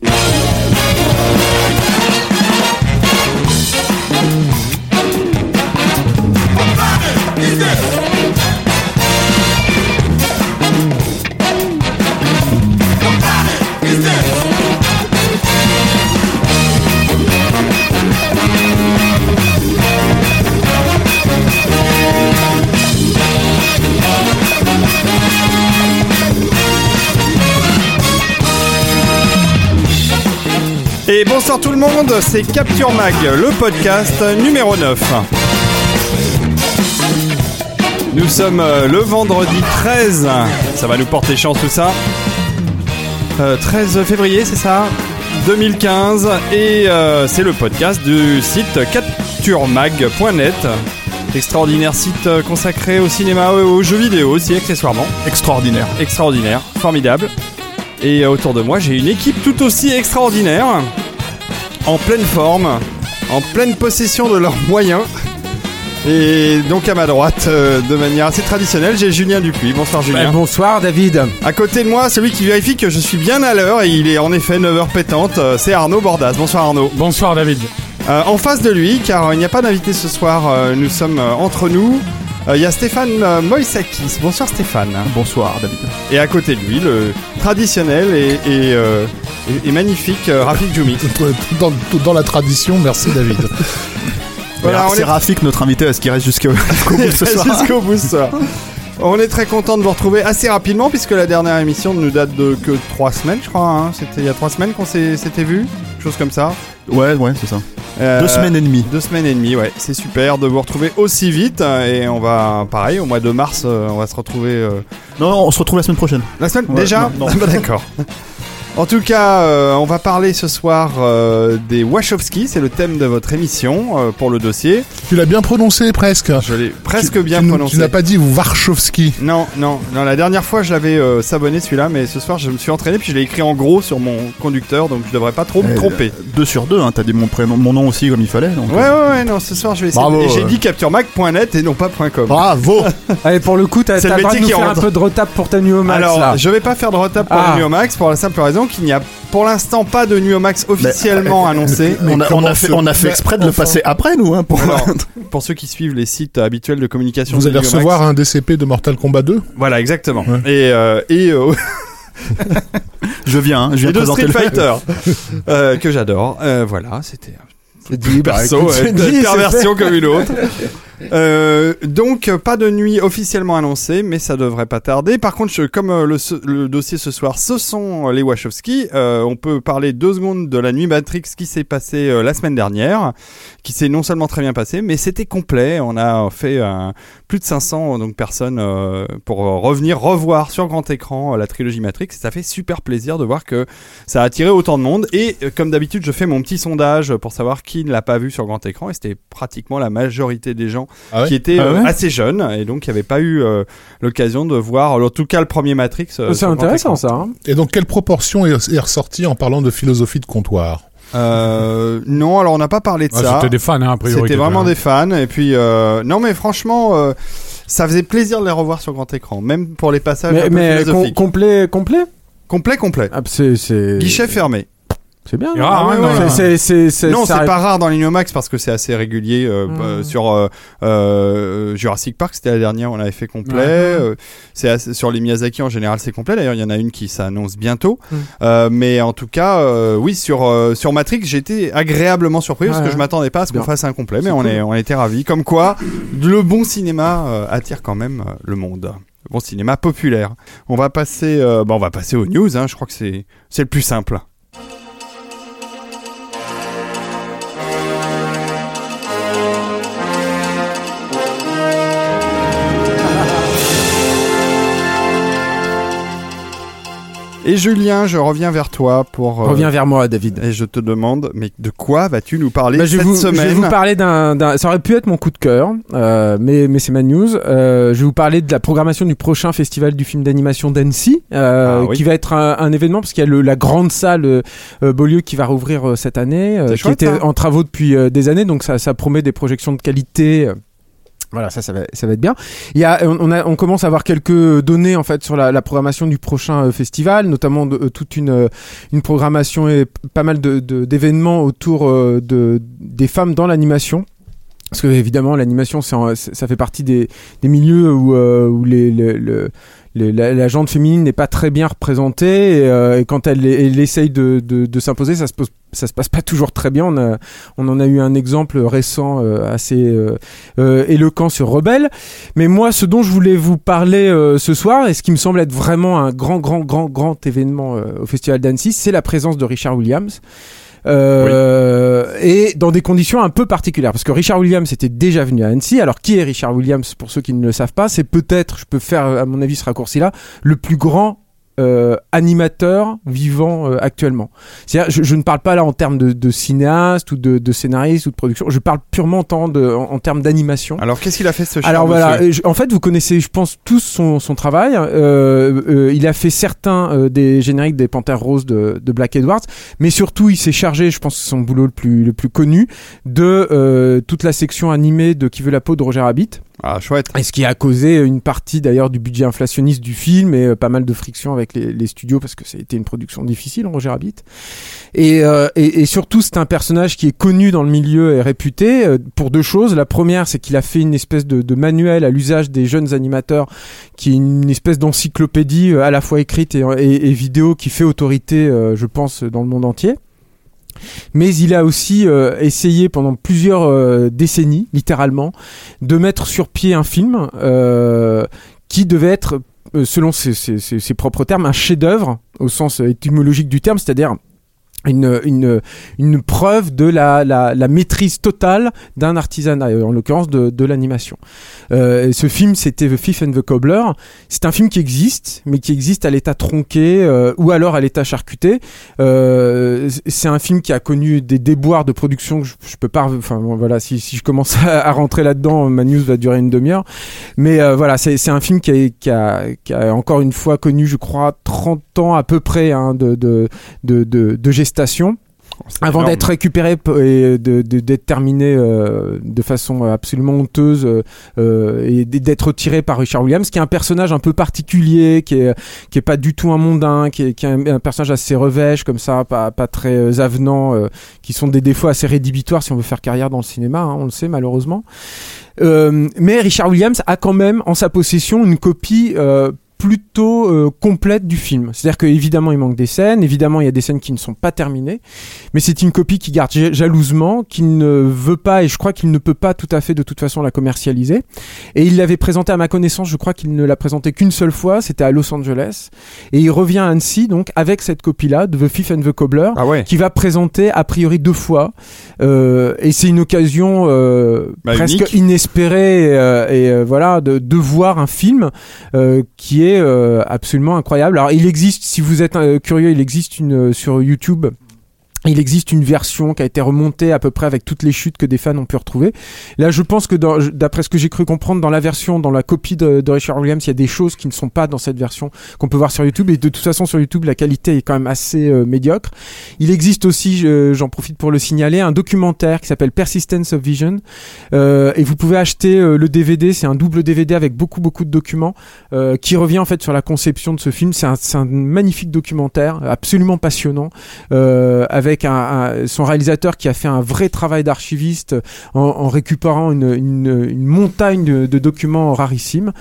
Música bonsoir tout le monde, c'est Capture Mag, le podcast numéro 9. Nous sommes euh, le vendredi 13, ça va nous porter chance tout ça. Euh, 13 février, c'est ça 2015, et euh, c'est le podcast du site capturemag.net. Extraordinaire site euh, consacré au cinéma et aux jeux vidéo aussi accessoirement. Extraordinaire. Extraordinaire, formidable. Et euh, autour de moi, j'ai une équipe tout aussi extraordinaire, en pleine forme, en pleine possession de leurs moyens. Et donc à ma droite, euh, de manière assez traditionnelle, j'ai Julien Dupuis. Bonsoir Julien. Bonsoir David. À côté de moi, celui qui vérifie que je suis bien à l'heure, et il est en effet 9h pétante, euh, c'est Arnaud Bordas. Bonsoir Arnaud. Bonsoir David. Euh, en face de lui, car il n'y a pas d'invité ce soir, nous sommes entre nous. Euh, Il y a Stéphane euh, Moïsakis. Bonsoir Stéphane. Bonsoir David. Et à côté de lui, le traditionnel et, et, euh, et- et magnifique euh, Rafik Djoumi. Dans, dans la tradition, merci David. Voilà, c'est est- Rafik, notre invité, est-ce qu'il reste jusqu'au bout ce soir Jusqu'au bout ce soir. On est très content de vous retrouver assez rapidement puisque la dernière émission ne nous date de que trois semaines, je crois. hein. C'était il y a trois semaines qu'on s'était vu, chose comme ça. Ouais, ouais, c'est ça. Euh, Deux semaines et demie. Deux semaines et demie, ouais. C'est super de vous retrouver aussi vite. Et on va, pareil, au mois de mars, euh, on va se retrouver. euh, Non, non, on se retrouve la semaine prochaine. La semaine Ouais, déjà non, non. Bah, D'accord. En tout cas, euh, on va parler ce soir euh, des Wachowski, c'est le thème de votre émission euh, pour le dossier. Tu l'as bien prononcé presque. Je l'ai presque Tu- bien tu, nous- prononcé. Tu n'as pas dit Warchowski. Non, non, non. La dernière fois, je l'avais euh, sabonné celui-là, mais ce soir, je me suis entraîné puis je l'ai écrit en gros sur mon conducteur, donc je devrais pas trop me Eh, tromper. Deux sur deux, hein, t'as dit mon prénom, mon nom aussi comme il fallait. Donc, Ouais, ouais, ouais. Non, ce soir, je vais essayer. Bravo, Et J'ai euh. dit capturemac.net et non pas .com. Bravo Allez, pour le coup, t'as C'est t'as le le droit de métier nous qui faire un peu de retape pour ta Nuo Max Alors, là. je vais pas faire de retap pour Ah. le Nuomax pour la simple raison qu'il n'y a pour l'instant pas de Nuomax officiellement annoncé. on a, on, a fait, on a fait Mais exprès de le passer après, nous, hein, pour... Alors, pour ceux qui suivent les sites habituels de communication, Vous de allez recevoir un DCP de Mortal Kombat 2 Voilà, exactement. Ouais. Et, euh, et, euh, Je viens, hein, je viens et de présenter Street le Fighter euh, que j'adore. Euh, voilà, c'était C'est dit, bah, perso, écoute, ouais, c'est dit, c'est perversion comme une autre. Euh, donc pas de nuit officiellement annoncée, mais ça devrait pas tarder. Par contre, comme euh, le, dossier ce soir, ce sont euh, les Wachowski, on peut parler deux secondes de la nuit Matrix qui s'est passée la semaine dernière, qui s'est non seulement très bien passée, mais c'était complet. On a fait plus de 500 donc personnes pour revenir revoir sur grand écran la trilogie Matrix. Ça fait super plaisir de voir que ça a attiré autant de monde. Et comme d'habitude, je fais mon petit sondage pour savoir qui ne l'a pas vu sur grand écran. Et c'était pratiquement la majorité des gens Ah ouais qui étaient Ah euh, ouais assez jeunes et donc qui n'avaient pas eu euh, l'occasion de voir, en tout cas, le premier Matrix. euh, C'est intéressant ça. hein. Et donc, quelle proportion est, est ressortie en parlant de philosophie de comptoir? Euh, non, alors on n'a pas parlé de Ah, ça. C'était des fans, hein, a priori. C'était vraiment des fans. Et puis, euh, non, mais franchement, euh, ça faisait plaisir de les revoir sur grand écran, même pour les passages un Mais, peu mais com- complet, complet? Complet, complet. Ah, c'est. Guichet fermé. C'est bien. Non Ah, ouais, c'est- c'est- c'est- non, ça c'est arrive- pas rare dans l'Inomax parce que c'est assez régulier. euh, Mm. euh, sur euh, euh, Jurassic Park, c'était la dernière, on avait fait complet. Euh, c'est assez- sur les Miyazaki en général, c'est complet. D'ailleurs, il y en a une qui s'annonce bientôt. Mm. Euh, mais en tout cas, euh, oui, sur euh, sur Matrix, j'ai été agréablement surpris parce que ouais. je m'attendais pas à ce qu'on fasse un complet, mais on cool. est on était ravis. Comme quoi, le bon cinéma euh, attire quand même le monde. Le bon cinéma populaire. On va passer, euh, bah, on va passer aux news. Hein, je crois que c'est c'est le plus simple. Et Julien, je reviens vers toi pour. euh, Reviens vers moi, David. Et je te demande, mais de quoi vas-tu nous parler Bah, je, cette vous, je semaine vais vous parler d'un, Ça aurait pu être mon coup de cœur, euh, mais, mais c'est ma news. Euh, je vais vous parler de la programmation du prochain festival du film d'animation d'Annecy, euh, Ah oui. qui va être un, un événement parce qu'il y a le, la grande salle euh, Beaulieu qui va rouvrir cette année, euh, qui chouette, était ça. en travaux depuis des années, donc ça, ça promet des projections de qualité. Voilà, ça, ça va, ça va être bien. Il y a, on, a, on commence à avoir quelques données en fait sur la, programmation du prochain euh, festival, notamment de, euh, toute une, euh, une programmation et pas mal de, de- d'événements autour de, des femmes dans l'animation. Parce que évidemment, l'animation, ça fait partie des, milieux où, euh, la, la gente féminine n'est pas très bien représentée et, euh, quand elle, essaye de, s'imposer, ça se se passe pas toujours très bien. On, en a eu un exemple récent euh, assez éloquent sur Rebelle. Mais moi, ce dont je voulais vous parler ce soir, et ce qui me semble être vraiment un grand, grand, grand, grand événement au Festival d'Annecy, c'est la présence de Richard Williams. Euh, Et dans des conditions un peu particulières, parce que Richard Williams était déjà venu à Annecy. Alors qui est Richard Williams Pour ceux qui ne le savent pas, c'est peut-être, je peux faire à mon avis ce raccourci-là, le plus grand euh, animateur vivant euh, actuellement. C'est-à-dire, je, je ne parle pas là en termes de, de cinéaste ou de, de scénariste ou de production. Je parle purement en, de- en, en termes d'animation. Alors, qu'est-ce qu'il a fait ce cher Alors voilà, je- en fait, vous connaissez, je pense, tous son, son travail. Euh, euh, il a fait certains euh, des génériques des Panthères Roses de, de Black Edwards, mais surtout, il s'est chargé, je pense, c'est son boulot le plus le plus connu, de euh, toute la section animée de Qui veut la peau de Roger Rabbit. Ah, chouette. Et ce qui a causé une partie d'ailleurs du budget inflationniste du film et euh, pas mal de friction avec les, studios parce que ça a été une production difficile, Roger Rabbit. Et, euh, et, surtout, c'est un personnage qui est connu dans le milieu et réputé euh, pour deux choses. La première, c'est qu'il a fait une espèce de, manuel à l'usage des jeunes animateurs, qui est une espèce d'encyclopédie euh, à la fois écrite et, vidéo qui fait autorité, je pense, dans le monde entier. Mais il a aussi euh, essayé pendant plusieurs euh, décennies, littéralement, de mettre sur pied un film euh, qui devait être, selon ses- ses propres termes, un chef-d'œuvre au sens étymologique du terme, c'est-à-dire une, une, une preuve de la, la, maîtrise totale d'un artisanat, en l'occurrence de, de l'animation. Euh, ce film, c'était The Thief and the Cobbler. C'est un film qui existe, mais qui existe à l'état tronqué euh, ou alors à l'état charcuté. Euh, c'est un film qui a connu des déboires de production je, je peux pas. Enfin voilà, si, si je commence à, à rentrer là-dedans, ma news va durer une demi-heure. Mais voilà, c'est un film qui a, qui, a, encore une fois connu, je crois, 30 ans à peu près hein, de, de, de, de, de avant d'être récupéré et d'être terminé euh, de façon absolument honteuse euh, euh, et d'être tiré par Richard Williams, qui est un personnage un peu particulier, qui est qui est pas du tout un mondain, qui est, qui est un, un personnage assez revêche comme ça, pas pas très euh, avenant, euh, qui sont des défauts assez rédhibitoires si on veut faire carrière dans le cinéma, hein, on le sait malheureusement. Euh, mais Richard Williams a quand même en sa possession une copie euh, plutôt euh, complète du film. C'est-à-dire qu'évidemment il manque des scènes, évidemment il y a des scènes qui ne sont pas terminées, mais c'est une copie qui garde ja- jalousement, qu'il ne veut pas et je crois qu'il ne peut pas tout à fait de toute façon la commercialiser. Et il l'avait présenté à ma connaissance, je crois qu'il ne l'a présenté qu'une seule fois, c'était à Los Angeles. Et il revient à Annecy donc avec cette copie-là de The Thief and the Cobbler Ah ouais. qui va présenter a priori deux fois Euh, et c'est une occasion euh, Bah, presque unique. inespérée euh, et euh, voilà de, de voir un film euh, qui est euh, absolument incroyable. Alors il existe si vous êtes euh, curieux il existe une euh, sur YouTube il existe une version qui a été remontée à peu près avec toutes les chutes que des fans ont pu retrouver. Là, je pense que d'après ce que j'ai cru comprendre dans la version, dans la copie de, Richard Williams, il y a des choses qui ne sont pas dans cette version qu'on peut voir sur YouTube. Et de toute façon, sur YouTube, la qualité est quand même assez euh, médiocre. Il existe aussi, je- j'en profite pour le signaler, un documentaire qui s'appelle Persistence of Vision. Euh, et vous pouvez acheter euh, le DVD. C'est un double DVD avec beaucoup beaucoup de documents qui revient en fait sur la conception de ce film. C'est un, magnifique documentaire, absolument passionnant, avec un, un- son réalisateur qui a fait un vrai travail d'archiviste en, en récupérant une, une, une montagne de, de documents rarissimes.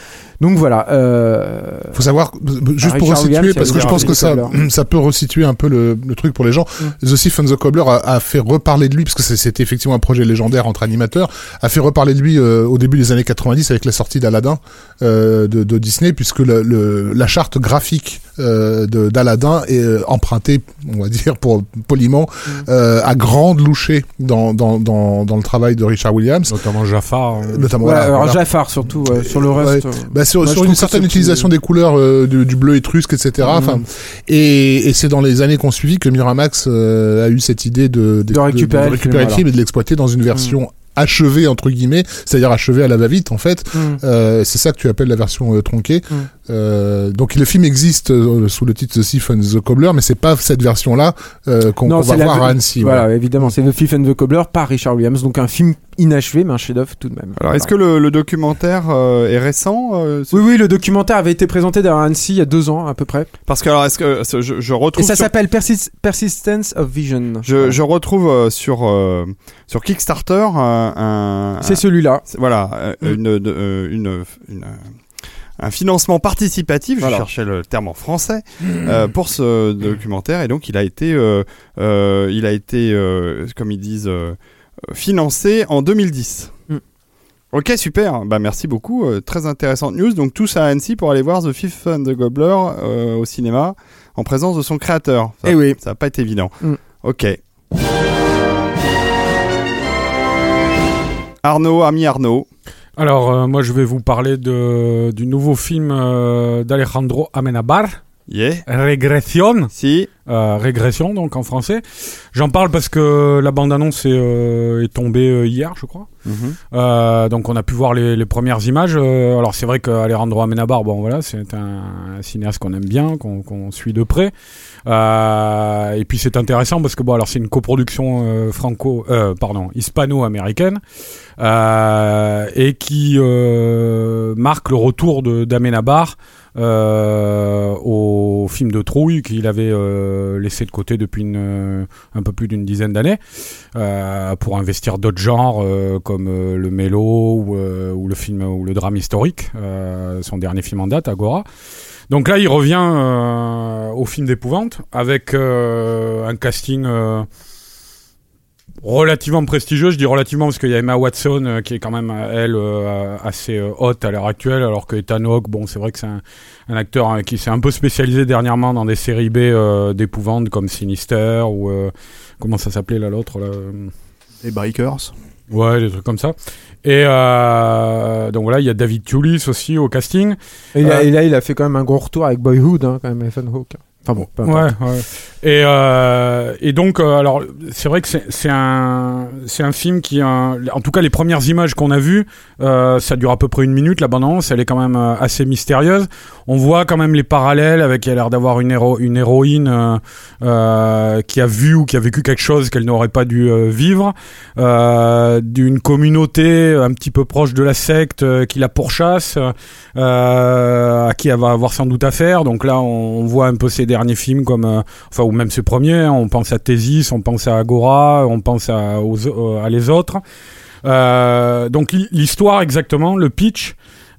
Donc voilà. Euh, faut savoir juste pour resituer Williams, parce il que je pense que ça Cobbler. ça peut resituer un peu le, le truc pour les gens Mm. The Thief and the Cobbler a, a fait reparler de lui parce que c'était effectivement un projet légendaire entre animateurs a fait reparler de lui euh, au début des années 90 avec la sortie d'Aladdin euh, de, de Disney puisque le, le- la charte graphique euh, d'Aladdin est euh, empruntée on va dire pour poliment effectivement euh, à grande loucher dans, dans, dans, dans le travail de Richard Williams. Notamment Jafar. euh, Notamment, Ouais, voilà, alors voilà. Jafar surtout, sur le reste. euh, Bah, sur, moi, une certaine utilisation des couleurs euh, du, du bleu étrusque, etc. Enfin, et, et c'est dans les années qu'on suivi que Miramax euh, a eu cette idée de, De récupérer le récupérer film, le film et de l'exploiter dans une version achevée entre guillemets, c'est-à-dire achevée à la va-vite en fait. Mm. Euh, c'est ça que tu appelles la version euh, tronquée. Mm. Euh, donc le film existe euh, sous le titre The Thief and the Cobbler, mais c'est pas cette version-là euh, qu'on va voir à Annecy. Voilà, voilà. évidemment, c'est The Thief and the Cobbler par Richard Williams, donc un film inachevé, mais un chef-d'œuvre tout de même. Alors, est-ce que le, le documentaire euh, est récent euh, ce- Oui, oui, le documentaire avait été présenté dans Annecy il y a deux ans à peu près. Parce que alors, est-ce que je, je Et retrouve ça sur- s'appelle Persis- Persistence of Vision. je, je retrouve euh, sur euh, sur Kickstarter un, un- C'est celui-là. Voilà euh, Mm. une, euh, une, une, un financement participatif Voilà. je cherchais le terme en français euh, pour ce documentaire et donc il a été il a été comme ils disent financé en 2010 Mm. Ok super, bah merci beaucoup, euh, très intéressante news. Donc tous à Annecy pour aller voir The Fifth and the Gobbler euh, au cinéma en présence de son créateur. Ça, Eh oui. ça va pas été évident. Mm. Ok. Arnaud, ami Arnaud. Alors, euh, moi, je vais vous parler de, du nouveau film euh, d'Alejandro Amenabar, Yeah. Régression, Si. euh, Régression, donc en français. J'en parle parce que la bande-annonce est, euh, est tombée euh, hier, je crois. Euh, donc on a pu voir les, les premières images. Euh, alors c'est vrai qu'Alejandro Amenabar, bon voilà, c'est un, cinéaste qu'on aime bien, qu'on qu'on suit de près. Euh, et puis c'est intéressant parce que bon alors c'est une coproduction franco, euh, pardon, hispano-américaine euh, et qui euh, marque le retour de d'Amenabar au film de trouille qu'il avait euh, laissé de côté depuis une, euh, un peu plus d'une dizaine d'années euh, pour investir d'autres genres euh, comme euh, le mélo ou, euh, ou le film ou le drame historique, euh, son dernier film en date, Agora. Donc là, il revient euh, au film d'épouvante avec euh, un casting euh, relativement prestigieux. Je dis relativement parce qu'il y a Emma Watson euh, qui est quand même euh, elle euh, assez euh, haute à l'heure actuelle, alors que Ethan Hawke, bon, c'est vrai que c'est un, un acteur hein, qui s'est un peu spécialisé dernièrement dans des séries B euh, d'épouvante comme Sinister ou euh, comment ça s'appelait là l'autre là Les Breakers. Ouais, des trucs comme ça. Et euh, donc voilà, il y a David Tulis aussi au casting. Et, là, et là, il a fait quand même un gros retour avec Boyhood, hein, quand même, Ethan Hawke. Enfin bon, peu Ouais, importe. ouais. Et, euh, et donc, euh, alors, c'est vrai que c'est un, c'est un film qui, a- en tout cas, les premières images qu'on a vues, euh, ça dure à peu près une minute. La bande-annonce, elle est quand même euh, assez mystérieuse. On voit quand même les parallèles avec, il a l'air d'avoir une, héro- une héroïne euh, euh, qui a vu ou qui a vécu quelque chose qu'elle n'aurait pas dû euh, vivre, euh, d'une communauté un petit peu proche de la secte euh, qui la pourchasse, euh, à qui elle va avoir sans doute affaire. Donc là, on, voit un peu ses derniers films comme, euh, enfin, même ses premiers. hein. On pense à Thésis, on pense à Agora, on pense à, euh, les autres. Euh, donc l'hi- l'histoire exactement, le pitch,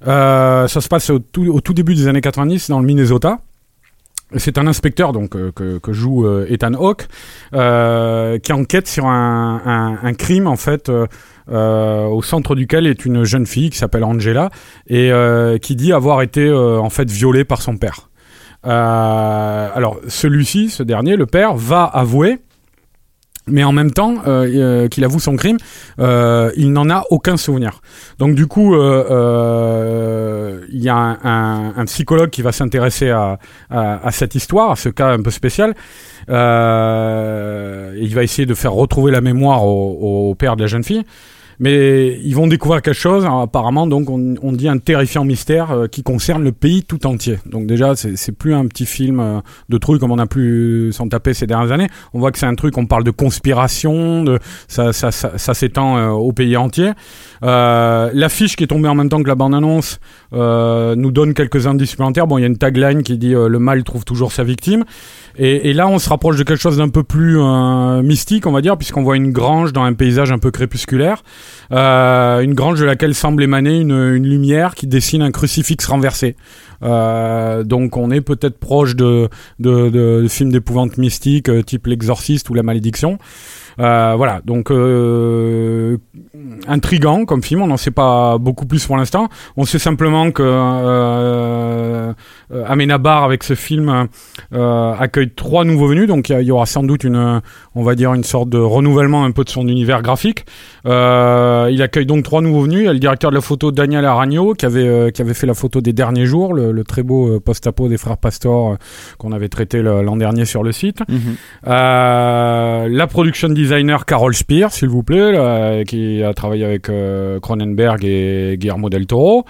euh, ça se passe au tout, début des années 90 dans le Minnesota. C'est un inspecteur donc que, joue Ethan Hawke qui enquête sur un, crime en fait au centre duquel est une jeune fille qui s'appelle Angela et qui dit avoir été en fait violée par son père. Euh, alors celui-ci, ce dernier, le père, va avouer mais en même temps euh, euh, qu'il avoue son crime, il n'en a aucun souvenir. Donc du coup, il y a un, psychologue qui va s'intéresser à, cette histoire, à ce cas un peu spécial. Il va essayer de faire retrouver la mémoire au père de la jeune fille. Mais ils vont découvrir quelque chose, apparemment, donc on, on dit un terrifiant mystère euh, qui concerne le pays tout entier. Donc déjà, c'est c'est plus un petit film euh, de trucs comme on a pu s'en taper ces dernières années. On voit que c'est un truc, on parle de conspiration, de, ça, ça, ça, ça s'étend euh, au pays entier. Euh, L'affiche qui est tombée en même temps que la bande-annonce euh, nous donne quelques indices supplémentaires. Bon, il y a une tagline qui dit euh, Le mal trouve toujours sa victime ». Et, et là, on se rapproche de quelque chose d'un peu plus euh, mystique, on va dire, puisqu'on voit une grange dans un paysage un peu crépusculaire. Euh, une grange de laquelle semble émaner une, une lumière qui dessine un crucifix renversé. Euh, donc on est peut-être proche de, de, films d'épouvante mystique euh, type L'Exorciste ou La Malédiction. Euh, voilà, donc intrigant comme film, on n'en sait pas beaucoup plus pour l'instant. On sait simplement que Amenabar avec ce film accueille trois nouveaux venus, donc il y, aura sans doute une, on va dire une sorte de renouvellement un peu de son univers graphique. Il accueille donc trois nouveaux venus. Il y a le directeur de la photo Daniel Aragno qui avait qui avait fait la photo des derniers jours, le très beau euh, post-apo des frères Pastor euh, qu'on avait traité l'an dernier sur le site. Mhm. Euh, la production designer Carol Spear, s'il vous plaît, là, qui a travaillé avec euh, Cronenberg et Guillermo del Toro.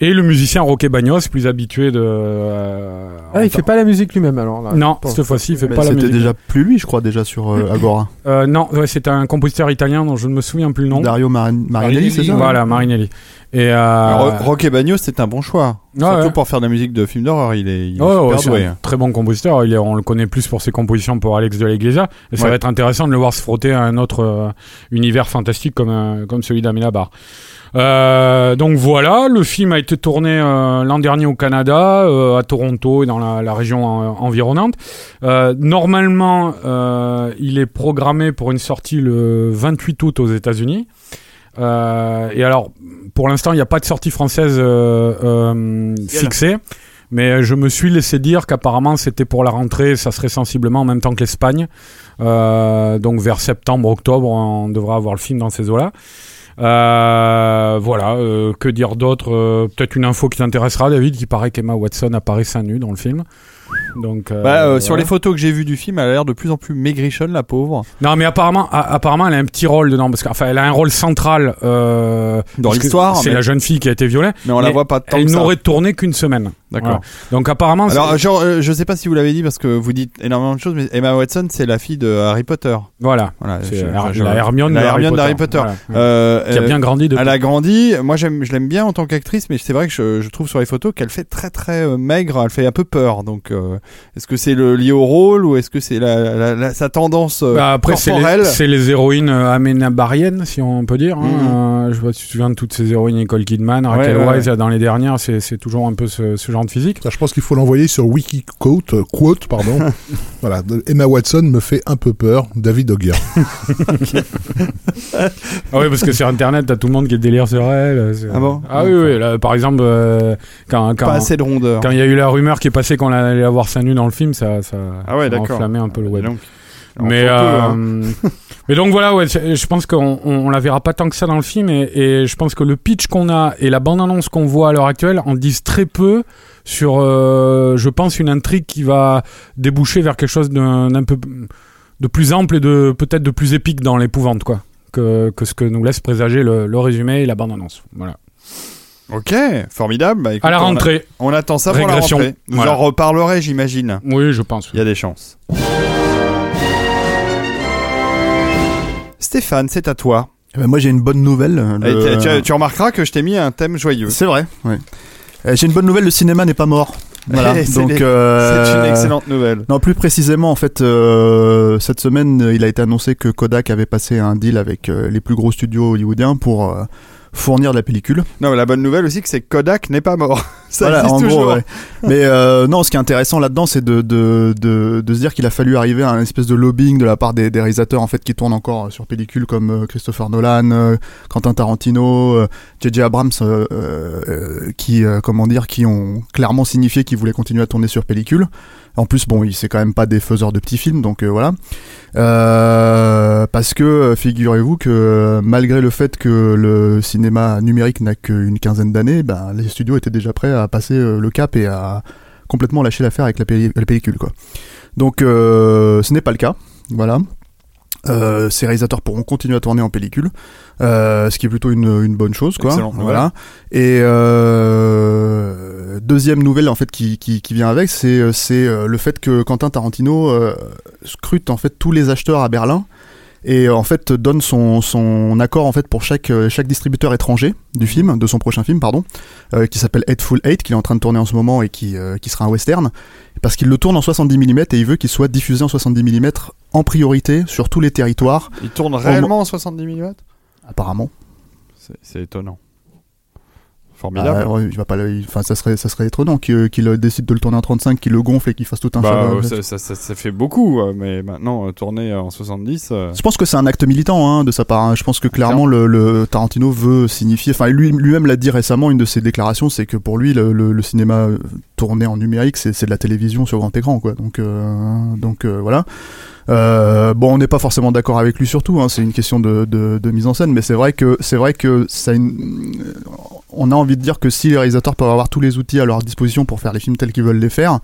Et le musicien Roque Bagnos, plus habitué de. euh, Ah, il fait pas la musique lui-même alors là. Non, cette fois-ci, il fait Mais pas la C'était musique. déjà plus lui, je crois, déjà sur euh, Agora. Euh, non, ouais, c'est un compositeur italien dont je ne me souviens plus le nom. Dario Marin- Marinelli, c'est ça Voilà, Marinelli. Et euh, Ro- Roque Bagnos, c'est un bon choix. Ouais, Surtout ouais. pour faire de la musique de film d'horreur, il est, il est super c'est doué. un très bon compositeur. Il est, on le connaît plus pour ses compositions pour Alex de la Iglesia. Et ça Ouais. va être intéressant de le voir se frotter à un autre euh, univers fantastique comme, euh, comme celui d'Aminabar. Euh, donc voilà, le film a été tourné euh, l'an dernier au Canada, euh, à Toronto et dans la, la région environnante. Euh, normalement, il est programmé pour une sortie le 28 août aux États-Unis. Euh, et alors, pour l'instant, il n'y a pas de sortie française fixée. Mais je me suis laissé dire qu'apparemment c'était pour la rentrée, ça serait sensiblement en même temps que l'Espagne. Euh, donc vers septembre, octobre, on devra avoir le film dans ces eaux-là. Euh, voilà, euh, que dire d'autre Euh, Peut-être une info qui t'intéressera, David, qui paraît qu'Emma Watson apparaît seins nus dans le film. Donc, euh, Bah, euh, sur voilà. les photos que j'ai vues du film, elle a l'air de plus en plus maigrichonne, la pauvre. Non, mais apparemment, a- apparemment, elle a un petit rôle dedans, parce qu'enfin, elle a un rôle central euh, Dans l'histoire, C'est mais- la jeune fille qui a été violée. Mais on la Mais voit pas tant Elle n'aurait tourné qu'une semaine. D'accord. Voilà. Donc apparemment, Alors, genre, je sais pas si vous l'avez dit parce que vous dites énormément de choses, mais Emma Watson, c'est la fille de Harry Potter. voilà, Voilà, je- Her- je- la Hermione, la de Hermione d'Harry Potter. Voilà. Euh, qui a bien grandi depuis. Elle a grandi. Moi, je l'aime bien en tant qu'actrice, mais c'est vrai que je, je trouve sur les photos qu'elle fait très très maigre. Elle fait un peu peur. Donc, est-ce que c'est le lié au rôle ou est-ce que c'est la, la- la- sa tendance euh, Bah, après, c'est corporelle? les, c'est les héroïnes euh, aménabariennes, si on peut dire. hein. Euh, je sais pas si tu te souviens de toutes ces héroïnes, Nicole Kidman, Raquel Ouais, là, dans les dernières, c'est c'est toujours un peu ce, ce genre de physique. Je pense qu'il faut l'envoyer sur Wikiquote, euh, quote, pardon. voilà, Emma Watson me fait un peu peur, David Ogger. Ah oui, parce que sur Internet, t'as tout le monde qui est délire sur elle. c'est- Ah bon? Ah oui, oui. Là, par exemple, euh, quand, quand, Pas assez de rondeur. quand il y a eu la rumeur qui est passée qu'on allait avoir seins nus dans le film, ça, ça, Ah ouais, ça a enflammé un peu le web. Donc, Mais, peut, hein. euh, mais donc voilà, ouais, je pense qu'on on, on la verra pas tant que ça dans le film et, et je pense que le pitch qu'on a et la bande-annonce qu'on voit à l'heure actuelle en disent très peu sur, euh, je pense, une intrigue qui va déboucher vers quelque chose d'un d'un peu de plus ample et de peut-être de plus épique dans l'épouvante, quoi, que, que ce que nous laisse présager le, le résumé et la bande-annonce. Voilà. Ok, formidable. Bah, écoute, À la on a- rentrée, On, attend ça pour la rentrée. Vous Voilà. en reparlerez, j'imagine. oui, je pense. Il y a des chances. Stéphane, c'est à toi. Eh ben, moi, j'ai une bonne nouvelle. Et Le- tu, remarqueras que je t'ai mis un thème joyeux. C'est vrai, oui. Euh, j'ai une bonne nouvelle, le cinéma n'est pas mort. Voilà, c'est donc... euh, C'est une excellente nouvelle. Non, plus précisément, en fait, euh, cette semaine, il a été annoncé que Kodak avait passé un deal avec euh, les plus gros studios hollywoodiens pour euh, fournir de la pellicule. Non, mais la bonne nouvelle aussi, c'est que Kodak n'est pas mort. Ça Voilà, existe en toujours. gros, ouais. Mais euh, non, ce qui est intéressant là-dedans, c'est de, de, de, de se dire qu'il a fallu arriver à un espèce de lobbying de la part des, des réalisateurs en fait qui tournent encore sur pellicule comme euh, Christopher Nolan, euh, Quentin Tarantino, euh, J.J. Abrams, euh, euh, qui euh, comment dire, qui ont clairement signifié qu'ils voulaient continuer à tourner sur pellicule. En plus, bon, il c'est quand même pas des faiseurs de petits films, donc euh, voilà. Euh, parce que euh, figurez-vous que malgré le fait que le cinéma numérique n'a qu'une quinzaine d'années, ben, les studios étaient déjà prêts à passer le cap et à complètement lâcher l'affaire avec la, pelli- la pellicule. Quoi. Donc ce n'est pas le cas. Voilà. Euh, ces réalisateurs pourront continuer à tourner en pellicule, euh, ce qui est plutôt une, une bonne chose, quoi. Excellente nouvelle. voilà. Et euh, deuxième nouvelle en fait qui, qui, qui vient avec, c'est c'est euh, le fait que Quentin Tarantino euh, scrute en fait tous les acheteurs à Berlin et euh, en fait donne son, son accord en fait pour chaque euh, chaque distributeur étranger du film, de son prochain film pardon, euh, qui s'appelle Hateful Eight, qu'il est en train de tourner en ce moment et qui euh, qui sera un western, parce qu'il le tourne en 70 mm et il veut qu'il soit diffusé en 70 mm en priorité sur tous les territoires, Il tourne réellement en 70 mm apparemment. C'est étonnant. Formidable. Ah, ouais, il va pas, le- il- enfin, ça serait, ça serait étonnant qu'il qu'il décide de le tourner en 35, qu'il le gonfle et qu'il fasse tout un Bah, chef-d'œuvre. ça, ça, ça- ça fait beaucoup, euh, mais maintenant euh, tourner en 70. euh, Je pense que c'est un acte militant hein, de sa part. hein. Je pense que clairement le, le Tarantino veut signifier. Enfin, lui lui-même l'a dit récemment. Une de ses déclarations, c'est que pour lui, le, cinéma euh, tourné en numérique, c'est de la télévision sur grand écran, quoi. Donc euh, donc euh, voilà. Euh, bon, on n'est pas forcément d'accord avec lui surtout. Hein, c'est une question de, de, de mise en scène, mais c'est vrai que c'est vrai que ça. a une- On a envie de dire que si les réalisateurs peuvent avoir tous les outils à leur disposition pour faire les films tels qu'ils veulent les faire,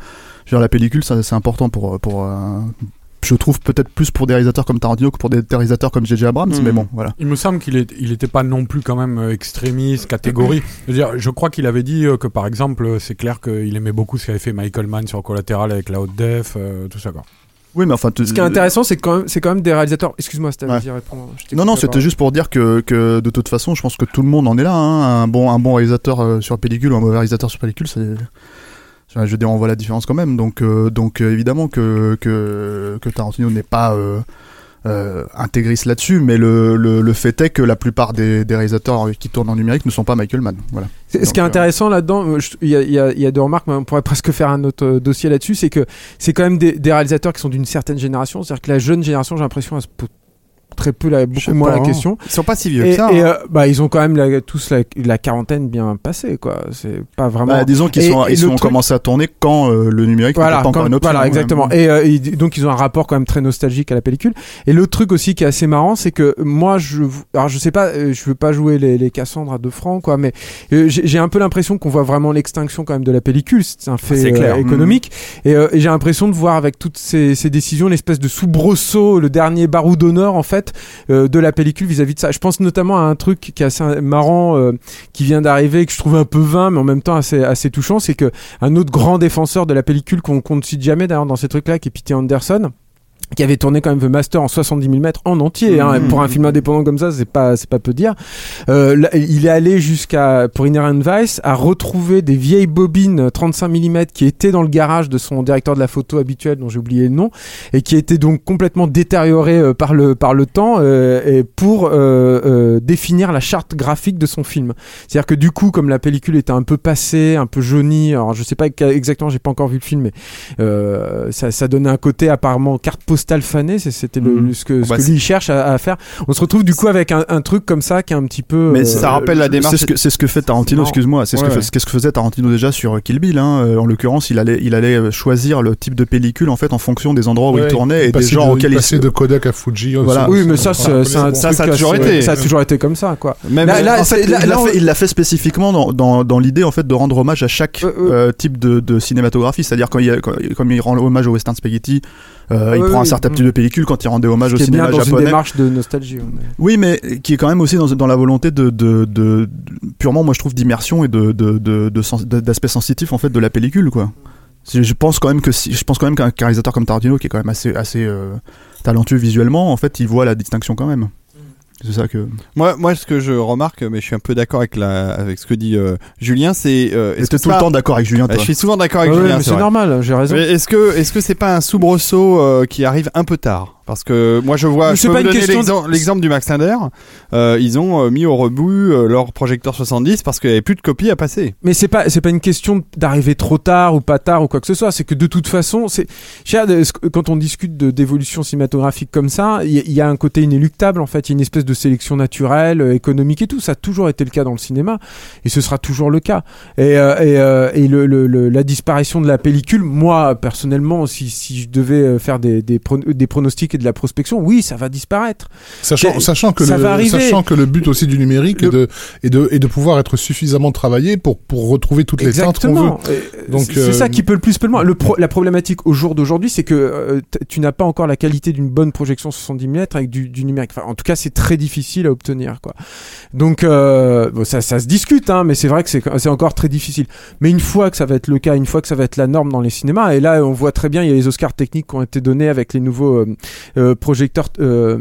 dire, la pellicule, c'est important pour pour. euh, je trouve peut-être plus pour des réalisateurs comme Tarantino que pour des réalisateurs comme J.J. Abrams, Mhm. mais bon, voilà. Il me semble qu'il est, il était pas non plus quand même euh, extrémiste, catégorie. Je veux dire, je crois qu'il avait dit euh, que par exemple, euh, c'est clair qu'il aimait beaucoup ce qu'avait fait Michael Mann sur Collateral avec la haute def, euh, tout ça quoi. Oui, mais enfin. Ce qui est intéressant, c'est quand même, c'est quand même des réalisateurs. Excuse-moi, c'était Ouais. t'écoute Non, non, c'était juste pour dire que, que de toute façon, je pense que tout le monde en est là. hein. Un, bon, un bon réalisateur euh, sur pellicule ou un mauvais réalisateur sur pellicule, c'est. Je veux dire, on voit la différence quand même. Donc, euh, donc euh, évidemment que, que, que Tarantino n'est pas euh, euh, intégriste là-dessus, mais le, le, le fait est que la plupart des, des réalisateurs qui tournent en numérique ne sont pas Michael Mann. Voilà. Ce qui est euh, intéressant là-dedans, euh, il y, y a- il y a deux remarques, mais on pourrait presque faire un autre euh, dossier là-dessus, c'est que c'est quand même des, des réalisateurs qui sont d'une certaine génération, c'est-à-dire que la jeune génération, j'ai l'impression, elle se pose très peu, la, beaucoup moins pas, la hein. question. Ils sont pas si vieux Et, que ça. et, hein. euh, bah, ils ont quand même la- tous la, la quarantaine bien passée, quoi. C'est pas vraiment. bah, disons qu'ils sont, ils le sont truc- commencé à tourner quand euh, le numérique n'était voilà, pas encore une option. voilà, Ouais. exactement. Et, euh, et donc ils ont un rapport quand même très nostalgique à la pellicule. Et l'autre truc aussi qui est assez marrant, c'est que moi, je, alors je sais pas, euh, je veux pas jouer les, les Cassandres à deux francs, quoi, mais euh, j'ai un peu l'impression qu'on voit vraiment l'extinction quand même de la pellicule. C'est un fait clair. euh, économique. Et, euh, et j'ai l'impression de voir avec toutes ces, ces décisions l'espèce de soubresaut, le dernier barou d'honneur en fait euh, de la pellicule vis-à-vis de ça. Je pense notamment à un truc qui est assez marrant, euh, qui vient d'arriver, que je trouve un peu vain, mais en même temps assez, touchant, c'est que un autre grand défenseur de la pellicule qu'on ne cite jamais d'ailleurs dans ces trucs-là, qui est Peter Anderson qui avait tourné quand même The Master en 70 mm en entier hein, Mhm. pour un film indépendant comme ça c'est pas c'est pas peu dire. Euh, là, il est allé jusqu'à pour Inherent Vice à retrouver des vieilles bobines 35 mm qui étaient dans le garage de son directeur de la photo habituel dont j'ai oublié le nom et qui étaient donc complètement détériorées euh, par le par le temps euh, et pour euh, définir la charte graphique de son film. C'est-à-dire que du coup comme la pellicule était un peu passée un peu jaunie alors je sais pas exactement j'ai pas encore vu le film mais ça, ça donnait un côté apparemment carte postale fanée c'est- c'était le, Mhm. ce que, ce Bah, que lui cherche à, à faire on se retrouve du coup avec un, un truc comme ça qui est un petit peu Mais euh, ça rappelle la démarche. C'est ce que c'est ce que fait Tarantino, excuse-moi. C'est ce Ouais, ouais. qu'est-ce que faisait Tarantino déjà sur Kill Bill. Hein. Euh, En l'occurrence, il allait il allait euh, choisir le type de pellicule en fait en fonction des endroits où il tournait et des gens de, auxquels il il passait de Kodak à Fuji. Voilà. oui mais ça c'est Ça, ça a toujours été. ça a toujours été comme ça quoi il l'a fait, spécifiquement dans, l'idée en fait de rendre hommage à chaque Euh, euh. euh, type de, cinématographie. C'est-à-dire quand il, y a- quand- comme il rend hommage au western spaghetti, euh, il prend un certain mm. type de pellicule. Quand il rendait hommage au est bien cinéma dans une démarche de nostalgie Oui, mais qui est quand même aussi dans, dans la volonté de, de, de, purement, moi je trouve, d'immersion et de, d'aspect sensitif en fait de la pellicule, quoi. Je pense quand même que si, je pense quand même qu'un qu'un réalisateur comme Tarantino, qui est quand même assez, assez euh, talentueux visuellement, en fait, il voit la distinction quand même. C'est ça que. Moi, moi, ce que je remarque, mais je suis un peu d'accord avec la, avec ce que dit euh, Julien, c'est. Euh, est-ce que tout le temps d'accord avec Julien. Toi. Je suis souvent d'accord avec Ah Julien. mais c'est normal j'ai raison Mais est-ce que, est-ce que c'est pas un soubresaut euh, qui arrive un peu tard? Parce que moi, je vois. Je peux vous donner de- l'exemple du Max Linder. Euh, ils ont euh, mis au rebut euh, leur projecteur 70 parce qu'il n'y avait plus de copies à passer. Mais c'est pas c'est pas une question d'arriver trop tard ou pas tard ou quoi que ce soit. C'est que de toute façon, c'est quand on discute de d'évolution cinématographique comme ça, il y, a- il y a un côté inéluctable en fait. Il y a une espèce de sélection naturelle, économique et tout. Ça a toujours été le cas dans le cinéma et ce sera toujours le cas. Et, euh, et, et le, le- le- la disparition de la pellicule, moi personnellement, si, si je devais faire des, des, pro- des pronostics et de la prospection, oui, ça va disparaître. Sachant, que ça le, sachant que le but aussi du numérique Le- est de, est de, est de pouvoir être suffisamment travaillé pour, pour retrouver toutes les teintes qu'on veut. Donc, c'est euh, ça qui peut le plus, peut le moins. Le pro- la problématique au jour d'aujourd'hui, c'est que euh, tu n'as pas encore la qualité d'une bonne projection 70 mm avec du, du numérique. Enfin, en tout cas, c'est très difficile à obtenir, quoi. Donc, euh, bon, ça, ça se discute, hein, mais c'est vrai que c'est c'est encore très difficile. Mais une fois que ça va être le cas, une fois que ça va être la norme dans les cinémas, et là, on voit très bien, il y a les Oscars techniques qui ont été donnés avec les nouveaux, euh, euh, projecteur euh,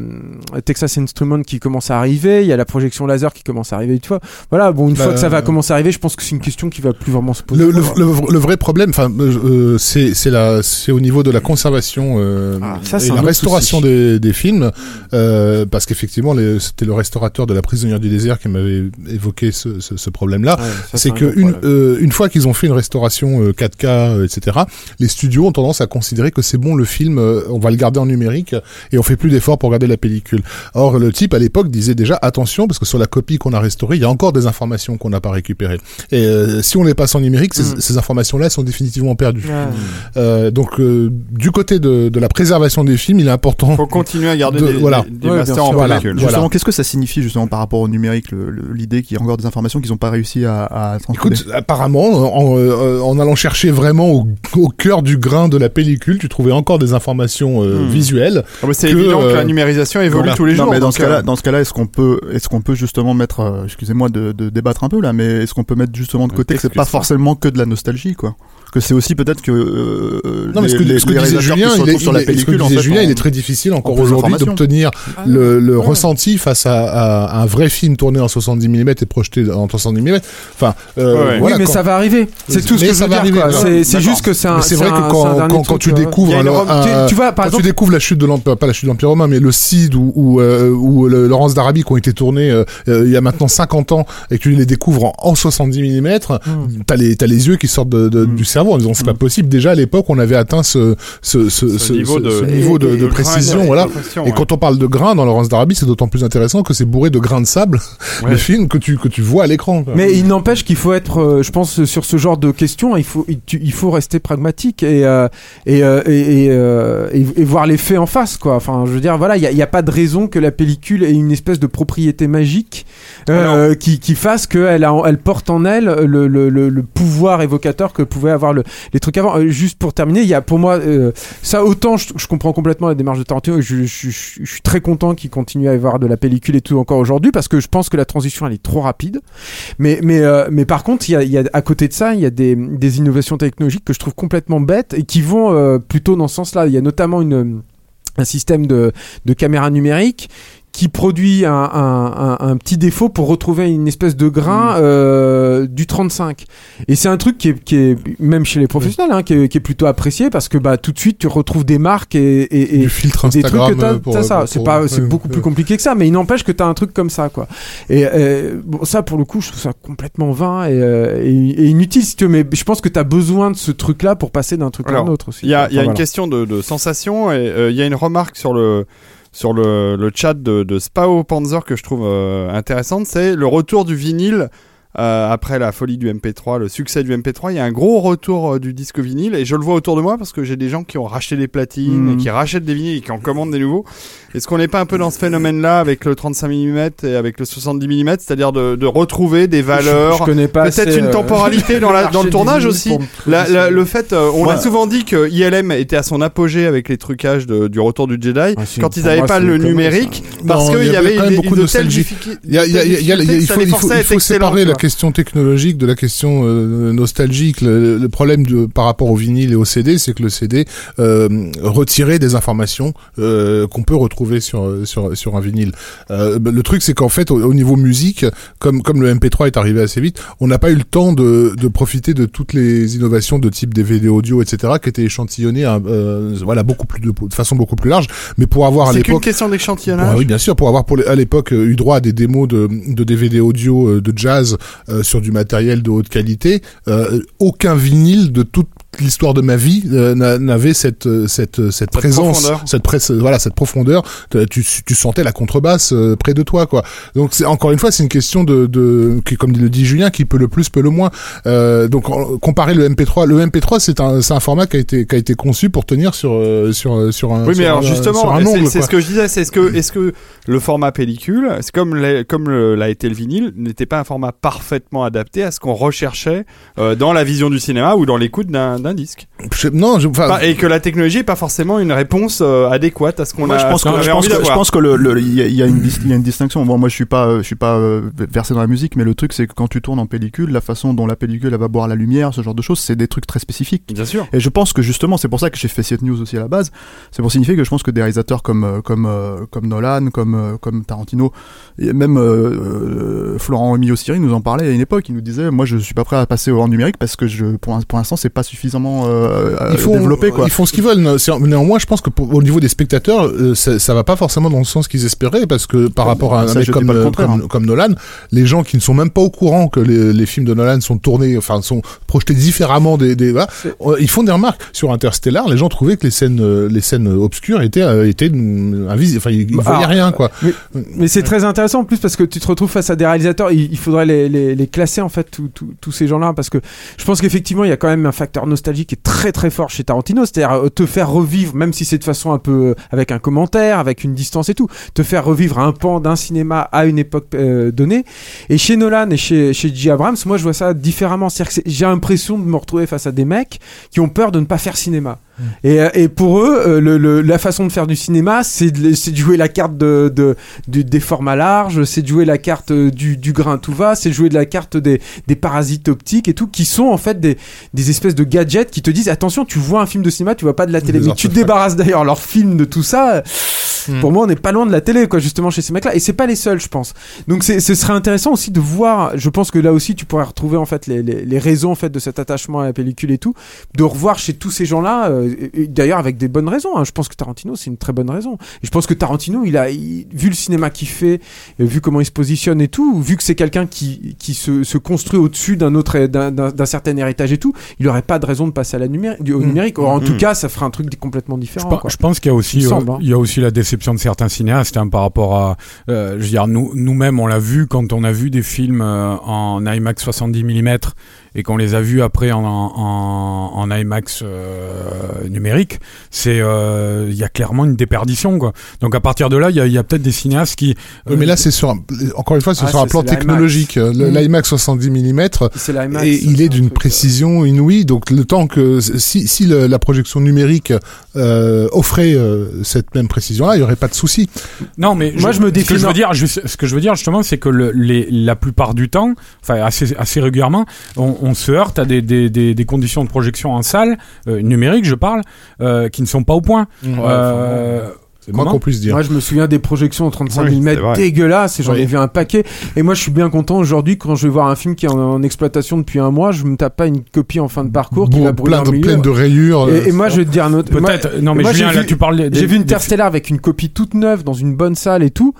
Texas Instruments qui commence à arriver, il y a la projection laser qui commence à arriver, tu vois. Voilà, bon, une Bah, fois que ça va commencer à arriver, je pense que c'est une question qui va plus vraiment se poser. Le, le, le- le vrai problème, enfin, euh, c'est c'est c'est au niveau de la conservation euh, Ah, ça, et un la restauration des, des films, euh, parce qu'effectivement, c'était le restaurateur de La Prisonnière du désert qui m'avait évoqué ce, ce, ce problème-là. Ouais, c'est un que gros une, euh, une fois qu'ils ont fait une restauration euh, 4K, euh, etc., les studios ont tendance à considérer que c'est bon le film, euh, on va le garder en numérique et on fait plus d'efforts pour garder la pellicule. Or le type à l'époque disait déjà attention parce que sur la copie qu'on a restaurée, il y a encore des informations qu'on n'a pas récupérées. Et euh, si on les passe en numérique, ces, Mm. ces informations-là sont définitivement perdues. Euh, donc euh, du côté de, de la préservation des films, il est important. Faut continuer à garder De- des, voilà. des, des Ouais, masters en. Voilà. pellicule. Justement, Voilà. qu'est-ce que ça signifie justement par rapport au numérique, l'idée qu'il y a encore des informations qu'ils n'ont pas réussi à, à Écoute, apparemment, en, euh, en allant chercher vraiment au, au cœur du grain de la pellicule, tu trouvais encore des informations euh, Hmm. visuelles. Ah bah, c'est évident que euh, la numérisation évolue voilà. tous les non, jours. mais dans donc, ce cas-là, euh, dans ce cas-là, est-ce qu'on peut, est-ce qu'on peut justement mettre, euh, excusez-moi de, de débattre un peu là, mais est-ce qu'on peut mettre justement de côté que c'est pas forcément que de la nostalgie, quoi? Que c'est aussi peut-être que euh, Non, mais ce que, les, ce que les disait Julien, il est, retrouvent sur il la est- ce que pellicule, en disait fait, Julien, ont- il est très difficile encore aujourd'hui d'obtenir Ah, le, le ouais. ressenti face à, à un vrai film tourné en 70 mm et projeté en 310 mm. Enfin, euh, Ouais, ouais. voilà, oui, mais quand- ça va arriver. C'est tout ce Mais que je ça veux va dire. C'est juste que c'est un. C'est vrai un- que quand, tu euh, découvres alors, tu- vois, par exemple- tu découvres la chute de l'empire, pas la chute de l'empire romain, mais le Cid ou ou, euh, ou le Laurence d'Arabie qui ont été tournés euh, euh, il y a maintenant 50 ans et que tu les découvres en, en 70 mm, Hmm. t'as les t'as les yeux qui sortent de, de- Mm. du cerveau en disant c'est pas possible. Déjà à l'époque on avait atteint ce ce ce, ce niveau de, ce niveau de, et- de et- précision, grain voilà. Et quand on parle de grains dans Laurence d'Arabie, c'est d'autant plus intéressant que c'est bourré de grains de sable, Ouais. le film que tu que tu vois à l'écran. Mais il n'empêche qu'il faut être, euh, je pense, sur ce genre de questions, il faut, il, tu- il faut rester pragmatique et euh, et, euh, et, et, euh, et- et voir les faits en face, quoi. Enfin, je veux dire, voilà, il n'y a, pas de raison que la pellicule ait une espèce de propriété magique euh, qui, qui fasse qu'elle elle porte en elle le, le, le, le pouvoir évocateur que pouvaient avoir le, les trucs avant. Euh, juste pour terminer, il y a pour moi euh, ça autant je, je comprends complètement la démarche de Tarantino. Je, je, suis très content qu'il continue à y avoir de la pellicule et tout encore aujourd'hui parce que je pense que la transition elle est trop rapide. Mais, mais, mais par contre, il y a, il y a, à côté de ça, il y a des, des innovations technologiques que je trouve complètement bêtes et qui vont plutôt dans ce sens-là. Il y a notamment une, un système de, de caméra numérique qui produit un, un, un, un petit défaut pour retrouver une espèce de grain euh, du 35. Et c'est un truc qui est, qui est même chez les professionnels, hein, qui, est, qui est plutôt apprécié parce que bah, tout de suite tu retrouves des marques et, et, et du filtre des trucs que t'as, euh, pour, t'as ça. pour- c'est pas, c'est beaucoup plus compliqué que ça, mais il n'empêche que t'as un truc comme ça, quoi. Et euh, bon, ça, pour le coup, je trouve ça complètement vain et, euh, et, et inutile, si tu veux. Mais je pense que t'as besoin de ce truc-là pour passer d'un truc à Alors, un autre aussi. Il y a, Enfin, il y a une question de, de sensation et euh, il y a une remarque sur le sur le, le chat de, de Spao Panzer que je trouve euh, intéressante, c'est le retour du vinyle euh, après la folie du MP3, le succès du MP3. Il y a un gros retour euh, du disque vinyle et je le vois autour de moi parce que j'ai des gens qui ont racheté des platines, et qui rachètent des vinyles et qui en commandent des nouveaux. Est-ce qu'on n'est pas un peu dans ce phénomène-là avec le 35 mm et avec le 70 mm, c'est-à-dire de, de retrouver des valeurs je connais pas Peut-être une euh, temporalité dans, la, dans le tournage aussi? La- la- le fait, euh, on Ouais. a souvent dit que ILM était à son apogée avec les trucages de- du retour du Jedi Ah, quand ils n'avaient pas le numérique ça. parce qu'il y avait une, beaucoup une de telle difficulté. Il faut, séparer la. Question technologique de la question euh, nostalgique. Le, le problème de, par rapport au vinyle et au CD, c'est que le CD euh, retirait des informations euh, qu'on peut retrouver sur, sur, sur un vinyle. Euh, bah, le truc, c'est qu'en fait, au, au niveau musique, comme, comme le MP3 est arrivé assez vite, on n'a pas eu le temps de, de profiter de toutes les innovations de type DVD audio, etc., qui étaient échantillonnées à, euh, voilà, beaucoup plus de, de façon beaucoup plus large. Mais pour avoir à C'est qu'une l'époque question d'échantillonnage. Ouais, oui, bien sûr, pour avoir pour les- à l'époque eu droit à des démos de, de DVD audio de jazz sur du matériel de haute qualité, euh, aucun vinyle de toute l'histoire de ma vie euh, n'a- n'avait cette euh, cette euh, cette, présence, profondeur. cette presse, voilà, cette profondeur. Tu, tu, sentais la contrebasse euh, près de toi, quoi. Donc c'est encore une fois, c'est une question de, de qui, comme le dit Julien, qui peut le plus peut le moins. Euh, donc comparer le MP3, le MP3 c'est un c'est un format qui a été qui a été conçu pour tenir sur euh, sur sur un Oui, mais sur alors un- justement, c'est ce que je disais, c'est est-ce que, est-ce que le format pellicule, c'est comme les- comme l'a été le vinyle, n'était pas un format parfaitement adapté à ce qu'on recherchait euh, dans la vision du cinéma ou dans l'écoute d'un d'un disque. Je- non, je, enfin, Pas- et que la technologie est pas forcément une réponse euh, adéquate à ce qu'on a. je pense que, je pense que, je d'avoir. pense que le, le- il y, a- il y a une, dis- il y a une distinction. Bon, moi, je suis pas, je suis pas euh, versé dans la musique, mais le truc, c'est que quand tu tournes en pellicule, la façon dont la pellicule elle va boire la lumière, ce genre de choses, c'est des trucs très spécifiques. Bien sûr. Et je pense que justement, c'est pour ça que j'ai fait cette news aussi à la base. C'est pour signifier que je pense que des réalisateurs comme euh, comme euh, comme Nolan, comme comme Tarantino, et même Florent Miosiri nous en parlait à une époque. Il nous disait, moi, je suis pas prêt à passer au rang numérique parce que je, pour, un- pour l'instant, c'est pas suffisamment euh, ils font, développé, quoi. ils font ce qu'ils veulent. Néanmoins, je pense que pour- au niveau des spectateurs, euh, ça, ça va pas forcément dans le sens qu'ils espéraient, parce que par rapport à un Ça, mec comme, euh, comme, hein. comme Nolan, les gens qui ne sont même pas au courant que les, les films de Nolan sont tournés, enfin sont projetés différemment des, des voilà, euh, ils font des remarques sur Interstellar. Les gens trouvaient que les scènes, euh, les scènes obscures étaient, euh, étaient invisibles. Enfin, ils, ils Bah, voyaient rien, quoi. Mais c'est très intéressant en plus parce que tu te retrouves face à des réalisateurs, il, il faudrait les, les, les classer en fait, tous ces gens-là, parce que je pense qu'effectivement il y a quand même un facteur nostalgique qui est très très fort chez Tarantino, c'est-à-dire euh, te faire revivre, même si c'est de façon un peu euh, avec un commentaire, avec une distance et tout, te faire revivre un pan d'un cinéma à une époque euh, donnée. Et chez Nolan et chez, chez J. Abrams, moi je vois ça différemment, c'est-à-dire que j'ai l'impression de me retrouver face à des mecs qui ont peur de ne pas faire cinéma. Et, euh, et pour eux, euh, le, le- la façon de faire du cinéma, c'est de, de jouer la carte de, de, du- des formats larges, c'est de jouer la carte euh, du, du grain tout va, c'est de jouer de la carte des, des parasites optiques et tout, qui sont en fait des, des espèces de gadgets qui te disent attention, tu vois un film de cinéma, tu vois pas de la télé. Mais tu te débarrasses d'ailleurs leur film de tout ça. Hmm. Pour moi, on n'est pas loin de la télé, quoi, justement, chez ces mecs-là. Et c'est pas les seuls, je pense. Donc, c'est- ce serait intéressant aussi de voir. Je pense que là aussi, tu pourrais retrouver en fait les, les, les raisons en fait de cet attachement à la pellicule et tout, de revoir chez tous ces gens-là. euh, D'ailleurs, avec des bonnes raisons. hein. Je pense que Tarantino, c'est une très bonne raison. Et je pense que Tarantino, il a il- vu le cinéma qu'il fait, euh, vu comment il se positionne et tout, vu que c'est quelqu'un qui qui se, se construit au-dessus d'un autre d'un- d'un d'un certain héritage et tout, il aurait pas de raison de passer à la numérique, du- au Mm. numérique. Or, en tout Mm. cas, ça ferait un truc complètement différent. quoi. je pense qu'il y a aussi, Il euh, semble, hein. il y a aussi la de certains cinéastes hein, par rapport à, euh, je veux dire, nous, nous-mêmes, on l'a vu quand on a vu des films euh, en IMAX 70 mm et qu'on les a vus après en, en, en IMAX euh, numérique, c'est, euh, il y a clairement une déperdition, quoi. Donc à partir de là, il y a, il y a peut-être des cinéastes qui. Oui, euh, mais là, c'est sur un- encore une fois, c'est Ah, sur un plan technologique. Mm. L'iMax 70 mm, et il est un d'une euh, précision inouïe. Donc le temps que si, si le- la projection numérique euh, offrait euh, cette même précision-là, il y aurait pas de souci. Non, mais Moi, je me Ce que défie- je veux dire, je- ce que je veux dire justement, c'est que le, les, la plupart du temps, enfin assez, assez régulièrement, on, on se heurte à des, des, des, des conditions de projection en salle euh, numérique, je parle, euh, qui ne sont pas au point. Euh, C'est moins qu'on puisse dire. Moi, je me souviens des projections en 35 Oui, c'est mm dégueulasses et j'en ai vu un paquet. Et moi, je suis bien content aujourd'hui quand je vais voir un film qui est en, en exploitation depuis un mois, je me tape pas une copie en fin de parcours qui Bon, va brûler plein, de, milieu. plein de rayures. Et, et moi, je vais te dire un autre. Peut-être. Non, mais moi, Julien, j'ai là, vu- tu parles. J'ai vu Interstellar avec une copie toute neuve dans une bonne salle et tout.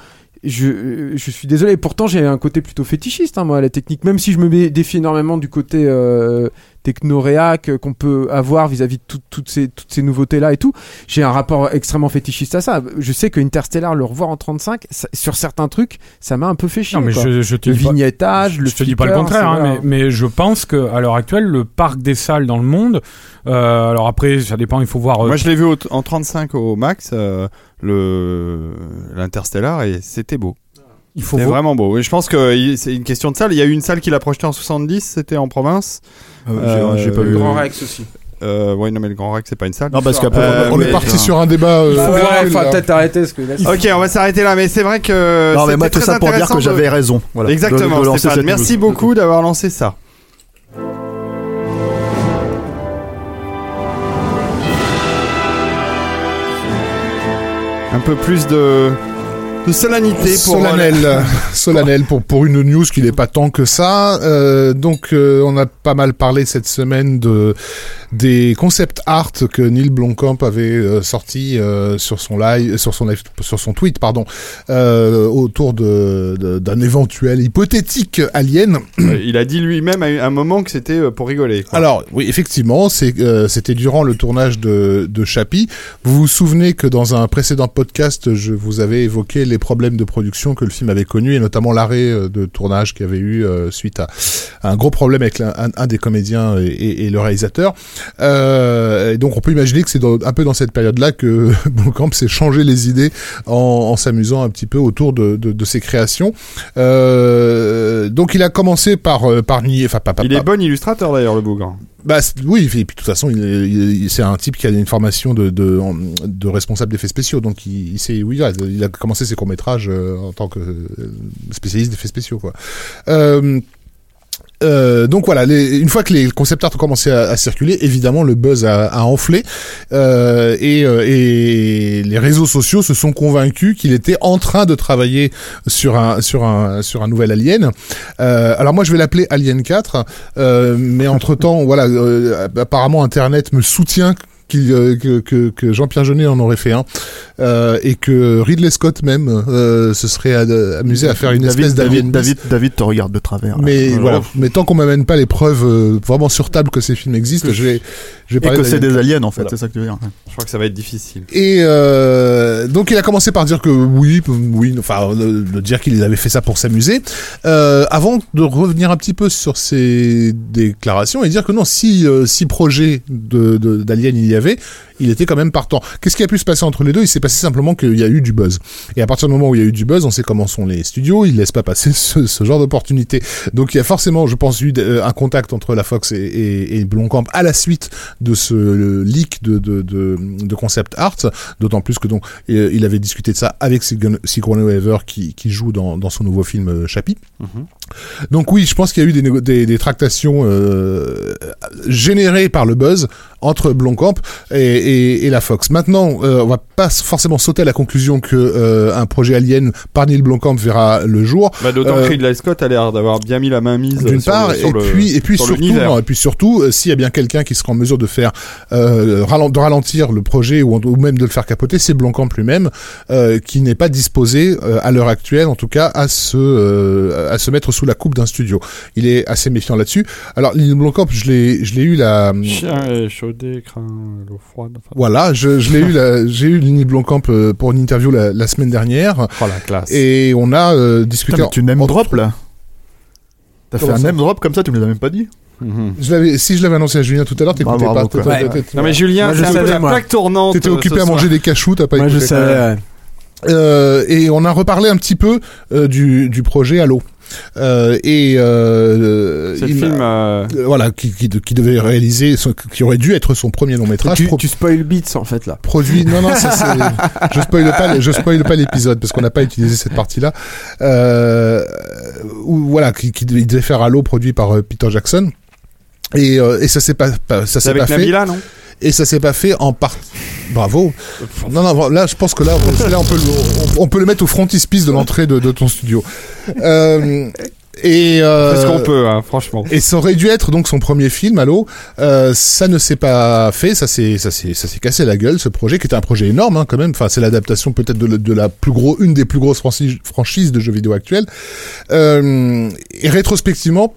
Je, euh, je suis désolé. Pourtant, j'ai un côté plutôt fétichiste, hein, moi, à la technique. Même si je me défie énormément du côté euh, techno-réac euh, qu'on peut avoir vis-à-vis de tout- toutes ces, toutes ces nouveautés-là et tout, j'ai un rapport extrêmement fétichiste à ça. Je sais que Interstellar, le revoir en 35, ça- sur certains trucs, ça m'a un peu fait chier. Non, mais quoi. je, je te le dis pas- vignettage, le je te dis pas le flipper, contraire, hein, voilà. mais, mais je pense que à l'heure actuelle, le parc des salles dans le monde, euh, alors après, ça dépend, il faut voir. euh, Moi, je l'ai vu au- en 35 au max, euh, le l'Interstellar, et c'était beau. Il faut voir. vraiment beau. Et je pense que il- c'est une question de salle. Il y a eu une salle qui l'a projeté en 70, c'était en province. Euh, j'ai- j'ai pas Euh, vu. Grand Rex aussi. Euh, ouais, non, mais le Grand Rex, c'est pas une salle. Non, parce qu'après, Euh, on mais- est parti sur un débat. euh, Il faut euh, voir, là. enfin, peut-être arrêter parce que là, c'est- Ok, on va s'arrêter là, mais c'est vrai que. Non, mais moi, tout ça pour dire que de- j'avais raison. Voilà. De- Exactement, de lancer Stéphane. cette Merci beaucoup d'avoir lancé ça. Un peu plus de, de solennité pour. solennel, solennel pour pour une news qui n'est pas tant que ça. Euh, donc euh, on a pas mal parlé cette semaine de des concept art que Neil Blomkamp avait euh, sorti euh, sur son live, sur son live, sur son tweet, pardon, euh, autour de d'un éventuel hypothétique alien. Euh, Il a dit lui-même à un moment que c'était euh, pour rigoler. quoi. Alors oui, effectivement, c'est euh, c'était durant le tournage de de Chappie. Vous vous souvenez que dans un précédent podcast, je vous avais évoqué les problèmes de production que le film avait connus et notamment l'arrêt euh, de tournage qu'il y avait eu euh, suite à, à un gros problème avec un, un des comédiens et, et- et le réalisateur. Euh, et donc on peut imaginer que c'est un peu dans cette période-là que Blomkamp s'est changé les idées en, en s'amusant un petit peu autour de, de, de ses créations. Donc il a commencé par par nier, enfin pas, pas, Il est bon illustrateur d'ailleurs, le bougre. Bah oui, et puis de toute façon, il, il est- c'est un type qui a une formation de, de, de responsable d'effets spéciaux, donc il, il sait, oui, il a, commencé ses courts métrages en tant que euh, spécialiste d'effets spéciaux, quoi. Euh, euh, donc voilà, les- une fois que les concept art ont commencé à, à circuler, évidemment le buzz a, a enflé euh, et, euh, et les réseaux sociaux se sont convaincus qu'il était en train de travailler sur un sur un sur un nouvel Alien. Euh, alors moi je vais l'appeler Alien 4, euh, mais entre temps voilà, euh, apparemment Internet me soutient euh, que, que, que Jean-Pierre Jeunet en aurait fait un euh, et que Ridley Scott même euh, se serait amusé à faire une David, espèce d'Alien David. David, David te regarde de travers. là. Mais Alors, voilà, mais tant qu'on m'amène pas les preuves euh, vraiment sur table que ces films existent, je vais, je vais Et parler que c'est des aliens en fait, Voilà. c'est ça que tu veux dire. Je crois que ça va être difficile. Et euh, donc il a commencé par dire que oui, oui, enfin de, de dire qu'il avait fait ça pour s'amuser, euh, avant de revenir un petit peu sur ses déclarations et dire que non, si euh, si projet de de- d'Alien il y avait, avez il était quand même partant. Qu'est-ce qui a pu se passer entre les deux? Il s'est passé simplement qu'il y a eu du buzz. Et à partir du moment où il y a eu du buzz, on sait comment sont les studios, ils laissent pas passer ce, ce genre d'opportunité. Donc il y a forcément, je pense, eu euh, un contact entre la Fox et, et, et Blomkamp à la suite de ce le leak de, de, de, de concept art, d'autant plus que donc euh, il avait discuté de ça avec Sigourney Weaver qui, qui joue dans, dans son nouveau film euh, Chappie. Donc oui, je pense qu'il y a eu des, négo- des, des tractations euh, générées par le buzz entre Blomkamp et, et, et la Fox. Maintenant, euh, on va pas forcément sauter à la conclusion que euh, un projet Alien par Neil Blomkamp verra le jour. Bah, D'autant Euh, que Ridley Scott a l'air d'avoir bien mis la main mise D'une part, sur et le- puis et puis sur surtout, non, et puis surtout, euh, s'il y a bien quelqu'un qui sera en mesure de faire euh, de ralentir le projet ou, ou même de le faire capoter, c'est Blomkamp lui-même, euh, qui n'est pas disposé euh, à l'heure actuelle, en tout cas, à se euh, à se mettre sous la coupe d'un studio. Il est assez méfiant là-dessus. Alors, Neil Blomkamp, je l'ai je l'ai eu la Chien échaudé, craint l'eau froide. Enfin, voilà, je, je l'ai eu la- j'ai eu Neil Blomkamp euh, pour une interview la, la semaine dernière Oh la classe. et on a euh, discuté. Putain, mais tu name entre- drop là T'as fait un ça name drop comme ça, tu me l'as même pas dit Mhm. Je si je l'avais annoncé à Julien tout à l'heure, t'écoutais pas. Ouais. Non mais Julien, je c'est un savais, peu la moi. plaque tournante. T'étais euh, occupé à soir. manger des cachous, t'as pas Moi, je écouté. savais. ouais. Euh, et on a reparlé un petit peu euh, du, du projet Halo. Euh, et euh, il m'a- film. euh, euh, voilà, qui, qui, de- qui devait réaliser, son- qui aurait dû être son premier long métrage. Tu, pro- tu spoil Beats en fait là. produit non non ça, c'est je spoil pas je spoil pas l'épisode parce qu'on n'a pas utilisé cette partie là euh, où voilà qui, qui devait, il devait faire Halo produit par euh, Peter Jackson et, euh, et ça s'est pas, pas- ça C'est s'est pas avec fait Nabila, non? Et ça s'est pas fait en partie bravo non non là je pense que là, on- là on peut le, on, on peut le mettre au frontispice de l'entrée de, de ton studio euh, et euh, ce qu'on peut, hein, franchement. et ça aurait dû être donc son premier film, Halo. Euh, ça ne s'est pas fait, ça s'est ça s'est ça s'est cassé la gueule ce projet qui était un projet énorme hein, quand même. Enfin c'est l'adaptation peut-être de, la- de la plus gros une des plus grosses franchi- franchises de jeux vidéo actuelles. Euh, et rétrospectivement.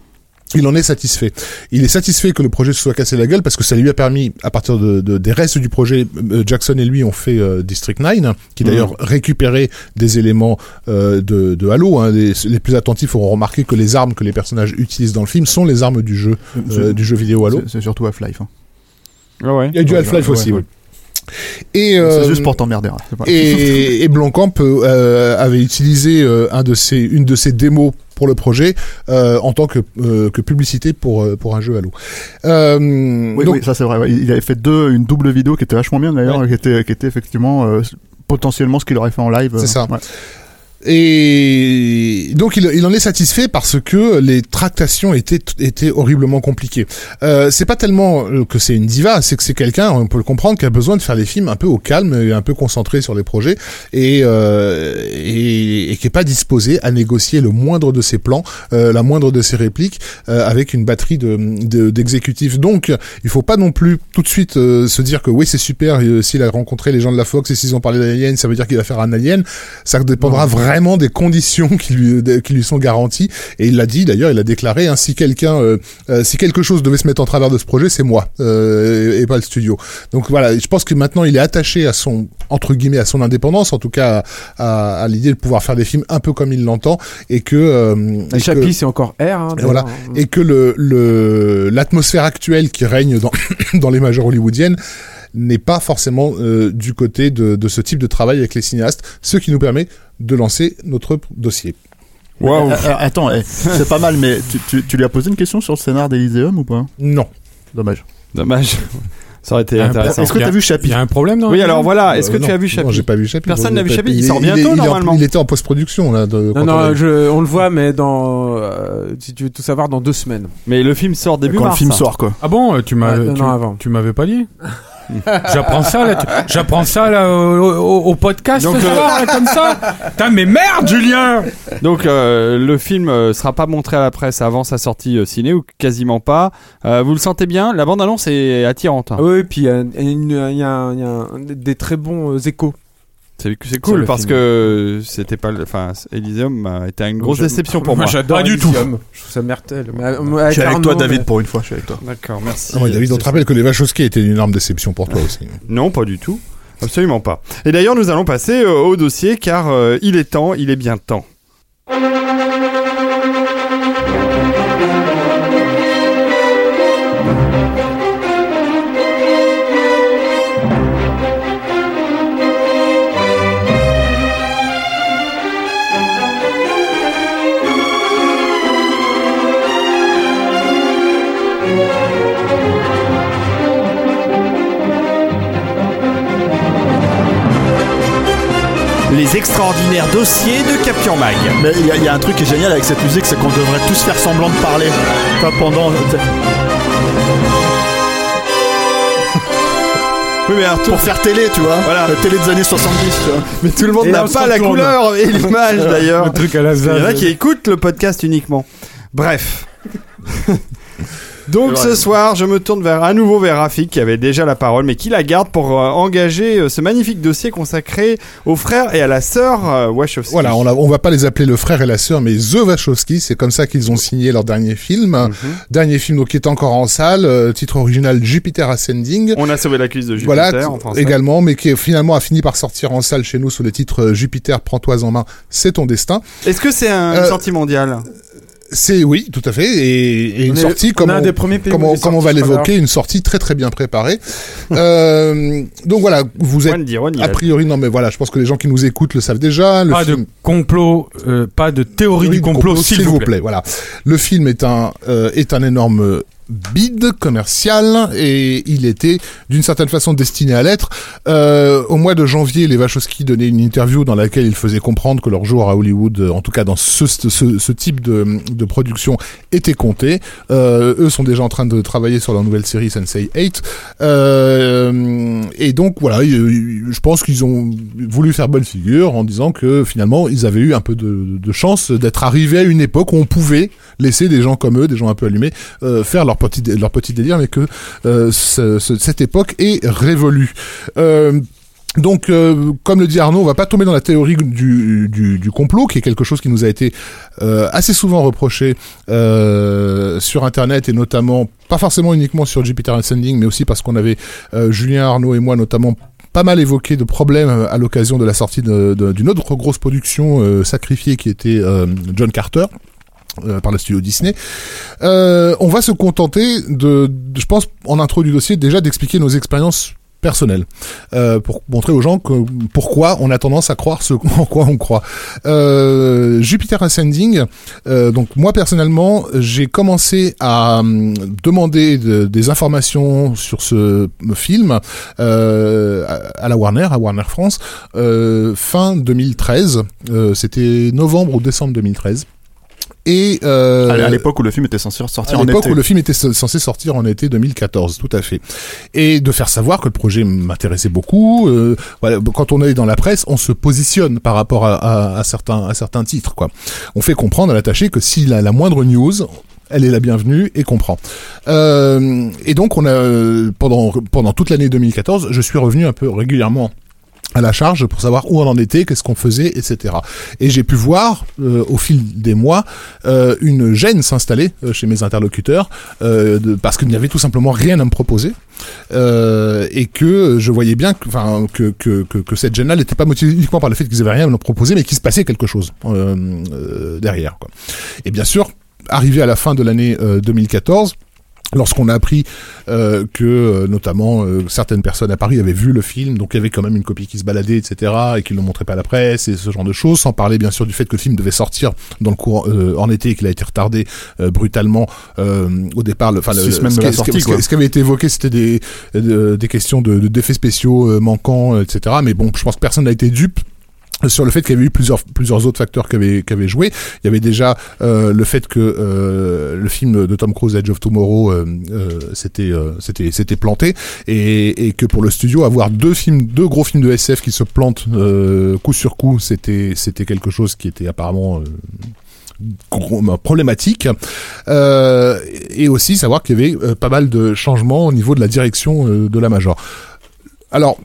Il en est satisfait. Il est satisfait que le projet se soit cassé la gueule parce que ça lui a permis, à partir de, de- des restes du projet, euh, Jackson et lui ont fait euh, District 9, qui d'ailleurs récupéré des éléments euh, de, de Halo. Hein. Les, les plus attentifs auront remarqué que les armes que les personnages utilisent dans le film sont les armes du jeu, euh, du jeu vidéo Halo. C'est- surtout Half-Life. hein. Ouais, ouais. Il y a du Half-Life ouais, aussi, ouais. oui. Et, euh, C'est juste pour t'emmerder. hein, et, et Blancamp euh, avait utilisé euh, un de ses, une de ses démos pour le projet euh, en tant que, euh, que publicité pour, euh, pour un jeu Halo. Euh, Oui, donc, oui, ça c'est vrai. ouais. Il avait fait deux, une double vidéo qui était vachement bien d'ailleurs, qui était, qui était effectivement euh, potentiellement ce qu'il aurait fait en live. C'est euh, ça. ouais. Et donc il, il en est satisfait parce que les tractations étaient étaient horriblement compliquées. Euh, c'est pas tellement euh, que c'est une diva, c'est que c'est quelqu'un, on peut le comprendre, qui a besoin de faire des films un peu au calme et un peu concentré sur les projets et euh, et, et qui est pas disposé à négocier le moindre de ses plans, euh, la moindre de ses répliques euh, avec une batterie de de- d'exécutifs. Donc il faut pas non plus tout de suite euh, se dire que oui c'est super s'il a rencontré les gens de la Fox et s'ils ont parlé d'Alien, ça veut dire qu'il va faire un Alien. Ça dépendra vraiment des conditions qui lui de- qui lui sont garanties. Et il l'a dit d'ailleurs, il a déclaré hein, si quelqu'un, euh, euh, si quelque chose devait se mettre en travers de ce projet, c'est moi euh, et, et pas le studio. Donc voilà, je pense que maintenant il est attaché à son entre guillemets à son indépendance, en tout cas à, à, à l'idée de pouvoir faire des films un peu comme il l'entend et que euh, et que- Chappie, c'est encore R. Hein, et voilà. et que le le l'atmosphère actuelle qui règne dans dans les majors hollywoodiennes n'est pas forcément euh, du côté de, de ce type de travail avec les cinéastes, ce qui nous permet de lancer notre dossier. Waouh. Euh, euh, attends, eh, c'est pas mal, mais tu, tu, tu lui as posé une question sur le scénar d'Elyséum ou pas? Non. Dommage. Dommage. Ça aurait été intéressant. Est-ce que Il y a- t'as vu Il Chappie y a un problème dans Oui, alors voilà. Est-ce Euh, que tu non. as vu Non, Chappie j'ai pas vu Chappie. Personne n'a vu Il- Chappie. il- Il sort bientôt, il est normalement. Il était en post-production là. De, quand Non, on non, je, on le voit, mais dans, euh, si tu veux tout savoir, dans deux semaines. Mais le film sort début Quand mars. le film hein. sort, quoi. Ah bon, tu m'as, Ouais, non, tu, non, tu m'avais pas dit? j'apprends ça là, tu- j'apprends ça là au, au- au podcast Donc, ce euh, soir, là, comme ça. Putain, mais merde, Julien. Donc euh, le film euh, sera pas montré à la presse avant sa sortie euh, ciné ou quasiment pas. Euh, vous le sentez bien? La bande annonce est attirante. hein. Oui, puis il y a, une- il y a un- il y a un- des très bons euh, échos. C'est cool parce film. que c'était pas, le- enfin Elysium a été une grosse déception pour moi. j'adore Pas du tout. Elysium. Je trouve ça mortel. Mais, euh, Je suis avec toi, David, mais- pour une fois, je suis avec toi. D'accord, merci. Ah ouais, David, on te rappelle que les Wachowski étaient une énorme déception pour toi aussi. Non, pas du tout. Absolument pas. Et d'ailleurs, nous allons passer euh, au dossier car euh, il est temps, il est bien temps. Les extraordinaires dossiers de Capture Mag. Mais il y, a- il y a un truc qui est génial avec cette musique, c'est qu'on devrait tous faire semblant de parler. Pas pendant. Oui, mais alors, Pour faire télé, tu vois. Voilà. La télé des années 70, tu vois. mais tout le monde n'a pas la couleur et l'image d'ailleurs. Le truc à la Il y en a qui écoutent le podcast uniquement. Bref. Donc ce soir, je me tourne vers à nouveau vers Rafik qui avait déjà la parole, mais qui la garde pour euh, engager euh, ce magnifique dossier consacré aux frères et à la sœur euh, Wachowski. Voilà, on, va pas les appeler le frère et la sœur, mais The Wachowski, c'est comme ça qu'ils ont signé leur dernier film. Mhm. Dernier film donc, qui est encore en salle, euh, titre original Jupiter Ascending. On a sauvé la cuisse de Jupiter Voilà, en français. également, mais qui est- finalement a fini par sortir en salle chez nous sous le titre euh, Jupiter, prends-toi en main, c'est ton destin. Est-ce que c'est un, Euh, une sortie mondiale C'est oui, tout à fait, et, et une est- sortie comme on- des premiers pays comme on, comme va l'évoquer, une sortie très très bien préparée. euh, donc voilà, vous êtes a a- priori non mais voilà, je pense que les gens qui nous écoutent le savent déjà. Le Pas film, de complot, euh, pas de théorie du complot, s'il vous plaît. Voilà, le film est un euh, est un énorme bid commercial et il était d'une certaine façon destiné à l'être. Euh, au mois de janvier, les Wachowski donnaient une interview dans laquelle ils faisaient comprendre que leur jour à Hollywood, en tout cas dans ce, type de, production, était compté. Euh, eux sont déjà en train de travailler sur leur nouvelle série Sensei 8. Euh, et donc voilà, je pense qu'ils ont voulu faire bonne figure en disant que finalement ils avaient eu un peu de, de chance d'être arrivés à une époque où on pouvait laisser des gens comme eux, des gens un peu allumés, euh, faire leur leur petit délire, mais que euh, ce- ce- cette époque est révolue. Euh, donc, euh, comme le dit Arnaud, on va pas tomber dans la théorie du, du, complot, qui est quelque chose qui nous a été assez souvent reproché sur Internet et notamment pas forcément uniquement sur Jupiter Ascending, mais aussi parce qu'on avait Julien Arnaud et moi notamment pas mal évoqué de problèmes à l'occasion de la sortie d'une autre grosse production sacrifiée qui était John Carter. Euh, par le studio Disney. Euh, on va se contenter de, je pense, en intro du dossier, déjà d'expliquer nos expériences personnelles euh, pour montrer aux gens que pourquoi on a tendance à croire ce en quoi on croit. Euh, Jupiter Ascending, euh, donc moi personnellement, j'ai commencé à hum, demander de- des informations sur ce film euh, à, à la Warner, à Warner France, fin 2013. Euh, C'était novembre ou décembre 2013. Et euh, À l'époque où le film était censé sortir à en l'époque été. où le film était censé sortir en été 2014, tout à fait. Et de faire savoir que le projet m'intéressait beaucoup. euh, voilà, quand on est dans la presse, on se positionne par rapport à, à- à certains, à certains titres. Quoi. On fait comprendre à l'attaché que s'il a la moindre news, elle est la bienvenue et comprend. Euh, et donc on a euh, pendant pendant toute l'année 2014, je suis revenu un peu régulièrement à la charge pour savoir où on en était, qu'est-ce qu'on faisait, etc. Et j'ai pu voir euh, au fil des mois euh, une gêne s'installer euh, chez mes interlocuteurs euh, de- parce qu'il n'y avait tout simplement rien à me proposer euh, et que je voyais bien que, que, que, que, que cette gêne-là n'était pas motivée uniquement par le fait qu'ils avaient rien à me proposer, mais qu'il se passait quelque chose derrière. Quoi. Et bien sûr, arrivé à la fin de l'année euh, 2014. Lorsqu'on a appris euh, que euh, notamment euh, certaines personnes à Paris avaient vu le film, donc il y avait quand même une copie qui se baladait, etc., et qui ne le montrait pas à la presse et ce genre de choses, sans parler bien sûr du fait que le film devait sortir dans le cours euh, en été et qu'il a été retardé euh, brutalement euh, au départ. le- Enfin, le- ce qui- ce ce ce avait été évoqué, c'était des de- des questions de de- d'effets spéciaux euh, manquants, etc. Mais bon, je pense que personne n'a été dupe sur le fait qu'il y avait eu plusieurs plusieurs autres facteurs qui avaient qui avaient joué. Il y avait déjà euh, le fait que euh, le film de Tom Cruise Edge of Tomorrow euh, euh, c'était euh, c'était c'était planté et, et que pour le studio avoir deux films deux gros films de SF qui se plantent euh, coup sur coup c'était c'était quelque chose qui était apparemment gros- problématique et aussi savoir qu'il y avait pas mal de changements au niveau de la direction de la major. Alors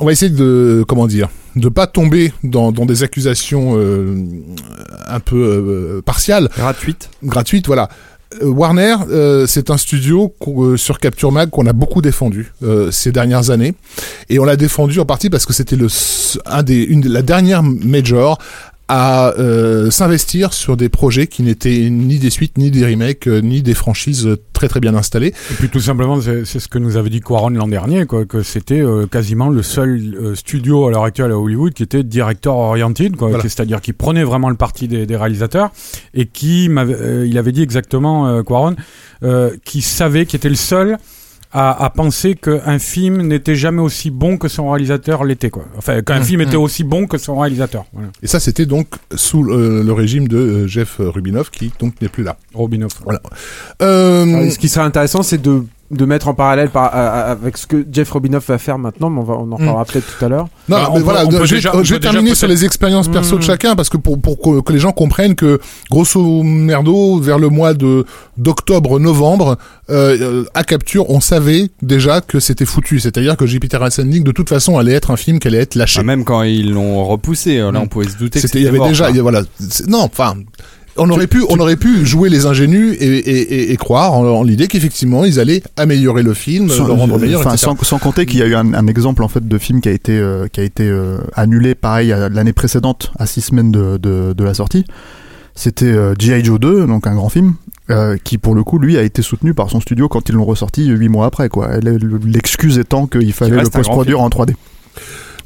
on va essayer de comment dire de pas tomber dans, dans des accusations euh, un peu euh, partiales Gratuite. gratuite, voilà. Euh, Warner, euh, c'est un studio euh, sur Capture Mag qu'on a beaucoup défendu euh, ces dernières années, et on l'a défendu en partie parce que c'était le un des une la dernière major à euh, s'investir sur des projets qui n'étaient ni des suites, ni des remakes, euh, ni des franchises très très bien installées. Et puis tout simplement, c'est ce que nous avait dit Quaron l'an dernier, quoi, que c'était euh, quasiment le seul studio à l'heure actuelle à Hollywood qui était director oriented, quoi, Voilà. c'est-à-dire qui prenait vraiment le parti des, des réalisateurs et qui il avait dit exactement Quaron, qui savait, qui était le seul à, à penser qu'un film n'était jamais aussi bon que son réalisateur l'était, quoi. Enfin, qu'un Mmh, film était aussi bon que son réalisateur. Voilà. Et ça, c'était donc sous euh, le régime de euh, Jeff Rubinoff, qui donc n'est plus là. Robinoff. Euh, Ce qui serait intéressant, c'est de, de mettre en parallèle par, à- à- avec ce que Jeff Robinoff va faire maintenant, mais on, va, on en reparlera peut-être tout à l'heure. Non, Bah, mais peut- voilà, je vais, déjà- on je vais peut déjà terminer sur les expériences perso Mmh. de chacun parce que pour, pour que, que les gens comprennent que grosso merdo vers le mois de d'octobre novembre euh, euh, à Capture on savait déjà que c'était foutu c'est-à-dire que Jupiter Ascending de toute façon allait être un film qui allait être lâché Ah, même quand ils l'ont repoussé, euh, là, Mm. on pouvait se douter que c'était il y avait mort, déjà y voilà c'est- non enfin on aurait pu, on aurait pu jouer les ingénus et, et, et, et croire en, en l'idée qu'effectivement ils allaient améliorer le film, le rendre meilleur, enfin, etc. sans, sans compter qu'il y a eu un, un exemple en fait de film qui a été euh, qui a été euh, annulé pareil à l'année précédente à six semaines de, de, de la sortie. C'était euh, G.I. Joe 2, donc un grand film, euh, qui pour le coup lui a été soutenu par son studio quand ils l'ont ressorti huit mois après quoi. L'excuse étant qu'il fallait le post-produire en 3D.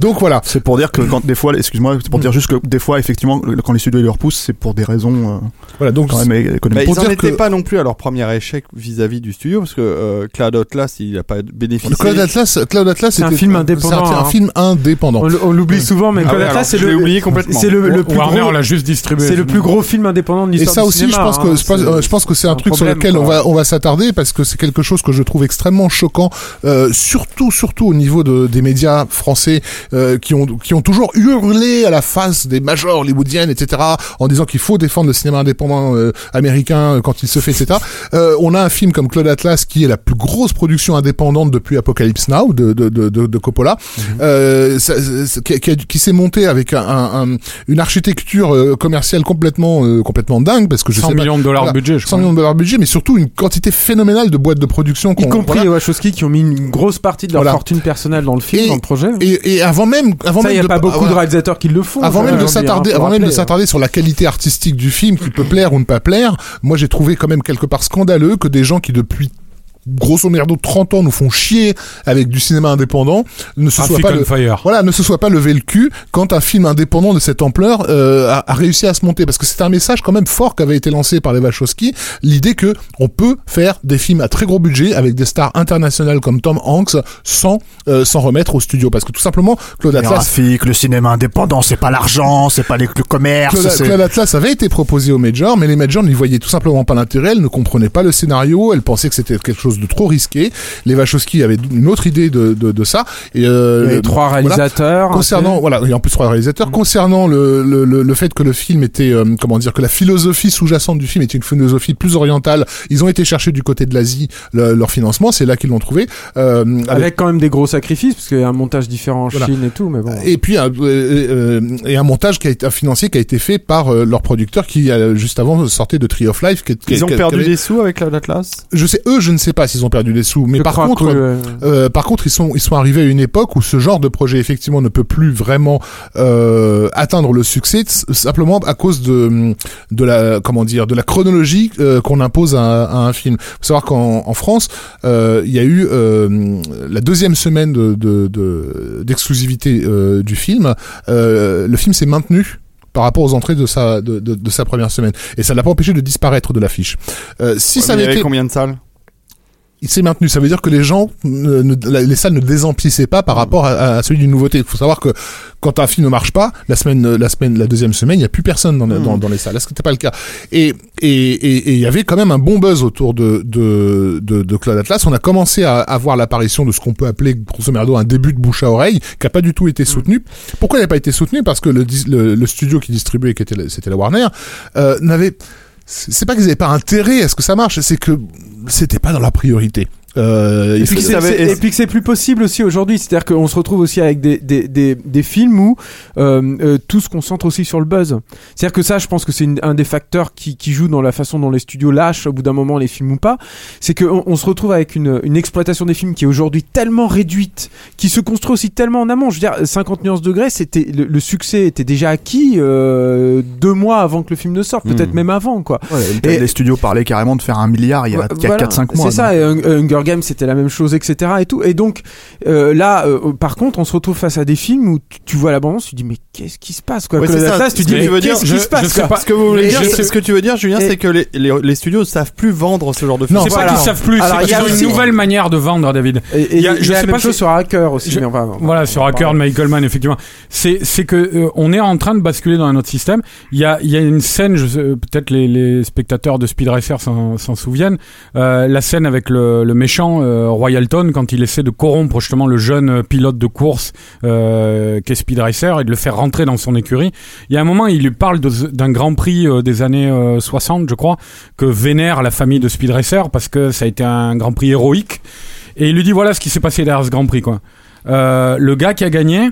Donc voilà. C'est pour dire que quand des fois, excuse-moi, c'est pour dire juste que des fois effectivement quand les studios ils le repoussent, c'est pour des raisons euh, Voilà, donc quand même Bah, économiques. Pour ils en dire étaient que- pas non plus à leur premier échec vis-à-vis du studio parce que euh, Cloud Atlas il a pas bénéficié. le Cloud Atlas, Cloud Atlas, C'est un film indépendant, c'était un hein. film indépendant. On, on l'oublie souvent, mais Ah Cloud ouais, Atlas, c'est le, oublié complètement. c'est le, le plus Warner gros, l'a juste distribué. c'est le plus gros film indépendant de Et l'histoire ça du aussi, cinéma, je pense hein. que je pense, C'est- euh, je pense que c'est un un truc sur lequel on va on va s'attarder parce que c'est quelque chose que je trouve extrêmement choquant, euh, surtout surtout au niveau de, des médias français euh, qui ont qui ont toujours hurlé à la face des majors hollywoodiennes, etc. en disant qu'il faut défendre le cinéma indépendant euh, américain euh, quand il se fait, etc. Euh, on a un film comme Claude Atlas qui est la plus grosse production indépendante depuis Apocalypse Now de de de, de, de Coppola, euh, ça- ça- qui, qui s'est monté avec un, un- un- une architecture euh, commerciale complètement euh, complètement dingue parce que je 100 sais pas, millions de dollars voilà, budget, je 100 crois. millions de dollars budget, mais surtout une quantité phénoménale de boîtes de production. y compris voilà. les Wachowski qui ont mis une grosse partie de leur Voilà. fortune personnelle dans le film, Et- dans le projet. Et, et avant même, avant ça, même n'y a de, pas beaucoup de réalisateurs qui le font. Avant même de s'attarder, avant même de s'attarder sur la qualité artistique du film qui peut plaire ou ne pas plaire, moi j'ai trouvé quand même quelque part scandaleux que des gens qui depuis grosso merdo 30 ans nous font chier avec du cinéma indépendant ne se Traffic pas le, Fire. voilà, ne se soit pas levé le cul quand un film indépendant de cette ampleur euh, a, a réussi à se monter. Parce que c'est un message quand même fort qui avait été lancé par les Wachowski, l'idée que on peut faire des films à très gros budget avec des stars internationales comme Tom Hanks sans euh, s'en remettre au studio. Parce que tout simplement, Claude Le Atlas graphique, le cinéma indépendant, c'est pas l'argent, c'est pas les- le commerce. Claude, Claude Atlas avait été proposé aux majors, mais les majors n'y voyaient tout simplement pas l'intérêt, elles ne comprenaient pas le scénario, elles pensaient que c'était quelque chose chose de trop risqué. Les Wachowski avaient une autre idée de, de, de ça. Et, euh, Il y avait le- trois voilà. réalisateurs. Concernant, voilà, et en plus trois réalisateurs, concernant le, le, le, le fait que le film était, euh, comment dire, que la philosophie sous-jacente du film était une philosophie plus orientale, ils ont été chercher du côté de l'Asie le- leur financement, c'est là qu'ils l'ont trouvé. Euh, avec- Avec quand même des gros sacrifices, parce qu'il y a un montage différent en Voilà. Chine et tout, mais bon. et puis un, et un montage qui a été un financier qui a été fait par leur producteur qui juste avant sortait de Tree of Life. Qui, qui- Ils ont qui- perdu avait- des sous avec la- l'Atlas? Je sais, eux, je ne sais pas s'ils ont perdu des sous, mais Je par contre, que, euh, Euh, par contre, ils sont ils sont arrivés à une époque où ce genre de projet effectivement ne peut plus vraiment euh, atteindre le succès simplement à cause de de la comment dire de la chronologie euh, qu'on impose à, à un film. Faut savoir qu'en en France, euh, il y a eu euh, la deuxième semaine de de- de- d'exclusivité euh, du film. Euh, le film s'est maintenu par rapport aux entrées de sa de, de, de sa première semaine et ça l'a pas empêché de disparaître de l'affiche. Euh, si ça Il y avait avait été combien de salles? Il s'est maintenu. Ça veut dire que les gens, ne- ne- la- les salles ne désemplissaient pas par rapport à, à celui d'une nouveauté. Il faut savoir que quand un film ne marche pas, la semaine, la semaine, la deuxième semaine, il n'y a plus personne dans, dans les salles. Là, ce n'était pas le cas? Et et et et il y avait quand même un bon buzz autour de de de, de Claude Atlas. On a commencé à avoir l'apparition de ce qu'on peut appeler grosso merdo un début de bouche à oreille, qui n'a pas du tout été soutenu. Pourquoi il n'a pas été soutenu? Parce que le, le, le studio qui distribuait, qui était c'était la Warner, euh, n'avait c'est pas qu'ils avaient pas intérêt à ce que ça marche, c'est que c'était pas dans la priorité. Euh, Et puis, que c'est- ça avait- c'est- et puis que c'est plus possible aussi aujourd'hui, c'est-à-dire qu'on se retrouve aussi avec des, des, des, des films où euh, euh, tout se concentre aussi sur le buzz. C'est-à-dire que ça, je pense que c'est un des facteurs qui, qui joue dans la façon dont les studios lâchent au bout d'un moment les films ou pas. C'est qu'on on se retrouve avec une, une exploitation des films qui est aujourd'hui tellement réduite, qui se construit aussi tellement en amont. Je veux dire, 50 nuances degrés, c'était le, le succès était déjà acquis euh, deux mois avant que le film ne sorte, peut-être Hmm. même avant, quoi. Ouais, Et- les studios parlaient carrément de faire un milliard il y a, il y a Voilà, 4-5 mois. C'est ça, et Hun- Hunger C'était la même chose, etc. Et tout. Et donc euh, là, euh, par contre, on se retrouve face à des films où tu, tu vois la bande, tu dis mais qu'est-ce qui se passe quoi? Ouais, c'est ça. Atlas, tu Ce dis que mais tu veux dire, qu'est-ce qui se passe quoi? Ce que vous voulez dire, je- ce que tu veux dire, Julien, c'est que les, les, les studios ne savent plus vendre ce genre de film. Non, C'est pas voilà. qu'ils savent plus, c'est Alors, il y qu'ils a ont aussi- une nouvelle manière de vendre, David. Et, et Il y a- je a sais la pas même chose sur Hacker aussi. Voilà, sur Hacker de. Michael Mann, effectivement. C'est, c'est que euh, on est en train de basculer dans un autre système. Il y a, il y a une scène, peut-être les, spectateurs de Speed Racer s'en, souviennent, la scène avec le, le euh, Royalton quand il essaie de corrompre justement le jeune euh, pilote de course euh, qu'est Speed Racer et de le faire rentrer dans son écurie. Il y a un moment, il lui parle d'un Grand Prix euh, des années euh, 60, je crois, que vénère la famille de Speed Racer parce que ça a été un Grand Prix héroïque. Et il lui dit voilà ce qui s'est passé derrière ce Grand Prix, quoi. Le gars qui a gagné,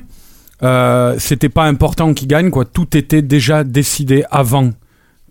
c'était pas important qu'il gagne, quoi. Tout était déjà décidé avant.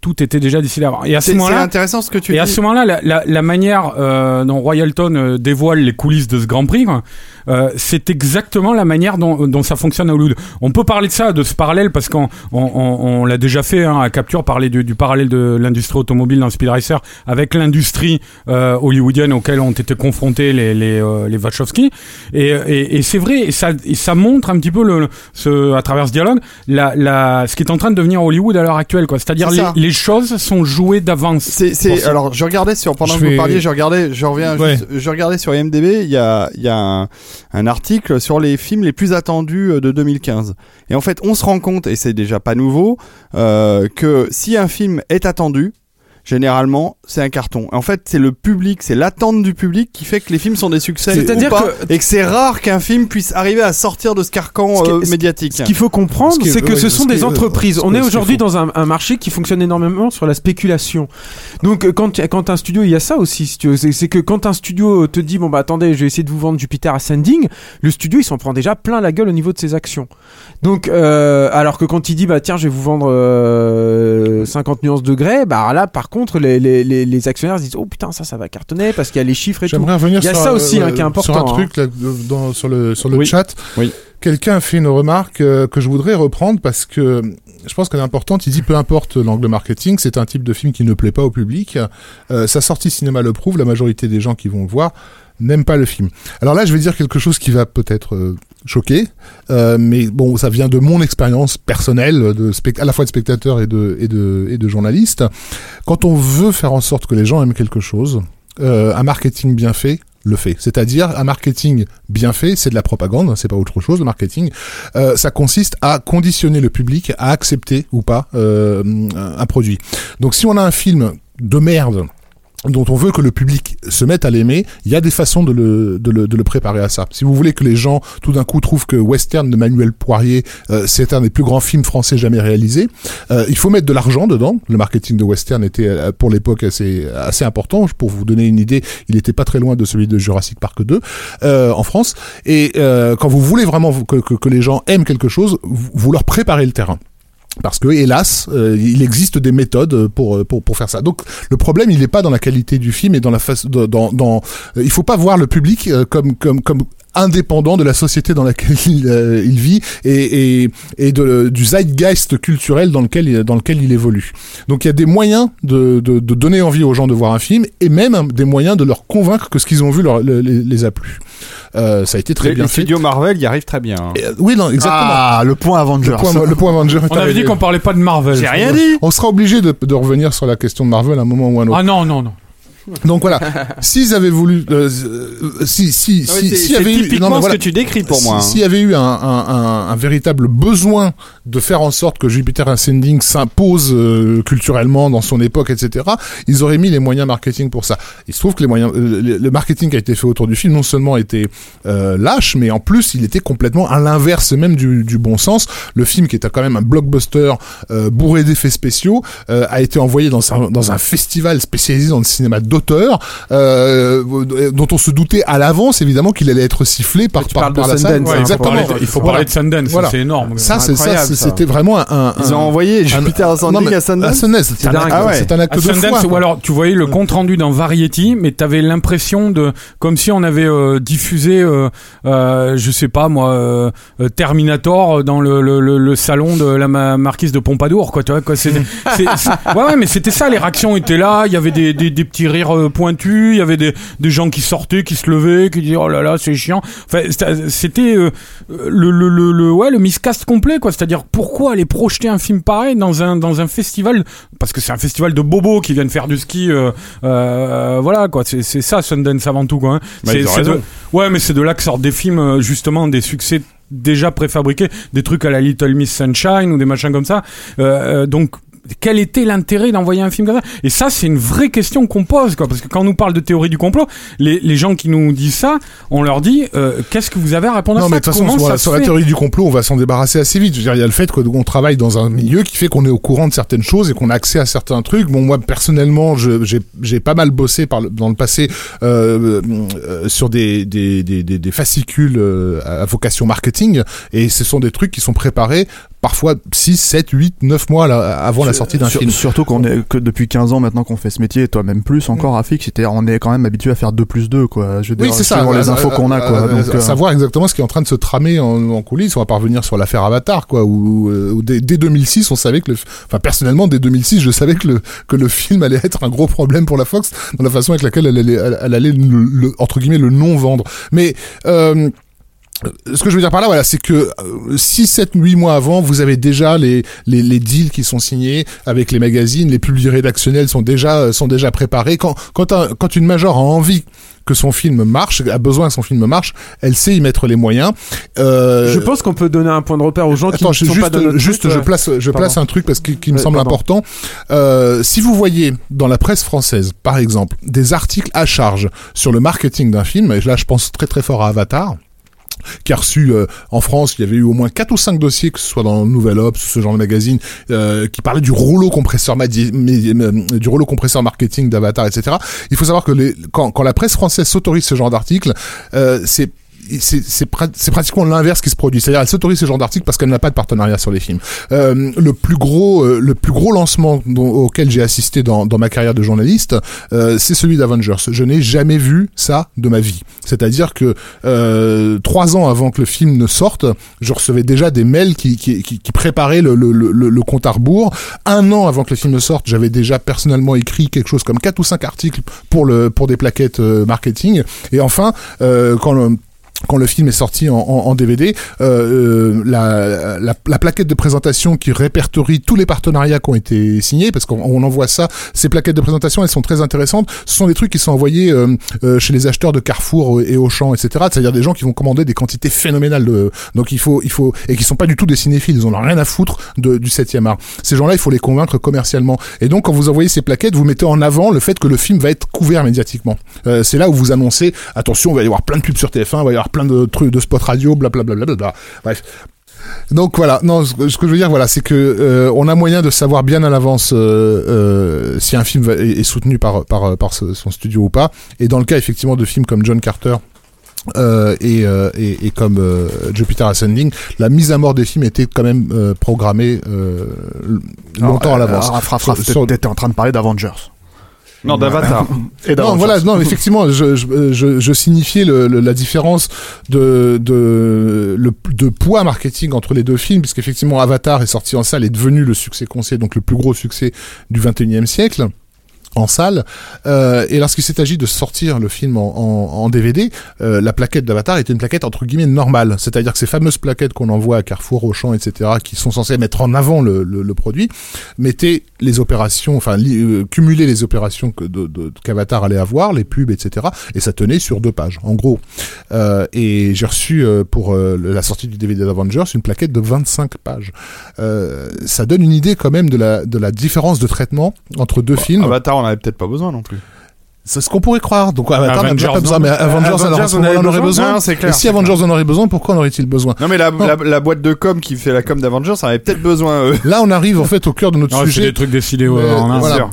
Tout était déjà décidé avant. Et à ce C'est c'est moment-là, intéressant ce que tu et à dis. ce moment-là, la, la, la manière euh, dont Royalton euh, dévoile les coulisses de ce Grand Prix, quoi, euh, c'est exactement la manière dont, dont ça fonctionne à Hollywood. On peut parler de ça, de ce parallèle, parce qu'on on, on, on l'a déjà fait hein, à Capture, parler du, du parallèle de l'industrie automobile dans Speed Racer avec l'industrie euh, hollywoodienne auquel ont été confrontés les, les, euh, les Wachowski. Et, et, et c'est vrai, et ça, et ça montre un petit peu, le, ce, à travers ce dialogue, la, la, ce qui est en train de devenir Hollywood à l'heure actuelle. quoi. C'est-à-dire C'est les, les choses sont jouées d'avance. Alors, je regardais sur, pendant Je que vous parliez, je regardais, je reviens Ouais. juste- je regardais sur IMDb, il y a, y a un, un article sur les films les plus attendus euh, de 2015. Et en fait, on se rend compte, et c'est déjà pas nouveau, euh, que si un film est attendu, généralement, c'est un carton. En fait, c'est le public, c'est l'attente du public qui fait que les films sont des succès C'est-à-dire ou pas, que- et que c'est rare qu'un film puisse arriver à sortir de ce carcan Ce qui est- euh, médiatique. Ce qu'il faut comprendre, Ce c'est que ouais, ce ce sont des entreprises. On est aujourd'hui dans un, un marché qui fonctionne énormément sur la spéculation. Donc, euh, quand, quand un studio, il y a ça aussi, si c'est que quand un studio te dit, bon bah attendez, je vais essayer de vous vendre Jupiter Ascending, le studio il s'en prend déjà plein la gueule au niveau de ses actions. Donc, euh, alors que quand il dit, bah tiens, je vais vous vendre euh, 50 nuances degrés, bah là par contre, les, les, les, les actionnaires se disent, oh putain, ça, ça va cartonner parce qu'il y a les chiffres et tout. J'aimerais revenir Il y a sur, ça euh, aussi, hein, qui est important, Sur un hein. truc là, dans, sur le sur le Oui. chat. Oui. Quelqu'un a fait une remarque euh, que je voudrais reprendre parce que je pense qu'elle est importante. Il dit peu importe l'angle marketing, c'est un type de film qui ne plaît pas au public. Euh, sa sortie cinéma le prouve. La majorité des gens qui vont le voir n'aiment pas le film. Alors là, je vais dire quelque chose qui va peut-être euh, choquer, euh, mais bon, ça vient de mon expérience personnelle, de à la fois de spectateur et de et de et de journaliste. Quand on veut faire en sorte que les gens aiment quelque chose, euh, un marketing bien fait le fait. C'est-à-dire un marketing bien fait, c'est de la propagande, c'est pas autre chose. Le marketing, euh, ça consiste à conditionner le public à accepter ou pas euh, un produit. Donc si on a un film de merde dont on veut que le public se mette à l'aimer, il y a des façons de le, de, le, de le préparer à ça. Si vous voulez que les gens tout d'un coup trouvent que Western de Manuel Poirier euh, c'est un des plus grands films français jamais réalisés, euh, il faut mettre de l'argent dedans. Le marketing de Western était euh, pour l'époque assez assez important. Pour vous donner une idée, il n'était pas très loin de celui de Jurassic Park 2 euh, en France. Et euh, quand vous voulez vraiment que, que, que les gens aiment quelque chose, vous, vous leur préparez le terrain. Parce que hélas, euh, il existe des méthodes pour pour pour faire ça. Donc le problème, il n'est pas dans la qualité du film et dans la face dans dans, euh, il faut pas voir le public euh, comme comme comme indépendant de la société dans laquelle il, euh, il vit et, et, et de, du zeitgeist culturel dans lequel, il- dans lequel il évolue. Donc il y a des moyens de, de, de donner envie aux gens de voir un film et même des moyens de leur convaincre que ce qu'ils ont vu leur, les, les a plu. Euh, ça a été très Les, bien les fait. studios Marvel y arrivent très bien. hein. Et, euh, oui, non, exactement. Ah, le point Avengers. le, point, le point. On avait dit qu'on parlait pas de Marvel. J'ai rien dit. On sera obligé de, de revenir sur la question de Marvel à un moment ou à un autre. Ah non, non, non. Donc voilà, s'ils avaient voulu, euh, si si Ah si avait eu, non, mais ce voilà. que tu décris pour moi. hein. S'il y avait eu un, un, un, un véritable besoin de faire en sorte que Jupiter Ascending s'impose euh, culturellement dans son époque, etc., ils auraient mis les moyens marketing pour ça. Il se trouve que les moyens, euh, le, marketing qui a été fait autour du film non seulement était euh, lâche, mais en plus il était complètement à l'inverse même du, du bon sens. Le film qui était quand même un blockbuster euh, bourré d'effets spéciaux euh, a été envoyé dans un, dans un festival spécialisé dans le cinéma d'auteur euh, dont on se doutait à l'avance évidemment qu'il allait être sifflé par, par, par la Ouais, hein, il faut exactement. parler de, il faut Voilà. parler de Sundance, Voilà. c'est énorme. Ça, c'est ça, c'était vraiment un. un- Ils ont envoyé un- Jupiter Ascending à Sundance. c'est un, Ah ouais. c'est un acte À de Sundance, foi. ou alors tu voyais le compte rendu dans Variety, mais t'avais l'impression de comme si on avait euh, diffusé, euh, euh, je sais pas moi, euh, Terminator dans le, le, le, le salon de la ma- marquise de Pompadour, quoi. Tu vois quoi, c'est, ouais, ouais, mais c'était ça. Les réactions étaient là. Il y avait des, des, des petits rires euh, pointus. Il y avait des, des gens qui sortaient, qui se levaient, qui disaient oh là là, c'est chiant. Enfin, c'était- euh, le, le, le, le ouais le miscast complet, quoi. C'est-à-dire pourquoi aller projeter un film pareil dans un dans un festival? Parce que c'est un festival de bobos qui viennent faire du ski. euh, euh, voilà quoi. C'est c'est ça Sundance avant tout quoi. hein. Bah, de- ouais, mais c'est de là que sortent des films justement des succès déjà préfabriqués, des trucs à la Little Miss Sunshine ou des machins comme ça. Euh, donc quel était l'intérêt d'envoyer un film comme ça? Et ça, c'est une vraie question qu'on pose, quoi. Parce que quand on nous parle de théorie du complot, les, les gens qui nous disent ça, on leur dit euh, qu'est-ce que vous avez à répondre Non, à mais ça? de toute façon, sur, ça la, sur théorie du complot, on va s'en débarrasser assez vite. Je veux dire, il y a le fait qu'on travaille dans un milieu qui fait qu'on est au courant de certaines choses et qu'on a accès à certains trucs. Bon, moi, personnellement, j'ai pas mal bossé par le- dans le passé euh, euh, sur des, des, des, des, des fascicules à vocation marketing et ce sont des trucs qui sont préparés parfois 6, 7, 8, 9 mois là, avant la sortie d'un film. Surtout qu'on est que depuis 15 ans maintenant qu'on fait ce métier, et toi même plus encore, Afik, c'était on est quand même habitué à faire 2 plus 2 quoi. Je veux Oui, dire, c'est ça. les Euh, infos qu'on a quoi. euh, Donc, euh, euh, savoir exactement ce qui est en train de se tramer en, en coulisses. On va pas revenir sur l'affaire Avatar, quoi. Où, euh, où dès, dès 2006, on savait que le, enfin personnellement, dès 2006, je savais que le que le film allait être un gros problème pour la Fox dans la façon avec laquelle elle allait, elle allait le, le- entre guillemets le non vendre. Mais euh, ce que je veux dire par là, voilà, c'est que 6, 7, 8 mois avant, vous avez déjà les, les, les deals qui sont signés avec les magazines, les publics rédactionnels sont déjà, sont déjà préparés. Quand, quand, un- quand une major a envie que son film marche, a besoin que son film marche, elle sait y mettre les moyens. Euh, Je pense qu'on peut donner un point de repère aux gens qui ne sont juste, pas dans notre juste truc, je place, je Pardon. place un truc parce qu'il qui me semble pardon. important. Euh, si vous voyez dans la presse française, par exemple, des articles à charge sur le marketing d'un film, et là je pense très très fort à Avatar, qui a reçu en France, il y avait eu au moins quatre ou cinq dossiers, que ce soit dans Nouvel Obs, ce genre de magazine, euh, qui parlaient du rouleau compresseur madi- mé- euh, du rouleau compresseur marketing d'Avatar, etc. Il faut savoir que quand la presse française s'autorise ce genre d'article, euh, c'est c'est c'est pra- c'est pratiquement l'inverse qui se produit. C'est-à-dire elle s'autorise ce genre d'article parce qu'elle n'a pas de partenariat sur les films. Euh, le plus gros euh, le plus gros lancement auquel j'ai assisté dans, dans ma carrière de journaliste, euh, c'est celui d'Avengers. Je n'ai jamais vu ça de ma vie. C'est-à-dire que euh, trois ans avant que le film ne sorte, je recevais déjà des mails qui, qui, qui, préparaient le, le, le, le compte à rebours. Un an avant que le film ne sorte, j'avais déjà personnellement écrit quelque chose comme quatre ou cinq articles pour le pour des plaquettes euh, marketing. Et enfin, euh, quand le quand le film est sorti en, DVD, euh, euh, la, la, la plaquette de présentation qui répertorie tous les partenariats qui ont été signés, parce qu'on on envoie ça, ces plaquettes de présentation, elles sont très intéressantes. Ce sont des trucs qui sont envoyés euh, euh, chez les acheteurs de Carrefour et Auchan, etc. C'est-à-dire des gens qui vont commander des quantités phénoménales de, donc il faut, il faut, et qui sont pas du tout des cinéphiles, ils ont rien à foutre du 7e art. Ces gens-là, il faut les convaincre commercialement. Et donc, quand vous envoyez ces plaquettes, vous mettez en avant le fait que le film va être couvert médiatiquement. C'est là où vous annoncez, attention, il va y avoir plein de pubs sur TF1, il va y avoir plein de trucs de spots radio, blablabla. Bla, bla, bla, Bref. Donc voilà, non, ce que ce que je veux dire, voilà, c'est que euh, on a moyen de savoir bien à l'avance euh, euh, si un film va- est, est soutenu par par par ce- son studio ou pas. Et dans le cas effectivement de films comme John Carter. et, et, et comme Jupiter Ascending, la mise à mort des films était quand même programmée longtemps à l'avance. Alors, Raph, Raph, Sur- en train de parler d'Avengers. Non, d'Avatar. Et Non, voilà, non, effectivement, je, je, je, je signifiais le, le- la différence de, de, le, de poids marketing entre les deux films, puisqu'effectivement, Avatar est sorti en salle, est devenu le succès qu'on sait, donc le plus gros succès du 21e siècle en salle. Euh, et lorsqu'il s'est agi de sortir le film en, en, en DVD euh, la plaquette d'Avatar était une plaquette entre guillemets normale. C'est-à-dire que ces fameuses plaquettes qu'on envoie à Carrefour, Auchan, etc qui sont censées mettre en avant le, le, le produit mettaient les opérations enfin li- euh, cumuler les opérations que de, de, qu'Avatar allait avoir les pubs etc et ça tenait sur deux pages en gros. Euh, et j'ai reçu pour la sortie du DVD d'Avengers une plaquette de 25 pages. Ça donne une idée quand même de la, de la différence de traitement entre deux films. Avatar, on avait peut-être pas besoin non plus. c'est ce qu'on pourrait croire. Donc Avatar n'a pas besoin, mais Avengers, alors on on aurait besoin. Non, c'est clair, Et si c'est Avengers en aurait besoin, pourquoi en aurait-il besoin Non mais la, Non. la, la boîte de com qui fait la com d'Avengers, ça avait peut-être besoin. euh, Là, on arrive en fait au cœur de notre Non, c'est sujet. des trucs décidés Mais, euh, en un. voilà. sûr.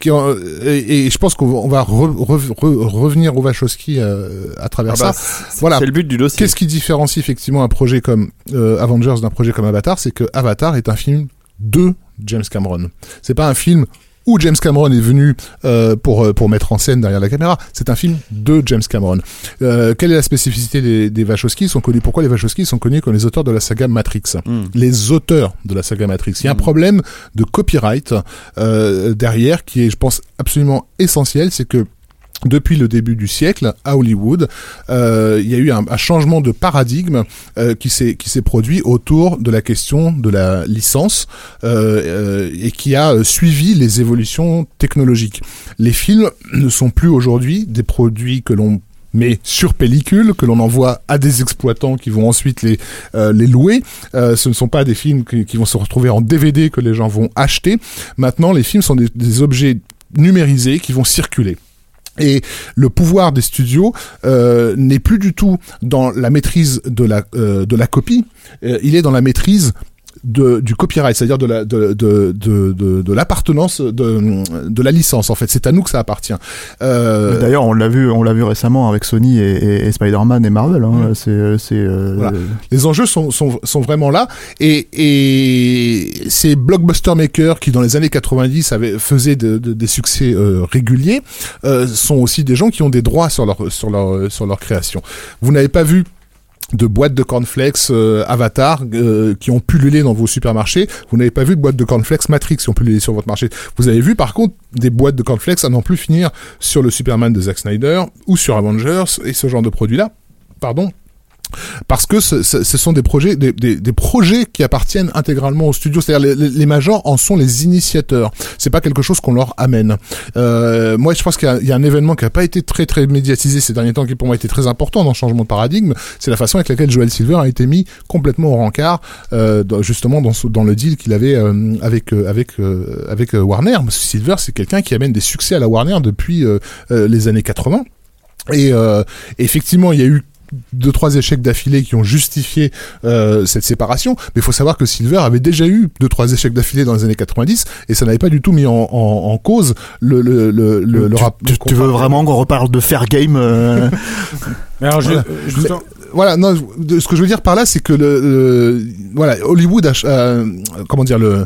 Qui, en- et, et je pense qu'on va, on va re- re- re- revenir au Wachowski euh, à travers Ah bah, ça. c'est- Voilà. C'est le but du dossier. Qu'est-ce qui différencie effectivement un projet comme euh, Avengers d'un projet comme Avatar C'est que Avatar est un film de James Cameron. C'est pas un film où James Cameron est venu euh, pour euh, pour mettre en scène derrière la caméra. C'est un film de James Cameron. Euh, quelle est la spécificité des, des Wachowski? Ils sont connus. Pourquoi les Wachowski sont connus comme les auteurs de la saga Matrix? Hmm. les auteurs de la saga Matrix. Il y a un problème de copyright euh, derrière qui est, je pense, absolument essentiel, c'est que depuis le début du siècle, à Hollywood, euh, il y a eu un, changement de paradigme euh, qui s'est produit autour de la question de la licence euh, euh, et qui a suivi les évolutions technologiques. Les films ne sont plus aujourd'hui des produits que l'on met sur pellicule, que l'on envoie à des exploitants qui vont ensuite les louer. Ce ne sont pas des films qui, vont se retrouver en DVD que les gens vont acheter. Maintenant, les films sont des objets numérisés qui vont circuler. Et le pouvoir des studios euh, n'est plus du tout dans la maîtrise de la euh, de la copie, euh, il est dans la maîtrise de, du copyright, c'est-à-dire de la de de de, de, l'appartenance de de la licence en fait. C'est à nous que ça appartient. Euh, D'ailleurs, on l'a vu, on l'a vu récemment avec Sony et, et- et Spider-Man et Marvel. Hein. C'est, c'est. euh, Voilà. les enjeux sont, sont, sont vraiment là et, et ces blockbuster makers qui dans les années 90 avaient, faisaient de- de- des succès euh, réguliers euh, sont aussi des gens qui ont des droits sur leur, sur leur, sur leur création. Vous n'avez pas vu de boîtes de cornflakes euh, Avatar euh, qui ont pullulé dans vos supermarchés. Vous n'avez pas vu de boîtes de cornflakes Matrix qui ont pullulé sur votre marché. Vous avez vu par contre des boîtes de cornflakes à n'en plus finir sur le Superman de Zack Snyder ou sur Avengers et ce genre de produits-là. Pardon, parce que ce, sont des projets, des, projets qui appartiennent intégralement au studio. C'est-à-dire les, majors en sont les initiateurs. C'est pas quelque chose qu'on leur amène. Euh, moi, je pense qu'il y, a- un événement qui a pas été très très médiatisé ces derniers temps, qui pour moi été très important dans le changement de paradigme. C'est la façon avec laquelle Joel Silver a été mis complètement au rencard, euh, justement dans, le deal qu'il avait euh, avec avec avec Warner. Silver, c'est quelqu'un qui amène des succès à la Warner depuis les années 80. Et effectivement, il y a eu deux trois échecs d'affilée qui ont justifié euh, cette séparation mais il faut savoir que Silver avait déjà eu deux trois échecs d'affilée dans les années 90 et ça n'avait pas du tout mis en, en, en cause le le le, le, le tu, rap- tu- le tu contrat. veux vraiment qu'on reparle de fair game euh, Mais alors, je- Voilà. justement- voilà non ce que je veux dire par là c'est que le, le- voilà Hollywood a- comment dire le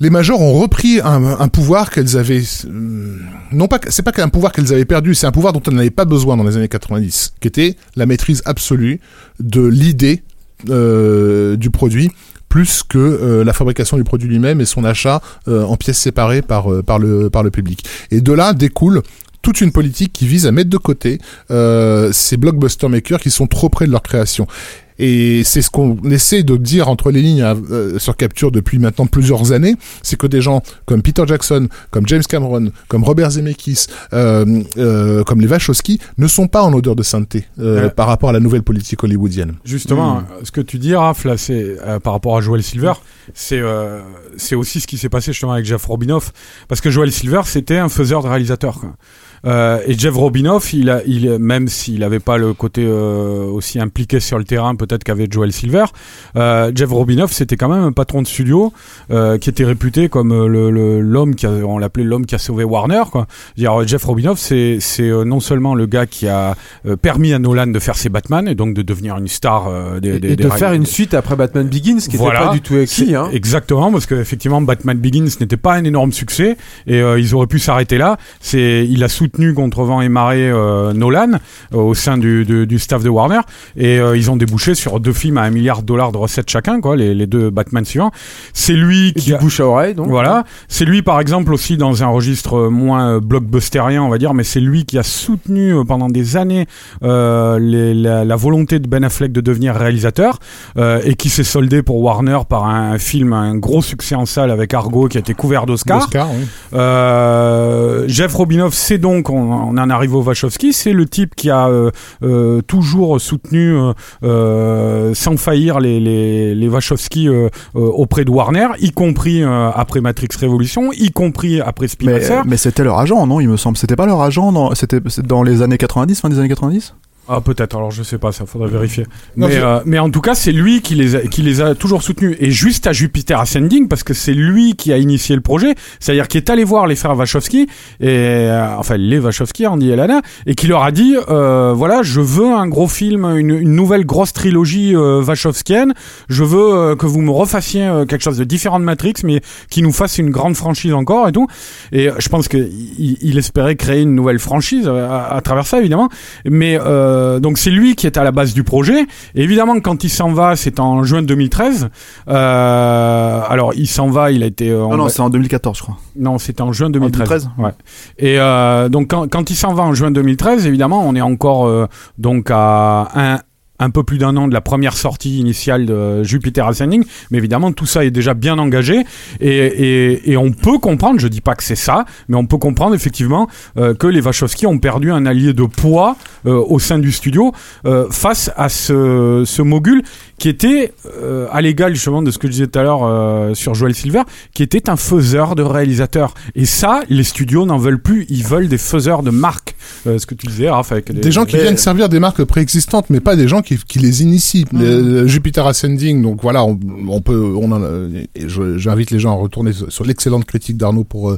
les majors ont repris un, pouvoir qu'elles avaient euh, non pas c'est pas qu'un pouvoir qu'elles avaient perdu c'est un pouvoir dont elles n'avaient pas besoin dans les années 90 qui était la maîtrise absolue de l'idée euh, du produit plus que euh, la fabrication du produit lui-même et son achat en pièces séparées par le par le public et de là découle toute une politique qui vise à mettre de côté ces blockbuster makers qui sont trop près de leur création. Et c'est ce qu'on essaie de dire entre les lignes euh, sur Capture depuis maintenant plusieurs années, c'est que des gens comme Peter Jackson, comme James Cameron, comme Robert Zemeckis, euh, euh, comme les Wachowski ne sont pas en odeur de sainteté euh, Ouais. par rapport à la nouvelle politique hollywoodienne. Justement, Hmm. ce que tu dis, Raph, là, c'est euh, par rapport à Joel Silver, c'est euh, c'est aussi ce qui s'est passé justement avec Jeff Robinoff, parce que Joel Silver, c'était un faiseur de réalisateur. Quoi. Euh, et Jeff Robinoff, il a, il, même s'il n'avait pas le côté euh, aussi impliqué sur le terrain, peut-être qu'avait Joel Silver, euh, Jeff Robinoff, c'était quand même un patron de studio euh, qui était réputé comme euh, le- le- l'homme qui a, on l'appelait l'homme qui a sauvé Warner. Quoi. Je veux dire, Jeff Robinoff, c'est c'est euh, non seulement le gars qui a permis à Nolan de faire ses Batman et donc de devenir une star des, Et, des- et des de ra- faire une suite après Batman Begins, qui Voilà. était pas du tout écrit. Hein. Exactement, parce que effectivement, Batman Begins n'était pas un énorme succès et ils auraient pu s'arrêter là. C'est, il a soutenu contre vent et marée euh, Nolan euh, au sein du, du, du staff de Warner et euh, ils ont débouché sur deux films à un milliard de dollars de recettes chacun, quoi, les, les deux Batman suivants. C'est lui qui a, bouche à oreille, donc. voilà, c'est lui par exemple aussi dans un registre moins blockbusterien, on va dire, mais c'est lui qui a soutenu pendant des années euh, les- la, la volonté de Ben Affleck de devenir réalisateur euh, et qui s'est soldé pour Warner par un film, un gros succès en salle avec Argo qui a été couvert d'Oscar. Oscar, oui. Euh, Jeff Robinoff, c'est donc, on, on en arrive au Wachowski, c'est le type qui a euh, euh, toujours soutenu euh, sans faillir les, Wachowski auprès de Warner, y compris après Matrix Révolution, y compris après Spinoza. mais c'était leur agent, non? Il me semble. C'était pas leur agent dans les années 90, fin des années 90 Ah peut-être, alors je sais pas, ça faudrait vérifier. Non, mais, je- euh, mais en tout cas, c'est lui qui les, a, qui les a toujours soutenus. Et juste à Jupiter Ascending, parce que c'est lui qui a initié le projet, c'est-à-dire qui est allé voir les frères Wachowski, et, euh, enfin les Wachowski, Andy et Lana, et qui leur a dit, euh, voilà, je veux un gros film, une, une nouvelle grosse trilogie euh, Wachowskienne, je veux euh, que vous me refassiez euh, quelque chose de différent de Matrix, mais qui nous fasse une grande franchise encore et tout. Et euh, je pense qu'il il espérait créer une nouvelle franchise euh, à, à travers ça, évidemment. Mais euh, donc c'est lui qui est à la base du projet. Et évidemment, quand il s'en va, c'est en juin 2013. Euh, alors il s'en va, il a été. euh, on Non, va- c'est en 2014, je crois. non, c'était en juin 2013. 2013 Ouais. Et euh, donc quand, quand il s'en va en juin 2013, évidemment, on est encore donc à un un peu plus d'un an de la première sortie initiale de Jupiter Ascending, mais évidemment tout ça est déjà bien engagé et, on peut comprendre, je dis pas que c'est ça, mais on peut comprendre effectivement euh, que les Wachowski ont perdu un allié de poids euh, au sein du studio euh, face à ce, ce mogul qui était euh, à l'égal justement de ce que je disais tout à l'heure euh, sur Joel Silver, qui était un faiseur de réalisateurs. Et ça, les studios n'en veulent plus, ils veulent des faiseurs de marques. Euh, ce que tu disais, Raph, avec Des gens qui Mais- viennent servir des marques préexistantes, mais pas des gens qui, qui les initient. Mm. Le- Jupiter Ascending, donc voilà, on, on peut, on en j'invite les gens à retourner sur, l'excellente critique d'Arnaud pour, euh,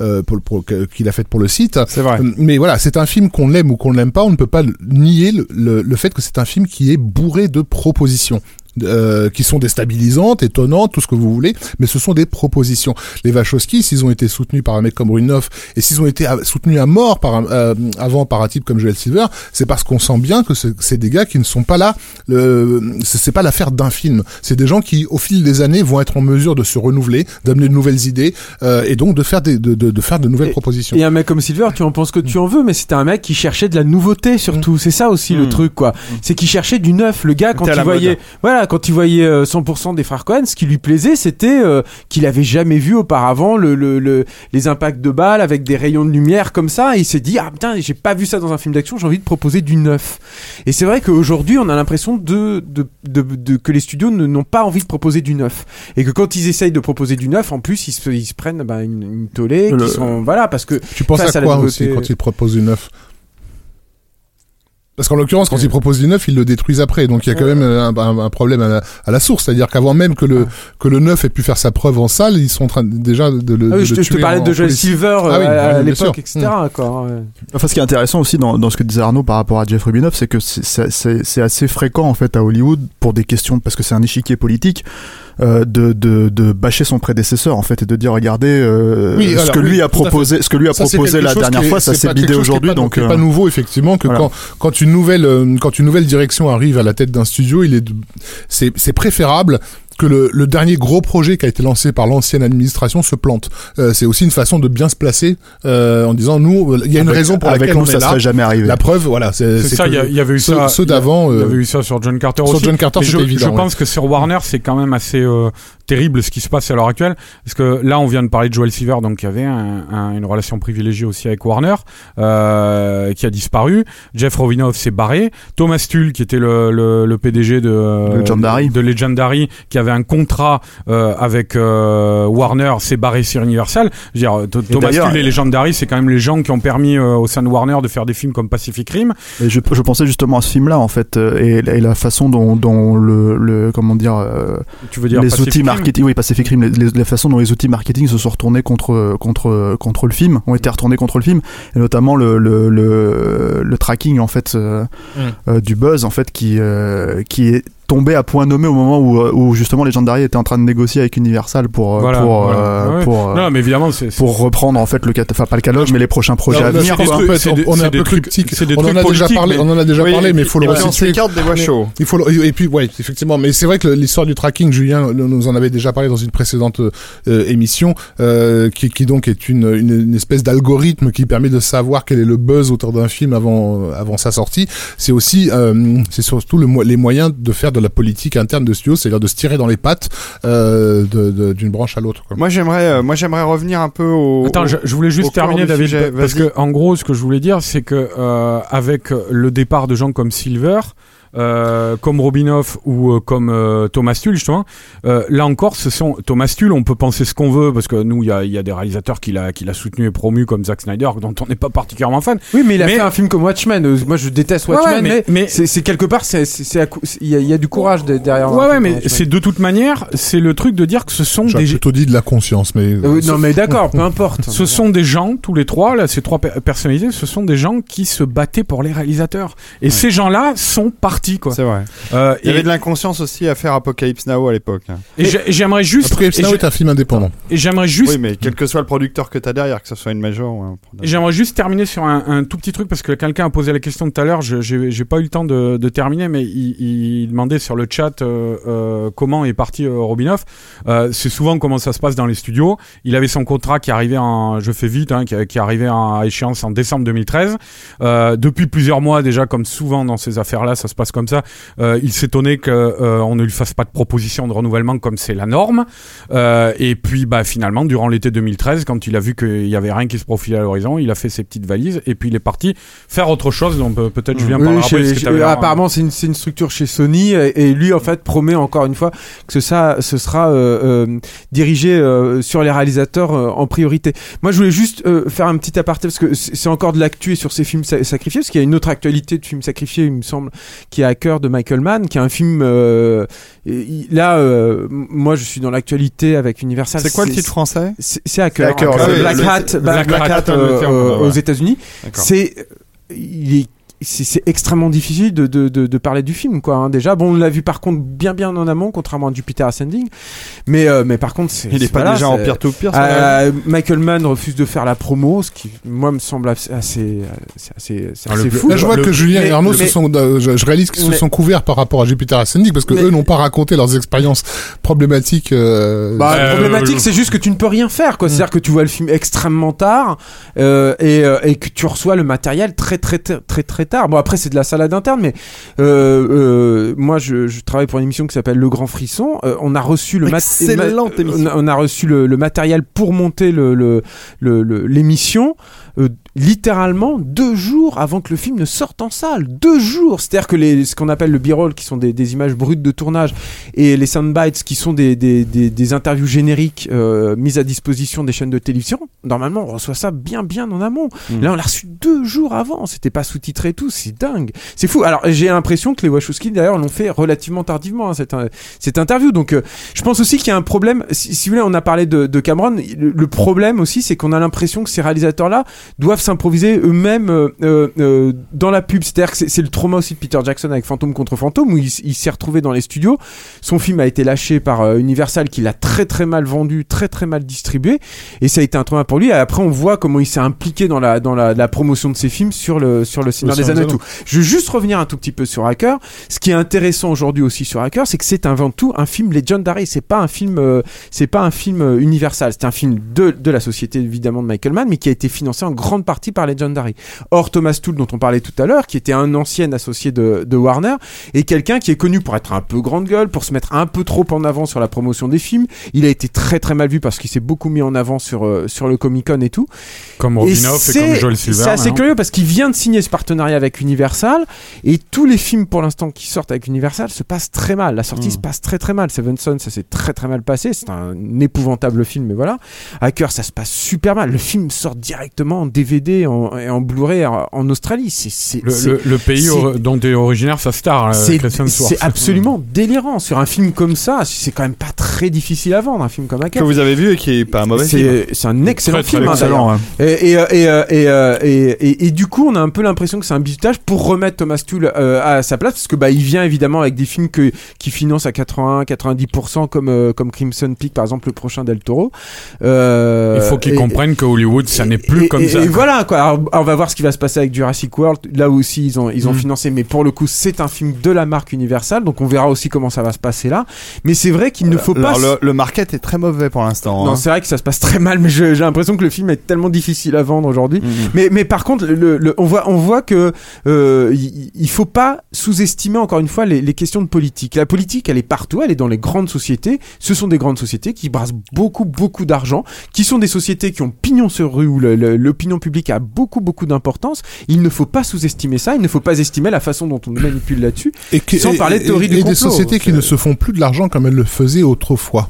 euh, pour, pour- qu'il a faite pour le site. C'est vrai. Euh, Mais voilà, c'est un film qu'on l'aime ou qu'on ne l'aime pas, on ne peut pas nier le, le, le fait que c'est un film qui est bourré de propositions. Euh, qui sont déstabilisantes, étonnantes, tout ce que vous voulez, mais ce sont des propositions. Les Wachowski, s'ils ont été soutenus par un mec comme Brunoff, et s'ils ont été à- soutenus à mort par un, euh, avant par un type comme Joel Silver, c'est parce qu'on sent bien que c'est c'est des gars qui ne sont pas là, euh, c'est pas l'affaire d'un film. C'est des gens qui, au fil des années, vont être en mesure de se renouveler, d'amener de nouvelles idées, euh, et donc de faire des, de, de, de faire de nouvelles Et- propositions. Et un mec comme Silver, tu en penses que tu en veux, mais c'était un mec qui cherchait de la nouveauté surtout. C'est ça aussi le Mm. truc, quoi. C'est qu'il cherchait du neuf. Le gars, quand la voyait, mode. voilà, quand il voyait euh, 100% des frères Cohen, ce qui lui plaisait, c'était euh, qu'il avait jamais vu auparavant le, le, le- les impacts de balles avec des rayons de lumière comme ça. Et il s'est dit, ah putain, j'ai pas vu ça dans un film d'action, j'ai envie de proposer du neuf. Et c'est vrai qu'aujourd'hui, on a l'impression de, de, de, de- que les studios n'ont pas envie de proposer du neuf. Et que quand ils essayent de proposer du neuf, en plus, ils se, ils se prennent bah, une, une tollée, Le- qui sont, voilà, parce que Tu penses à à la quoi nouveauté. aussi quand il propose du neuf? Parce qu'en l'occurrence, quand il propose du neuf, ils le détruisent après. Donc il y a quand même un, un- un problème à la, à la source, c'est-à-dire qu'avant même que le que le neuf ait pu faire sa preuve en salle, ils sont en train de- déjà de le. Ah oui, de je, le te- je te tuer parlais en de Joel. Silver euh, Ah oui, à, l'époque, etc. quoi, ouais. Enfin, ce qui est intéressant aussi dans, dans ce que disait Arnaud par rapport à Jeff Rubinoff, c'est que c'est- assez fréquent en fait à Hollywood pour des questions parce que c'est un échiquier politique euh, de, de de bâcher son prédécesseur en fait et de dire regardez euh, Oui, ce alors, que oui, lui a proposé, ce que lui a c'est proposé la dernière fois, ça c'est s'est pas bidé aujourd'hui pas- donc qui est euh, pas nouveau effectivement que voilà. quand quand une nouvelle euh, quand une nouvelle direction arrive à la tête d'un studio, il est c'est c'est préférable que le, le dernier gros projet qui a été lancé par l'ancienne administration se plante. Euh, c'est aussi une façon de bien se placer euh, en disant nous, il y a une Avec- raison pour avec laquelle on ça là. serait jamais arrivé. La preuve, voilà, c'est C'est c'est ça, il y, avait eu ceux, ça. ceux d'avant. Il y euh, avait eu ça sur John Carter sur aussi. John Carter, je, c'était évident. je ouais. pense que sur Warner, c'est quand même assez euh, terrible ce qui se passe à l'heure actuelle. Parce que là, on vient de parler de Joel Silver, donc qui avait un- un- une relation privilégiée aussi avec Warner, euh, qui a disparu. Jeff Robinov s'est barré. Thomas Tull, qui était le, le, le PDG de, euh, Legendary. de Legendary, qui avait un contrat euh, avec euh, Warner, s'est barré sur Universal. Je veux dire, Th- Thomas Tull et Legendary, c'est quand même les gens qui ont permis euh, au sein de Warner de faire des films comme Pacific Rim. Et je, je pensais justement à ce film-là en fait euh, et, et la façon dont, dont le, le comment dire euh, Tu veux dire les Pacific outils marketing oui Pacific Rim les, les- la façon dont les outils marketing se sont retournés contre contre contre le film ont été retournés contre le film et notamment le le, le, le tracking en fait euh, Mm. euh, du buzz en fait qui euh, qui est tombé à point nommé au moment où, euh, où justement Legendary était en train de négocier avec Universal pour euh, Voilà, pour voilà. euh, Ouais. pour Non, mais évidemment, c'est c'est- pour reprendre en fait le cat- enfin pas le catalogue mais les prochains projets Non, à venir quoi. trucs- on- des- on est un peu cryptique. c'est des On en a déjà parlé. mais- On en a déjà Oui, parlé, mais il faut le resituer. Il faut le- et puis ouais effectivement mais c'est vrai que l'histoire du tracking Julien nous en avait déjà parlé dans une précédente euh, émission euh, qui, qui donc est une, une, une espèce d'algorithme qui permet de savoir quel est le buzz autour d'un film avant avant sa sortie c'est aussi euh, c'est surtout le, les moyens de faire de la politique interne de studio c'est-à-dire de se tirer dans les pattes euh, d'une branche à l'autre. Moi j'aimerais, euh, moi j'aimerais revenir un peu au. Attends, au- je, je voulais juste terminer, David, sujet, parce que en gros, ce que je voulais dire, c'est que euh, avec le départ de gens comme Silver, euh, comme Robinoff ou euh, comme euh, Thomas Tull justement. Euh, là encore, ce sont Thomas Tull. On peut penser ce qu'on veut parce que nous, il y a, il y a des réalisateurs qui l'a qui l'a soutenu et promu comme Zack Snyder, dont on n'est pas particulièrement fan. Oui, mais il a Mais- fait un film comme Watchmen. Euh, Moi, je déteste Watchmen, ouais, mais- mais, mais- c'est quelque part, il y, a- il y a du courage de- derrière. Ouais, ouais, mais c'est de toute manière, c'est le truc de dire que ce sont des plutôt dit de la conscience mais Euh, non, mais d'accord, peu importe. Ce sont des gens, tous les trois, là, ces trois per- personnalités, ce sont des gens qui se battaient pour les réalisateurs. Et ces gens-là sont partis, quoi. C'est vrai. Euh, Il y et avait de l'inconscience aussi à faire Apocalypse Now à l'époque. hein. et j'ai- j'aimerais juste, Snow je- est un film indépendant et j'aimerais juste, Oui, mais quel que soit le producteur que t'as derrière, que ce soit une major ou un. j'aimerais juste terminer sur un, un tout petit truc parce que quelqu'un a posé la question tout à l'heure. je- J'ai j'ai pas eu le temps de, de terminer, mais il, il demandait sur le chat euh, euh, comment est parti euh, Robinoff. Euh, C'est souvent comment ça se passe dans les studios. Il avait son contrat qui arrivait en, je fais vite, hein, qui, qui arrivait en- à échéance en décembre 2013. Euh, depuis plusieurs mois déjà, comme souvent dans ces affaires-là, ça se passe comme ça. Euh, il s'étonnait que euh, ne lui fasse pas de proposition de renouvellement comme c'est la norme. Euh, et puis, bah, finalement, durant l'été 2013, quand il a vu qu'il y avait rien qui se profilait à l'horizon, il a fait ses petites valises et puis il est parti faire autre chose. Donc peut-être Julien Oui, parlera chez- chez- apparemment, c'est une, structure chez Sony et, et lui, en fait, promet encore une fois que ça, ce sera dirigé sur les réalisateurs en priorité. Moi, je voulais juste euh, faire un petit aparté parce que c'est encore de l'actu sur ces films sa- sacrifiés, parce qu'il y a une autre actualité de films sacrifiés, il me semble, qui est Hacker de Michael Mann, qui est un film. euh, là, euh, moi, je suis dans l'actualité avec Universal. C'est quoi le titre français C'est Hacker. Hacker, Black Hat, Black, euh, euh, aux États-Unis. D'accord. C'est il est c'est c'est extrêmement difficile de, de, de, de parler du film quoi hein. déjà bon on l'a vu par contre bien bien en amont contrairement à Jupiter Ascending mais euh, mais par contre c'est Il est c'est- pas voilà, déjà en c'est- pire to pire. euh, Michael Mann refuse de faire la promo ce qui moi me semble assez assez c'est assez, c'est Ah, assez fou Là, je vois le- que Julien mais- et Arnaud se sont, euh, je, je réalise qu'ils se sont couverts par rapport à Jupiter Ascending parce que Mais- eux n'ont pas raconté leurs expériences problématiques. euh, Bah, Euh, problématique, euh, c'est juste que tu ne peux rien faire, quoi. C'est-à-dire que tu vois le film extrêmement tard euh, et, euh, et que tu reçois le matériel très très très très très Bon, après c'est de la salade interne, mais euh, euh, moi je, je travaille pour une émission qui s'appelle Le Grand Frisson. Euh, on a reçu le mat- Excellente ma- émission. on a- on a reçu le, le matériel pour monter le le- le- le- l'émission. Euh, littéralement deux jours avant que le film ne sorte en salle. Deux jours C'est-à-dire que les, ce qu'on appelle le b-roll, qui sont des, des images brutes de tournage, et les soundbites, qui sont des, des, des, des interviews génériques euh, mises à disposition des chaînes de télévision, normalement on reçoit ça bien bien en amont. Mm. Là on l'a reçu deux jours avant, c'était pas sous-titré et tout, c'est dingue. C'est fou. Alors j'ai l'impression que les Wachowski d'ailleurs l'ont fait relativement tardivement, hein, cette, euh, cette interview. Donc euh, je pense aussi qu'il y a un problème, si, si vous voulez, on a parlé de, de Cameron, le, le problème aussi c'est qu'on a l'impression que ces réalisateurs-là doivent s'improviser eux-mêmes euh, euh, euh, dans la pub. C'est-à-dire que c'est- le trauma aussi de Peter Jackson avec Fantôme contre Fantôme où il, s'est retrouvé dans les studios. Son film a été lâché par euh, Universal qui l'a très très mal vendu, très très mal distribué et ça a été un trauma pour lui. Et après on voit comment il s'est impliqué dans la dans la, la promotion de ses films sur le sur le Seigneur des Anneaux et des tout. Je veux juste revenir un tout petit peu sur Hacker. Ce qui est intéressant aujourd'hui aussi sur Hacker, c'est que c'est avant tout un film legendary. C'est pas un film, euh, c'est pas un film euh, Universal. C'est un film de, de la société évidemment de Michael Mann, mais qui a été financé en grande partie par Legendary. Or Thomas Toole, dont on parlait tout à l'heure, qui était un ancien associé de, de Warner, est quelqu'un qui est connu pour être un peu grande gueule, pour se mettre un peu trop en avant sur la promotion des films. Il a été très très mal vu parce qu'il s'est beaucoup mis en avant sur euh, sur le Comic Con et tout. Comme Et Robinoff et, c'est- comme Joel Silver. C'est assez maintenant. curieux parce qu'il vient de signer ce partenariat avec Universal et tous les films pour l'instant qui sortent avec Universal se passent très mal. La sortie Hmm. se passe très très mal. Seven Son, ça s'est très très mal passé. C'est un épouvantable film, mais voilà. Hacker, ça se passe super mal. Le film sort directement en DVD en- et en, Blu-ray en, en Australie. C'est Le, c'est- le- le pays dont est originaire sa star, euh, c'est absolument délirant sur un film comme ça. C'est quand même pas très difficile à vendre un film comme Que Hacker. vous avez vu et qui est pas un mauvais film. C'est un excellent Très, film, Excellent. Et, et, et, et, et, et- et du coup, on a un peu l'impression que c'est un bisutage pour remettre Thomas Tull euh, à sa place, parce que bah, il vient évidemment avec des films que, qui financent à 80-90%, comme, euh, comme Crimson Peak, par exemple, le prochain Del Toro. Euh, Il faut qu'ils comprennent que Hollywood, ça n'est plus et- comme ça. Et voilà, quoi. Alors, on va voir ce qui va se passer avec Jurassic World. Là aussi, ils ont, ils ont Mm. financé, mais pour le coup, c'est un film de la marque Universal, donc on verra aussi comment ça va se passer là. Mais c'est vrai qu'il ne faut pas. Alors, le, le market est très mauvais pour l'instant. Non, hein. c'est vrai que ça se passe très mal, mais j'ai l'impression que le film est tellement difficile à vendre aujourd'hui. Mhm. Mais, mais par contre, le, le- on voit, on voit que euh, il, il faut pas sous-estimer encore une fois les, les questions de politique. La politique, elle est partout, elle est dans les grandes sociétés. Ce sont des grandes sociétés qui brassent beaucoup, beaucoup d'argent, qui sont des sociétés qui ont pignon sur rue où le- le- l'opinion publique a beaucoup, beaucoup d'importance. Il ne faut pas sous-estimer ça. Il ne faut pas estimer la façon dont on nous manipule là-dessus. Et Sans et- parler de et- théorie du et des complot. sociétés qui ne se font plus de l'argent comme elles le faisaient autrefois.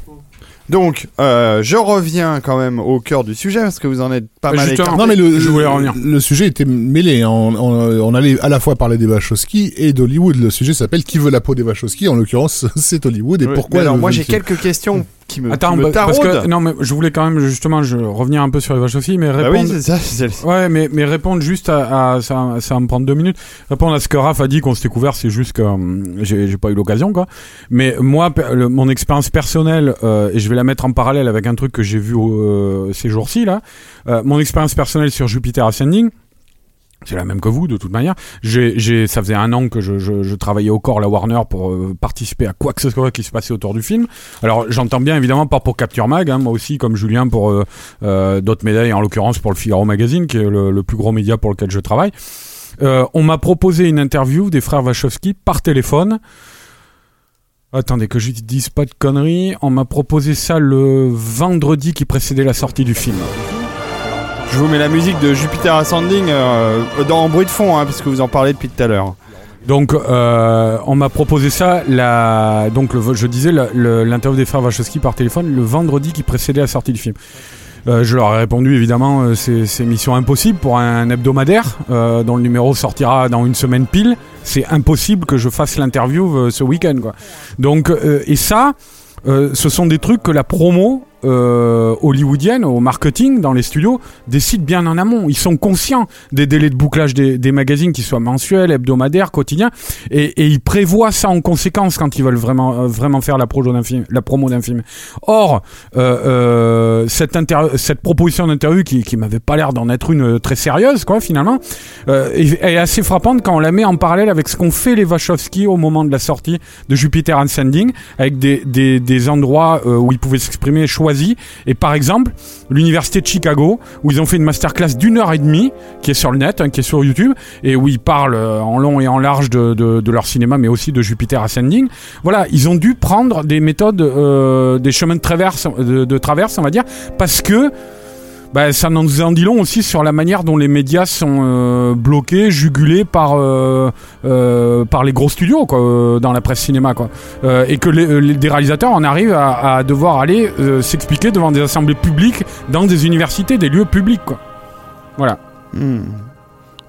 Donc, euh, je reviens quand même au cœur du sujet parce que vous en êtes pas mal écarté. Non mais le, Je voulais revenir. le sujet était mêlé. hein. On, on, on allait à la fois parler des Wachowski et d'Hollywood. Le sujet s'appelle Qui veut la peau des Wachowski? En l'occurrence, c'est Hollywood. Et pourquoi mais alors, moi j'ai quelques questions qui me, Attends, qui me bah, parce que non, mais je voulais quand même justement je, revenir un peu sur les vaches aussi, mais Bah répondre. oui, c'est ça. Ouais, mais, mais répondre juste à, à- ça, ça va me prendre deux minutes. Répondre à ce que Raph a dit qu'on s'était couvert, c'est juste que hum, j'ai pas eu l'occasion, quoi. Mais moi, le- mon expérience personnelle, euh, et je vais la mettre en parallèle avec un truc que j'ai vu euh, ces jours-ci là. Euh, mon expérience personnelle sur Jupiter Ascending. C'est la même que vous, de toute manière. J'ai, ça faisait un an que je, je, je travaillais au corps la Warner pour euh, participer à quoi que ce soit qui se passait autour du film. Alors, j'entends bien évidemment pas pour Capture Mag, hein, moi aussi comme Julien pour euh, euh, d'autres médailles, en l'occurrence pour le Figaro Magazine, qui est le, le plus gros média pour lequel je travaille. Euh, on m'a proposé une interview des frères Wachowski par téléphone. Attendez que je dise pas de conneries. On m'a proposé ça le vendredi qui précédait la sortie du film. Je vous mets la musique de Jupiter Ascending euh, dans en bruit de fond, hein, parce que vous en parlez depuis tout à l'heure. Donc, euh, on m'a proposé ça, la, donc le, je disais, l'interview des frères Wachowski par téléphone le vendredi qui précédait la sortie du film. Euh, je leur ai répondu évidemment, euh, c'est c'est mission impossible pour un hebdomadaire euh, dont le numéro sortira dans une semaine pile. C'est impossible que je fasse l'interview euh, ce week-end, quoi. Donc, euh, et ça, euh, ce sont des trucs que la promo euh, hollywoodienne, au marketing, dans les studios, décide bien en amont. Ils sont conscients des délais de bouclage des, magazines, qu'ils soient mensuels, hebdomadaires, quotidiens, et, ils prévoient ça en conséquence quand ils veulent vraiment, euh, vraiment faire la, promo d'un film. Or, euh, euh, cette, proposition d'interview qui, qui m'avait pas l'air d'en être une très sérieuse, quoi, finalement, est, assez frappante quand on la met en parallèle avec ce qu'ont fait les Wachowski au moment de la sortie de Jupiter Ascending, avec des, endroits où ils pouvaient s'exprimer Et par exemple, l'université de Chicago, où ils ont fait une masterclass d'une heure et demie, qui est sur le net, hein, qui est sur YouTube, et où ils parlent euh, en long et en large de, leur cinéma, mais aussi de Jupiter Ascending. Voilà, ils ont dû prendre des méthodes, euh, des chemins de traverse, de traverse, on va dire, parce que bah, ça nous en dit long aussi sur la manière dont les médias sont euh, bloqués, jugulés par euh, euh, par les gros studios quoi, euh, dans la presse cinéma quoi, Euh, et que les, les- des réalisateurs en arrivent à, à devoir aller euh, s'expliquer devant des assemblées publiques dans des universités, des lieux publics quoi. Voilà.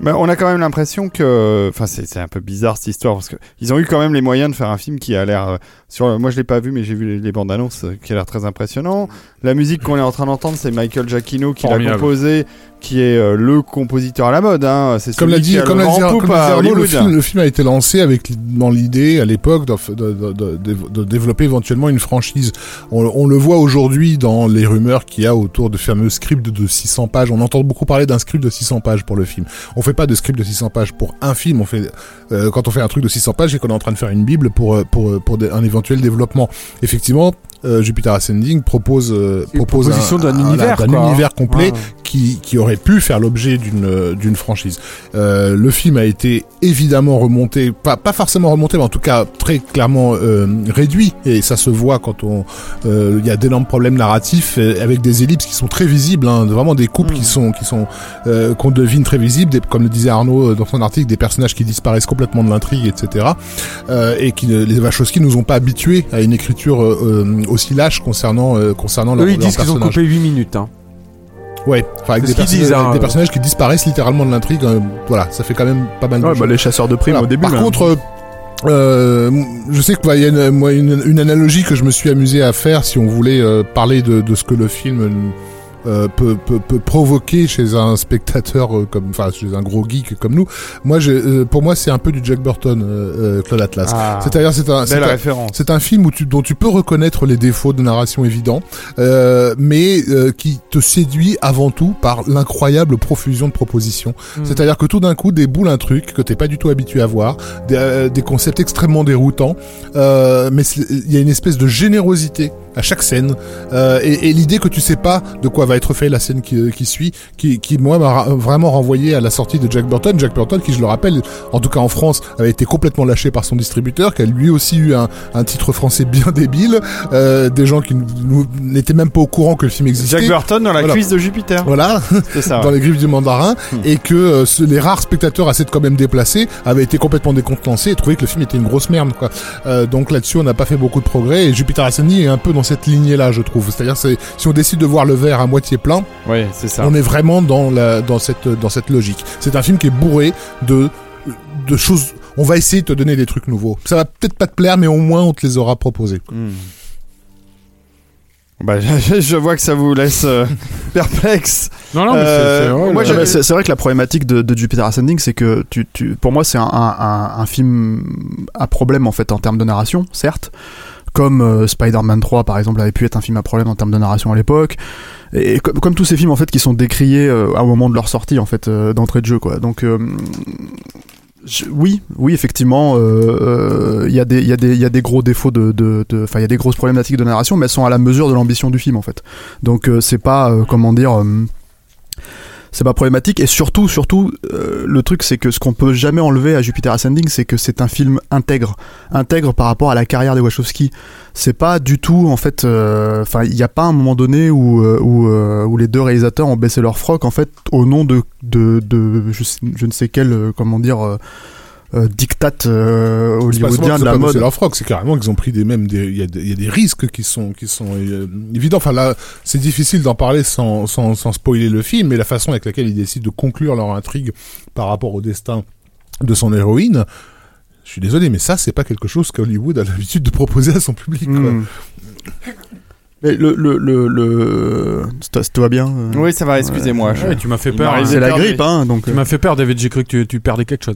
Mais on a quand même l'impression que, enfin, c'est un peu bizarre cette histoire parce que ils ont eu quand même les moyens de faire un film qui a l'air euh, Sur, moi, je l'ai pas vu, mais j'ai vu les, les bandes annonces, euh, qui a l'air très impressionnant. La musique qu'on est en train d'entendre, c'est Michael Giacchino qui l'a composé, qui est euh, le compositeur à la mode. Hein. C'est Comme l'a dit, comme le l'a dit, comme à Arnaud, film, le film a été lancé avec dans l'idée à l'époque de, de, de, de- de développer éventuellement une franchise. On, on le voit aujourd'hui dans les rumeurs qu'il y a autour de fameux scripts de 600 pages. On entend beaucoup parler d'un script de 600 pages pour le film. On fait pas de script de 600 pages pour un film. On fait euh, quand on fait un truc de 600 pages, c'est qu'on est en train de faire une bible pour pour pour un éventuel développement. Effectivement. Euh, Jupiter Ascending propose euh, propose proposition d'un un- univers, quoi. univers complet Ouais. qui, qui aurait pu faire l'objet d'une euh, d'une franchise. Euh, le film a été évidemment remonté, pas, pas forcément remonté, mais en tout cas très clairement euh, réduit, et ça se voit quand on euh, il y a d'énormes problèmes narratifs avec des ellipses qui sont très visibles, hein, vraiment des coupes qui sont qui sont euh, qu'on devine très visibles, des- comme le disait Arnaud dans son article, des personnages qui disparaissent complètement de l'intrigue, etc. Euh, et qui ne- les Wachowski nous ont pas habitués à une écriture euh, aussi lâche concernant euh, concernant leur, Eux, ils leur disent qu'ils ont coupé 8 minutes. Hein. Ouais, enfin avec des, disent, hein, des euh. personnages qui disparaissent littéralement de l'intrigue. euh, voilà, ça fait quand même pas mal de Ouais, bah, les chasseurs de primes Voilà. au début. Par là. contre, euh, euh, je sais qu'il y a une, moi, une, une analogie que je me suis amusé à faire si on voulait parler de, de ce que le film euh, peut, peut, peut provoquer chez un spectateur euh, comme, enfin, chez un gros geek comme nous. Moi, euh, pour moi, c'est un peu du Jack Burton, euh, euh, Claude Atlas. Ah, C'est-à-dire, c'est un, c'est un- référence. c'est un film où tu, dont tu peux reconnaître les défauts de narration évidents, euh, mais euh, qui te séduit avant tout par l'incroyable profusion de propositions. Mm. C'est-à-dire que tout d'un coup déboule un truc que t'es pas du tout habitué à voir, des, euh, des concepts extrêmement déroutants, euh, mais il y a une espèce de générosité à chaque scène euh, et, et l'idée que tu sais pas de quoi va être fait la scène qui, qui suit, qui, qui moi m'a ra- vraiment renvoyé à la sortie de Jack Burton. Jack Burton, qui je le rappelle, en tout cas en France, avait été complètement lâché par son distributeur, qui a lui aussi eu un, un titre français bien débile, euh, des gens qui n'étaient même pas au courant que le film existait. Jack Burton dans la Voilà. cuisse de Jupiter. Voilà, C'est ça. dans les griffes du mandarin, Hmm. et que euh, ce- les rares spectateurs assez de quand même déplacés avaient été complètement décontenancés et trouvaient que le film était une grosse merde. Quoi. Euh, donc là-dessus, on n'a pas fait beaucoup de progrès, et Jupiter Ascending est un peu dans cette lignée-là, je trouve. C'est-à-dire, c'est si on décide de voir le verre à moitié plein, Ouais, c'est ça. on est vraiment dans, la, dans, cette, dans cette logique. C'est un film qui est bourré de, de choses... On va essayer de te donner des trucs nouveaux. Ça va peut-être pas te plaire, mais au moins on te les aura proposés. Hmm. Bah, je, je vois que ça vous laisse euh, perplexe. Non, non, mais c'est- Euh, c'est. ouais, moi, le- Ouais, j'avais- mais c'est c'est vrai que la problématique de, de Jupiter Ascending, c'est que tu, tu, pour moi, c'est un, un, un, un film à problème en fait en termes de narration, certes, comme euh, Spider-Man 3 par exemple avait pu être un film à problème en termes de narration à l'époque, et, comme, tous ces films en fait qui sont décriés euh, au moment de leur sortie en fait euh, d'entrée de jeu quoi. Donc oui, oui, effectivement, il y, a des- il y, y a des gros défauts de, enfin, il y a des grosses problématiques de narration, mais elles sont à la mesure de l'ambition du film en fait. Donc c'est pas, comment dire, c'est pas problématique. Et surtout, surtout, euh, le truc c'est que ce qu'on peut jamais enlever à Jupiter Ascending, c'est que c'est un film intègre, intègre par rapport à la carrière des Wachowski. C'est pas du tout, en fait, euh, enfin, il n'y a pas un moment donné où euh, où, où les deux réalisateurs ont baissé leur froc en fait au nom de de, de je, je ne sais quel, comment dire. Euh, euh, euh, C'est hollywoodien de la mode. bossé leur froc, c'est carrément qu'ils ont pris des mêmes il y, a des- il y a des risques qui sont qui sont euh, évidents. Enfin là, c'est difficile d'en parler sans, sans sans spoiler le film, mais la façon avec laquelle ils décident de conclure leur intrigue par rapport au destin de son héroïne. Je suis désolé, mais ça, c'est pas quelque chose qu'Hollywood a l'habitude de proposer à son public. quoi. Hmm. Mais le le le, le... Ça, ça te va bien euh? Oui, ça va, excusez-moi. je- Ouais, tu m'as fait peur. hein. C'est la grippe, hein, donc. Tu m'as fait peur, David. J'ai cru que tu, tu perdais quelque chose.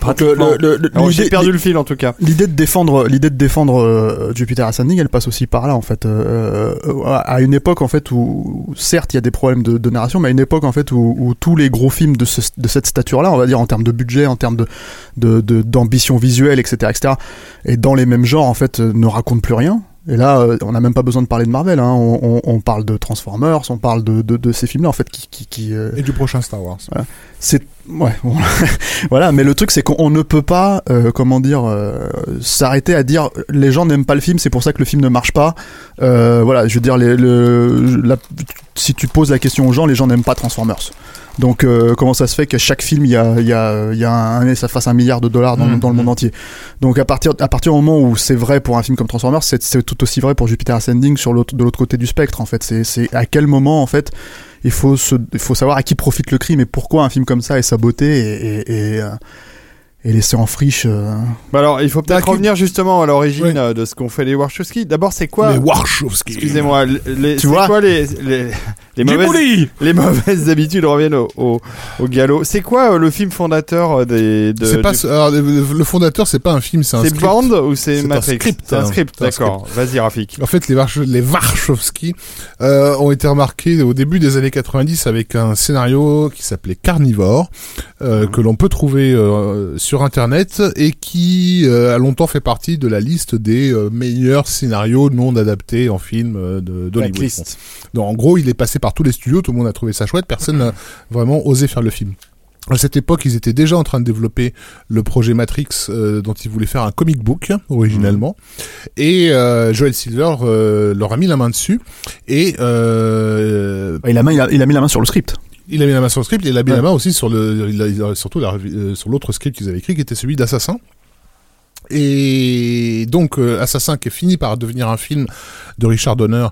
Pratiquement. le- le- Alors, J'ai perdu le fil en tout cas. L'idée de défendre, l'idée de défendre euh, Jupiter Ascending, elle passe aussi par là en fait. Euh, euh, à une époque en fait où, certes, il y a des problèmes de, de narration, mais à une époque en fait où, où tous les gros films de, ce- de cette stature-là, on va dire en termes de budget, en termes de de- de- d'ambition visuelle, etc., etc., et dans les mêmes genres en fait, euh, ne racontent plus rien. Et là, euh, on n'a même pas besoin de parler de Marvel. Hein. On, on- on parle de Transformers, on parle de, de, de ces films-là en fait qui, qui, qui, euh, Et du prochain Star Wars. c'est ouais bon, voilà mais le truc c'est qu'on ne peut pas euh, comment dire euh, s'arrêter à dire les gens n'aiment pas le film c'est pour ça que le film ne marche pas. Euh, voilà je veux dire les, le, la- si tu poses la question aux gens les gens n'aiment pas Transformers. Donc euh, comment ça se fait qu'à chaque film il y a il y a il y a un ça fasse un milliard de dollars dans, dans le monde entier. Donc à partir à partir du moment où c'est vrai pour un film comme Transformers c'est c'est tout aussi vrai pour Jupiter Ascending sur l'autre de l'autre côté du spectre en fait. C'est c'est à quel moment en fait il faut se, il faut savoir à qui profite le crime et pourquoi un film comme ça est saboté et, et, et, euh, et laisser en friche. euh, Bah alors, il faut peut-être revenir justement à l'origine Oui. euh, de ce qu'ont fait les Wachowski. D'abord, c'est quoi Les Warshawski. Excusez-moi, les, Tu c'est vois quoi les, les, les mauvaises, les mauvaises habitudes reviennent au, au, au galop. C'est quoi euh, le film fondateur des de, C'est pas, du- alors, le fondateur, c'est pas un film, c'est un c'est script. Bond ou c'est C'est un Matrix script, C'est un hein. script, C'est d'accord. Vas-y, Rafik. En fait, les, Warshawski euh, ont été remarqués au début des années 90 avec un scénario qui s'appelait Carnivore, euh, que l'on peut trouver euh, sur Internet et qui euh, a longtemps fait partie de la liste des euh, meilleurs scénarios non adaptés en film euh, de d'Hollywood. Donc, en gros, il est passé par tous les studios, tout le monde a trouvé ça chouette, personne n'a vraiment osé faire le film. À cette époque, ils étaient déjà en train de développer le projet Matrix, euh, dont ils voulaient faire un comic book originellement, et euh, Joel Silver euh, leur a mis la main dessus, et il, a main, il, a, il a mis la main sur le script. Il a mis la main sur le script, et il a mis Ouais. la main aussi sur le, il a- il a- surtout la- euh, sur l'autre script qu'ils avaient écrit, qui était celui d'Assassin. Et donc, euh, Assassin qui est fini par devenir un film de Richard Donner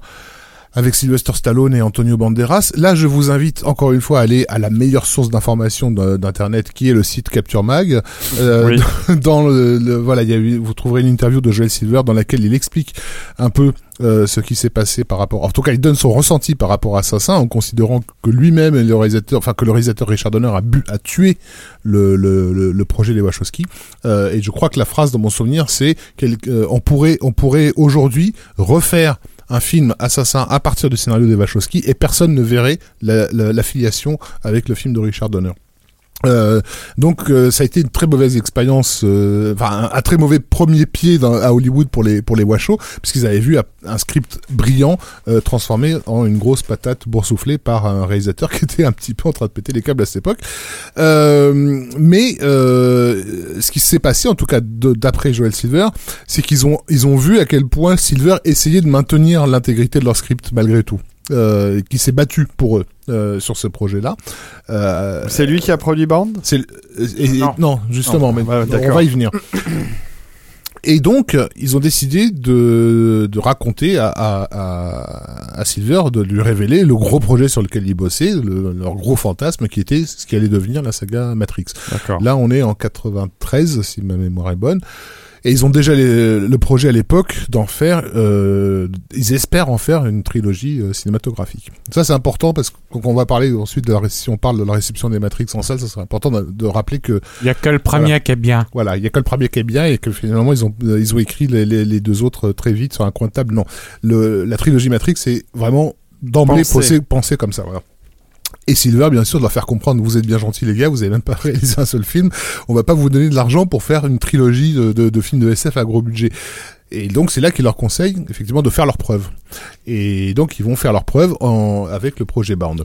avec Sylvester Stallone et Antonio Banderas. Là, je vous invite encore une fois à aller à la meilleure source d'information d'internet, qui est le site Capture Mag. Euh, Dans le, le- voilà, il y a eu, vous trouverez une interview de Joel Silver dans laquelle il explique un peu euh, ce qui s'est passé par rapport. En tout cas, il donne son ressenti par rapport à Assassin, en considérant que lui-même et le réalisateur, enfin que le réalisateur Richard Donner a, bu, a tué le, le, le, le projet des Wachowski. Euh, et je crois que la phrase dans mon souvenir, c'est qu'on pourrait, on pourrait aujourd'hui refaire un film assassin à partir du scénario des Wachowski et personne ne verrait la, la, la filiation avec le film de Richard Donner. Euh, donc euh, ça a été une très mauvaise expérience, euh, enfin un, très mauvais premier pied à Hollywood pour les pour les Washoe, puisqu'ils avaient vu un, script brillant euh, transformé en une grosse patate boursouflée par un réalisateur qui était un petit peu en train de péter les câbles à cette époque. Euh, mais ce qui s'est passé, en tout cas d'après Joel Silver, c'est qu'ils ont ils ont vu à quel point Silver essayait de maintenir l'intégrité de leur script malgré tout. Euh, qui s'est battu pour eux euh, sur ce projet-là. Euh, C'est lui qui a produit c'est et- Non. non. justement, mais Ouais, on va y venir. Et donc, ils ont décidé de, de raconter à, à, Silver, de lui révéler le gros projet sur lequel ils bossaient, le- leur gros fantasme qui était ce qui allait devenir la saga Matrix. D'accord. Là, on est en 93, si ma mémoire est bonne. Et ils ont déjà les- le projet à l'époque d'en faire, euh, ils espèrent en faire une trilogie euh, cinématographique. Ça, c'est important parce que quand on va parler ensuite de la, si on parle de la réception des Matrix en salle, ça serait important de, de rappeler que Il y a que le premier qui est bien. voilà, il y a que le premier qui est bien et que finalement ils ont ils ont écrit les, les, les deux autres très vite sur un coin de table. Non, le, la trilogie Matrix c'est vraiment d'emblée pensé, pensé comme ça. Voilà. Et Silver, bien sûr, doit faire comprendre, vous êtes bien gentils les gars, vous avez même pas réalisé un seul film, on va pas vous donner de l'argent pour faire une trilogie de, de, de films de SF à gros budget. Et donc c'est là qu'il leur conseille effectivement de faire leurs preuves. Et donc ils vont faire leurs preuves en, avec le projet Bound.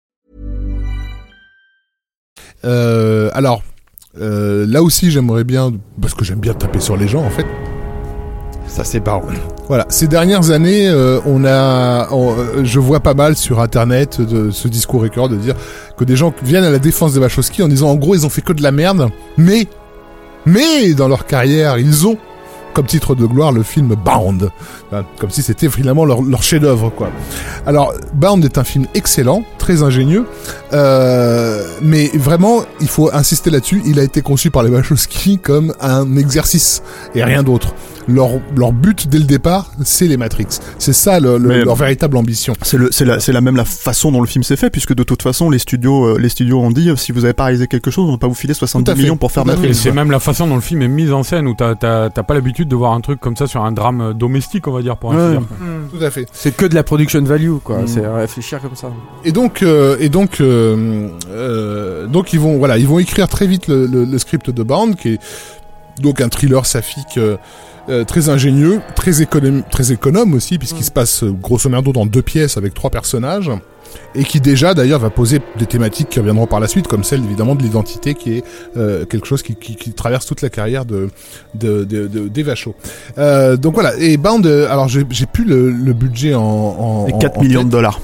Euh, alors, euh, là aussi, j'aimerais bien, parce que j'aime bien taper sur les gens, en fait. Ça, c'est. Voilà, ces dernières années, euh, on a, on- euh, je vois pas mal sur Internet de ce discours récurrent de dire que des gens viennent à la défense des Wachowski en disant en gros ils ont fait que de la merde, mais, mais dans leur carrière ils ont comme titre de gloire le film Bound, Hein, comme si c'était finalement leur, chef-d'œuvre quoi. Alors Bound est un film excellent, très ingénieux, euh, mais vraiment il faut insister là-dessus. Il a été conçu par les Wachowski comme un exercice et rien d'autre. Leur, leur but dès le départ, c'est les Matrix. C'est ça le- le- Mais- leur véritable ambition. C'est le, c'est la, c'est la même la façon dont le film s'est fait, puisque de toute façon, les studios, euh, les studios ont dit, euh, si vous avez pas réalisé quelque chose, on va pas vous filer 70 Tout à fait. millions pour faire Matrix. C'est même la façon dont le film est mis en scène où t'as t'as- t'as pas l'habitude de voir un truc comme ça sur un drame euh, domestique, on va dire, pour ainsi Ouais. dire. Tout à fait. C'est que de la production value, quoi. Mm. C'est réfléchir comme ça. Et donc, euh, et donc, euh, euh, donc ils vont, voilà, ils vont écrire très vite le, le- le script de Bound, qui est donc un thriller saphique euh, euh, très ingénieux, très économe, très économe aussi, puisqu'il se passe euh, grosso merdo dans deux pièces avec trois personnages. et qui déjà d'ailleurs va poser des thématiques qui reviendront par la suite, comme celle évidemment de l'identité, qui est euh, quelque chose qui, qui, qui traverse toute la carrière de de, de, de- d'Eva Shaw. Euh, donc voilà. Et Bound, euh, alors j'ai j'ai plus le, le budget en, en Et en- 4 en millions de dollars.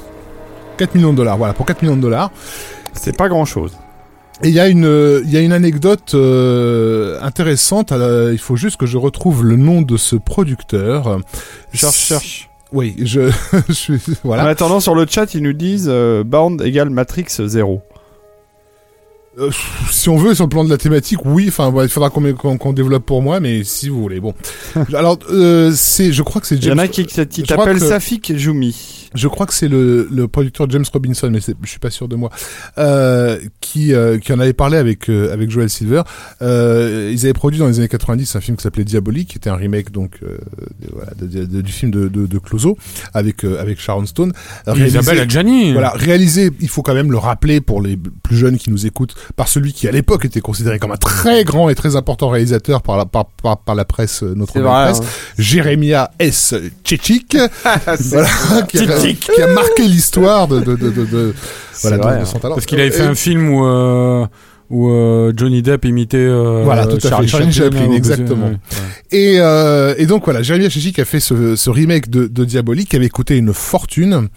4 millions de dollars. Voilà, pour 4 millions de dollars. C'est pas grand chose. Et il y a une, il y a une anecdote euh, intéressante. il faut juste que je retrouve le nom de ce producteur. Cherche, cherche. Oui, je, je suis, En voilà. attendant, sur le chat, ils nous disent euh, Bound égale Matrix 0. Euh, si on veut, sur le plan de la thématique, oui. Enfin, ouais, il faudra qu'on développe pour moi, mais si vous voulez, bon. Alors, c'est, je crois que c'est Il y en James. a qui, t'appellent que- Safik Jumi. Je crois que c'est le, le producteur James Robinson, mais je suis pas sûr de moi, euh, qui, euh, qui en avait parlé avec euh, avec Joel Silver. Euh, ils avaient produit dans les années 90 un film qui s'appelait Diabolique, qui était un remake donc euh, voilà, de- de- de- du film de, de, de Clouseau avec euh, avec Sharon Stone. Réalisé- Isabelle Adjani. Voilà, réalisé, il faut quand même le rappeler pour les plus jeunes qui nous écoutent, par celui qui à l'époque était considéré comme un très grand et très important réalisateur par la, par, par, par la presse, notre presse, hein. Jérémia S. Tchétchik, voilà, qui, Tchétchik. qui a marqué l'histoire de, de, de, de, de- voilà, de- vrai, de hein. son talent. Parce qu'il avait fait Et- un film où, euh, où euh, Johnny Depp imitait euh, Voilà, tout à fait, Charlie, Charlie Chaplin, ouais, exactement. ouais, ouais. Et, euh, et donc voilà, Jérémy Tchétchik a fait ce, ce remake de, de Diabolique qui avait coûté une fortune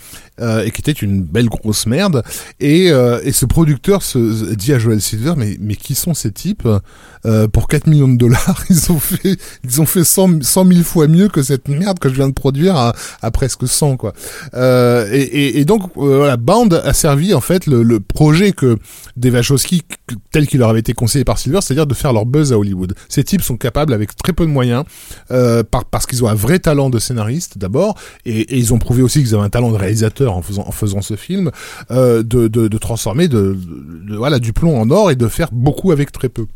euh, et qui était une belle grosse merde. Et, euh, et ce producteur se dit à Joel Silver, mais, mais qui sont ces types? Euh, Pour 4 millions de dollars, ils ont fait, ils ont fait 100, 100 000 fois mieux que cette merde que je viens de produire à, presque 100 quoi. Et, et, donc voilà, Bound a servi en fait le, le projet que des Wachowski tel qu'il leur avait été conseillé par Silver, c'est-à-dire de faire leur buzz à Hollywood. Ces types sont capables avec très peu de moyens, par, parce qu'ils ont un vrai talent de scénariste d'abord, et, et ils ont prouvé aussi qu'ils avaient un talent de réalisateur en faisant, ce film, euh, de, transformer de, voilà du plomb en or et de faire beaucoup avec très peu.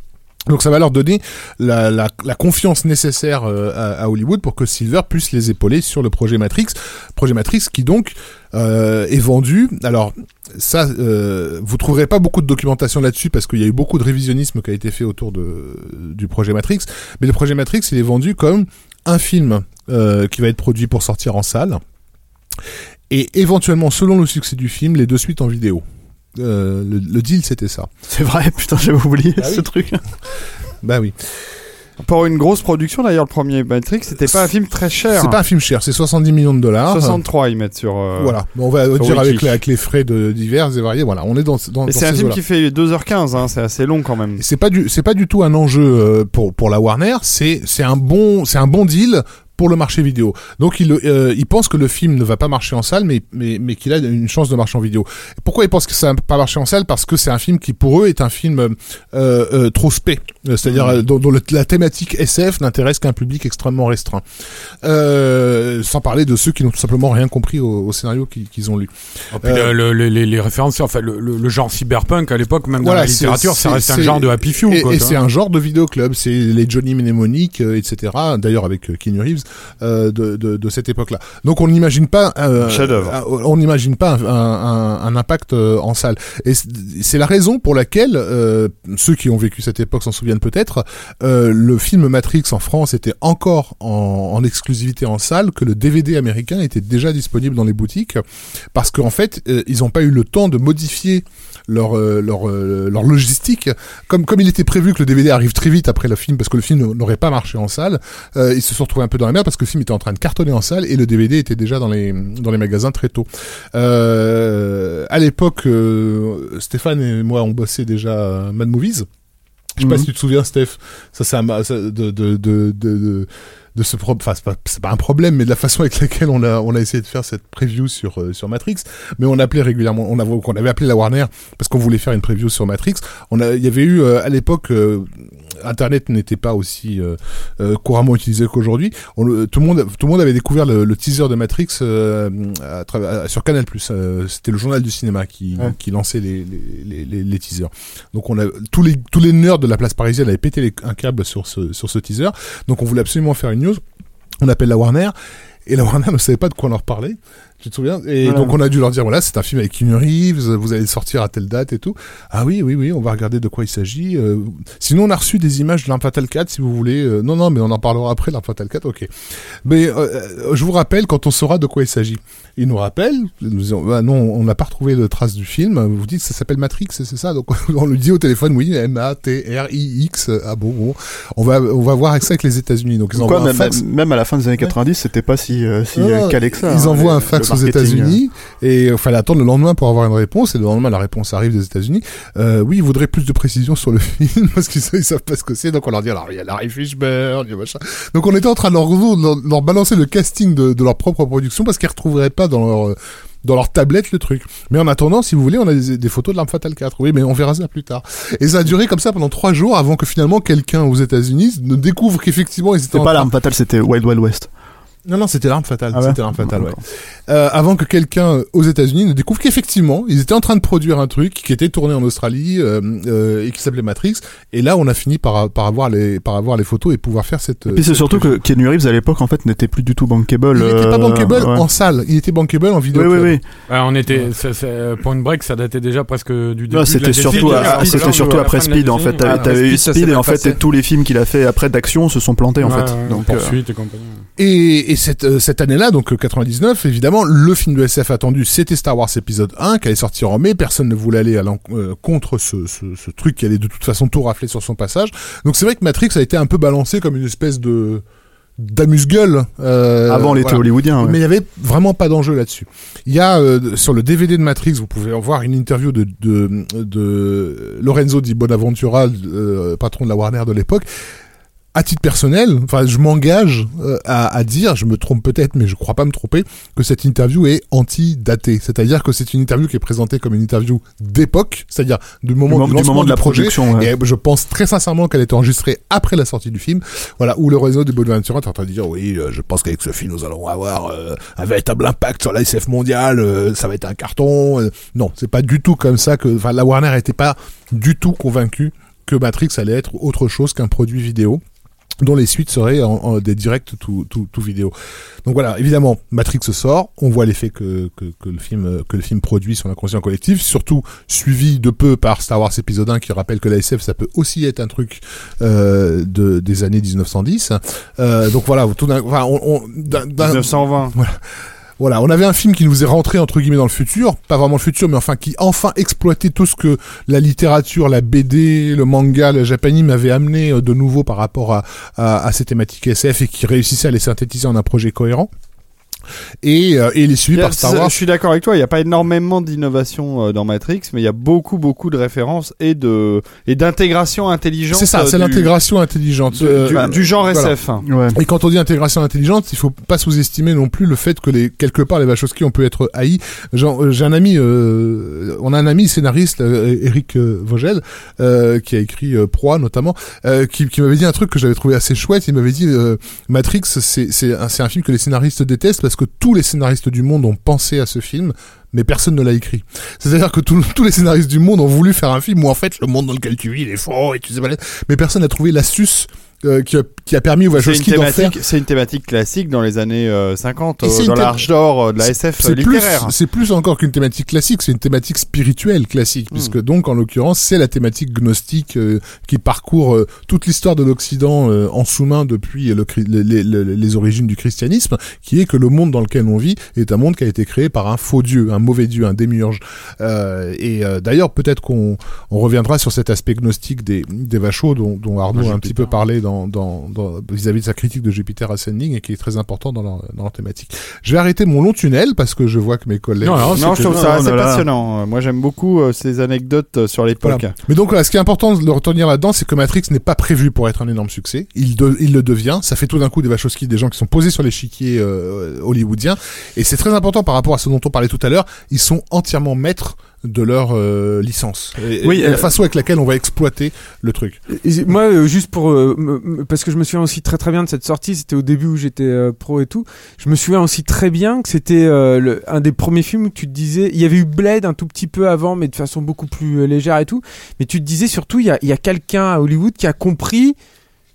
Donc ça va leur donner la, confiance nécessaire euh, à, Hollywood pour que Silver puisse les épauler sur le projet Matrix. Projet Matrix qui donc euh, est vendu. Alors ça, euh, vous trouverez pas beaucoup de documentation là-dessus parce qu'il y a eu beaucoup de révisionnisme qui a été fait autour du projet Matrix. Mais le projet Matrix, il est vendu comme un film qui va être produit pour sortir en salle. Et éventuellement, selon le succès du film, les deux suites en vidéo. Euh, le, le deal, c'était ça. C'est vrai, putain, j'avais oublié Ah ce oui. truc. Bah oui. Pour une grosse production, d'ailleurs, le premier Matrix, c'était pas un film très cher. C'est pas un film cher, c'est 70 millions de dollars. 63, ils mettent sur. euh, Voilà, Bon, on va dire avec, les- avec les frais de divers et variés. Voilà, on est dans dans, Et dans c'est un film qui fait 2h15, hein, c'est assez long quand même. C'est pas du c'est pas du tout un enjeu euh, pour pour la Warner. C'est c'est un bon c'est un bon deal pour le marché vidéo. Donc il euh, il pense que le film ne va pas marcher en salle, mais mais mais qu'il a une chance de marcher en vidéo. Pourquoi il pense que ça va pas marcher en salle? Parce que c'est un film qui pour eux est un film euh, euh, trop spé, Euh, c'est-à-dire dont, dont le- la thématique SF n'intéresse qu'un public extrêmement restreint. Sans parler de ceux qui n'ont tout simplement rien compris au, au scénario qu'ils ont lu. Et puis le- le- les, les références, enfin le, genre cyberpunk à l'époque, même Voilà, dans la littérature, ça c'est- reste un genre de happy few. Et, c'est un genre de vidéoclub, c'est les Johnny Mnemonic, etc. D'ailleurs avec Keanu Reeves euh, de, de, de cette époque-là. Donc on n'imagine pas, euh, euh, on n'imagine pas un, un- un impact en salle. Et c'est la raison pour laquelle ceux qui ont vécu cette époque s'en souviennent peut-être. le film Matrix en France était encore en, en exclusivité en salle, que le DVD américain était déjà disponible dans les boutiques, parce qu'en fait euh, ils n'ont pas eu le temps de modifier leur euh, leur euh, leur logistique. Comme comme il était prévu que le DVD arrive très vite après le film parce que le film n'aurait pas marché en salle euh, ils se sont retrouvés un peu dans la merde parce que le film était en train de cartonner en salle et le DVD était déjà dans les dans les magasins très tôt. Euh, à l'époque euh, Stéphane et moi on bossait déjà à Mad Movies. Je sais pas Mhm. si tu te souviens Steph ça ça, ça- de de de de, de ce problème, enfin c'est pas, pas un problème, mais de la façon avec laquelle on a on a essayé de faire cette preview sur euh, sur Matrix, mais on appelait régulièrement, on avait on avait appelé la Warner parce qu'on voulait faire une preview sur Matrix. On a, il y avait eu euh, à l'époque, euh, Internet n'était pas aussi euh, euh, couramment utilisé qu'aujourd'hui. Tout le monde tout le monde avait découvert le, le teaser de Matrix euh, à à- sur Canal+. Euh, C'était le journal du cinéma qui Ouais. qui lançait les les, les, les, les teasers. Donc on a tous les tous les nerds de la place parisienne avaient pété un câble sur ce sur ce teaser. Donc on voulait absolument faire une news. On appelle la Warner. Et la Warner ne savait pas de quoi on leur parlait. Tu te souviens? Et Voilà. donc on a dû leur dire voilà, c'est un film avec Keanu Reeves, vous allez le sortir à telle date et tout. Ah oui, oui, oui, on va regarder de quoi il s'agit. Euh, sinon, on a reçu des images de l'Arme Fatale 4 si vous voulez. Euh, non, non, mais on en parlera après, l'Arme Fatale 4, ok. Mais euh, euh, je vous rappelle quand on saura de quoi il s'agit. Il nous rappelle, nous disons, bah non, on n'a pas retrouvé de traces du film. Vous dites ça s'appelle Matrix, c'est ça? Donc on le dit au téléphone, oui, M-A-T-R-I-X. Ah bon, bon. On va, on va voir avec ça avec les États-Unis. Donc ils Pourquoi envoient un même, fax. même à la fin des années 90, c'était pas si, si non, calé que ça. Ils hein, envoient un fax aux États-Unis et il fallait attendre le lendemain pour avoir une réponse. Et le lendemain, la réponse arrive des États-Unis. Euh, oui, ils voudraient plus de précision sur le film parce qu'ils ils savent pas ce que c'est. Donc on leur dit alors il y a Larry Fishburne, il machin. Donc on était en train de leur, leur, leur balancer le casting de, de leur propre production parce qu'ils retrouveraient pas dans leur euh, dans leur tablette le truc. Mais en attendant, si vous voulez, on a des, des photos de l'arme fatale 4. Oui, mais on verra ça plus tard. Et ça a duré comme ça pendant trois jours avant que finalement quelqu'un aux États-Unis ne découvre qu'effectivement ils étaient C'était pas l'arme fatale, c'était Wild Wild West. Non, non, c'était l'arme fatale. Ah ouais c'était l'arme fatale, ouais. Euh, avant que quelqu'un euh, aux États-Unis ne découvre qu'effectivement, ils étaient en train de produire un truc qui était tourné en Australie euh, euh, et qui s'appelait Matrix. Et là, on a fini par, par avoir les par avoir les photos et pouvoir faire cette. Et puis c'est surtout que Keanu Reeves à l'époque en fait n'était plus du tout bankable. il n'était pas bankable ouais. en salle, il était bankable en vidéo. Oui, oui, oui. Ouais, on était, Point Break, ça datait déjà presque du début. Non, de c'était la surtout, c'était genre, surtout après Speed en fait. T'avais Ah, t'avais eu Speed, et en fait tous les films qu'il a fait après d'action se sont plantés en fait. Donc poursuite et compagnie. Et, et cette, euh, cette année-là, donc euh, 99, évidemment, le film de SF attendu, c'était Star Wars épisode 1, qui allait sortir en mai. Personne ne voulait aller à euh, contre ce, ce, ce truc qui allait de toute façon tout rafler sur son passage. Donc c'est vrai que Matrix a été un peu balancé comme une espèce de d'amuse-gueule. euh, avant l'été voilà. hollywoodien. ouais. Mais il y avait vraiment pas d'enjeu là-dessus. Il y a euh, sur le DVD de Matrix, vous pouvez en voir une interview de, de, de Lorenzo Di Bonaventura, euh, patron de la Warner de l'époque. À titre personnel, enfin, je m'engage euh, à, à dire, je me trompe peut-être, mais je crois pas me tromper, que cette interview est anti-datée. C'est-à-dire que c'est une interview qui est présentée comme une interview d'époque, c'est-à-dire du moment, Du du du moment de du la projet. production, ouais. Et je pense très sincèrement qu'elle été enregistrée après la sortie du film. Voilà, où le réseau de Bonaventura est en train de dire, oui, euh, je pense qu'avec ce film, nous allons avoir euh, un véritable impact sur la SF mondiale, euh, ça va être un carton. euh. non, c'est pas du tout comme ça que, enfin, la Warner n'était pas du tout convaincue que Matrix allait être autre chose qu'un produit vidéo dont les suites seraient en, en- des directs tout, tout, tout vidéo. Donc voilà, évidemment, Matrix sort, on voit l'effet que, que, que le film que le film produit sur l'inconscient collectif, surtout suivi de peu par Star Wars épisode 1 qui rappelle que la SF ça peut aussi être un truc euh, de des années 1910. Euh, donc voilà, tout d'un, enfin, on, on- d'un- d'un- 1920. voilà, on avait un film qui nous est rentré entre guillemets dans le futur, pas vraiment le futur, mais enfin qui enfin exploitait tout ce que la littérature, la BD, le manga, le japanime avait amené euh, de nouveau par rapport à, à, à ces thématiques SF et qui réussissait à les synthétiser en un projet cohérent. Et, euh, et il est suivi a- par Star Wars. Je suis d'accord avec toi, il n'y a pas énormément d'innovation euh, dans Matrix, mais il y a beaucoup, beaucoup de références et de et d'intégration intelligente. C'est ça, euh, c'est du- l'intégration intelligente. du, Euh, du- bah, du genre voilà. SF. Ouais. Et quand on dit intégration intelligente, il faut pas sous-estimer non plus le fait que les quelque part les Wachowski on peut être haïs. Genre, euh, J'ai un ami, euh, on a un ami scénariste, euh, Eric euh, Vogel, euh, qui a écrit euh, Proie notamment, euh, qui, qui m'avait dit un truc que j'avais trouvé assez chouette. Il m'avait dit euh, Matrix, c'est c'est un, c'est un film que les scénaristes détestent parce que tous les scénaristes du monde ont pensé à ce film. Mais personne ne l'a écrit. C'est-à-dire que tous- les scénaristes du monde ont voulu faire un film où en fait le monde dans lequel tu vis il est faux et tu sais pas. Mais personne n'a trouvé l'astuce euh, qui, a, qui a permis une, Wachowski d'en faire c'est une thématique classique dans les années euh, 50, Et euh, c'est dans l'âge d'or euh, de la SF littéraire. c'est plus encore qu'une thématique classique, c'est une thématique spirituelle classique, Hmm. puisque donc en l'occurrence c'est la thématique gnostique euh, qui parcourt euh, toute l'histoire de l'Occident euh, en sous-main depuis le, les, les- les- les origines du christianisme, qui est que le monde dans lequel on vit est un monde qui a été créé par un faux dieu, un mauvais dieu, un démiurge. Euh, et euh, d'ailleurs peut-être qu'on on reviendra sur cet aspect gnostique des, des vachos dont, dont Arnaud a un petit peu parlé dans, dans, dans- vis-à-vis de sa critique de Jupiter Ascending et qui est très important dans leur, dans leur thématique. Je vais arrêter mon long tunnel parce que je vois que mes collègues. Non, non, Non, je trouve ça assez là. passionnant. Moi, j'aime beaucoup euh, ces anecdotes euh, sur l'époque. Voilà. Mais donc, voilà, ce qui est important de le retenir là-dedans, c'est que Matrix n'est pas prévu pour être un énorme succès. Il, de- il le devient. Ça fait tout d'un coup des Wachowski, des gens qui sont posés sur l'échiquier euh, hollywoodien. Et c'est très important par rapport à ce dont on parlait tout à l'heure. Ils sont entièrement maîtres de leur euh, licence. Et, Oui, et la euh, façon avec laquelle on va exploiter le truc. Moi, euh, juste pour. euh, parce que je me souviens aussi très très bien de cette sortie, c'était au début où j'étais pro et tout. Je me souviens aussi très bien que c'était euh, un des premiers films où tu te disais. Il y avait eu Blade un tout petit peu avant, mais de façon beaucoup plus légère et tout. Mais tu te disais surtout, il y a, il y a quelqu'un à Hollywood qui a compris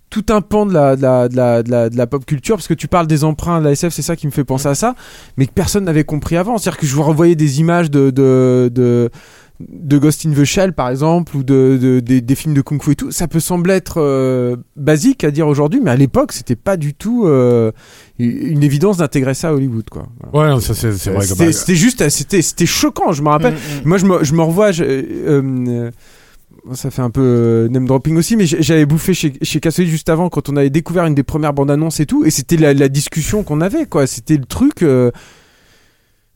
tout un pan de la, de, la, de, la, de, la, de la pop culture parce que tu parles des emprunts de la SF c'est ça qui me fait penser à ça mais que personne n'avait compris avant. C'est à dire que je vous renvoyais des images de, de, de de Ghost in the Shell par exemple ou de, de des, des films de kung fu et tout. Ça peut sembler être euh, basique à dire aujourd'hui mais à l'époque c'était pas du tout euh, une évidence d'intégrer ça à Hollywood quoi. Ouais, non, ça c'est c'est vrai. c'était juste c'était c'était choquant je me rappelle. Moi je me, je me revois je- euh, euh, ça fait un peu euh, name dropping aussi mais j'avais bouffé chez chez juste avant quand on avait découvert une des premières bandes annonces et tout et c'était la, la discussion qu'on avait quoi. C'était le truc euh, euh, euh, c'est- c'est-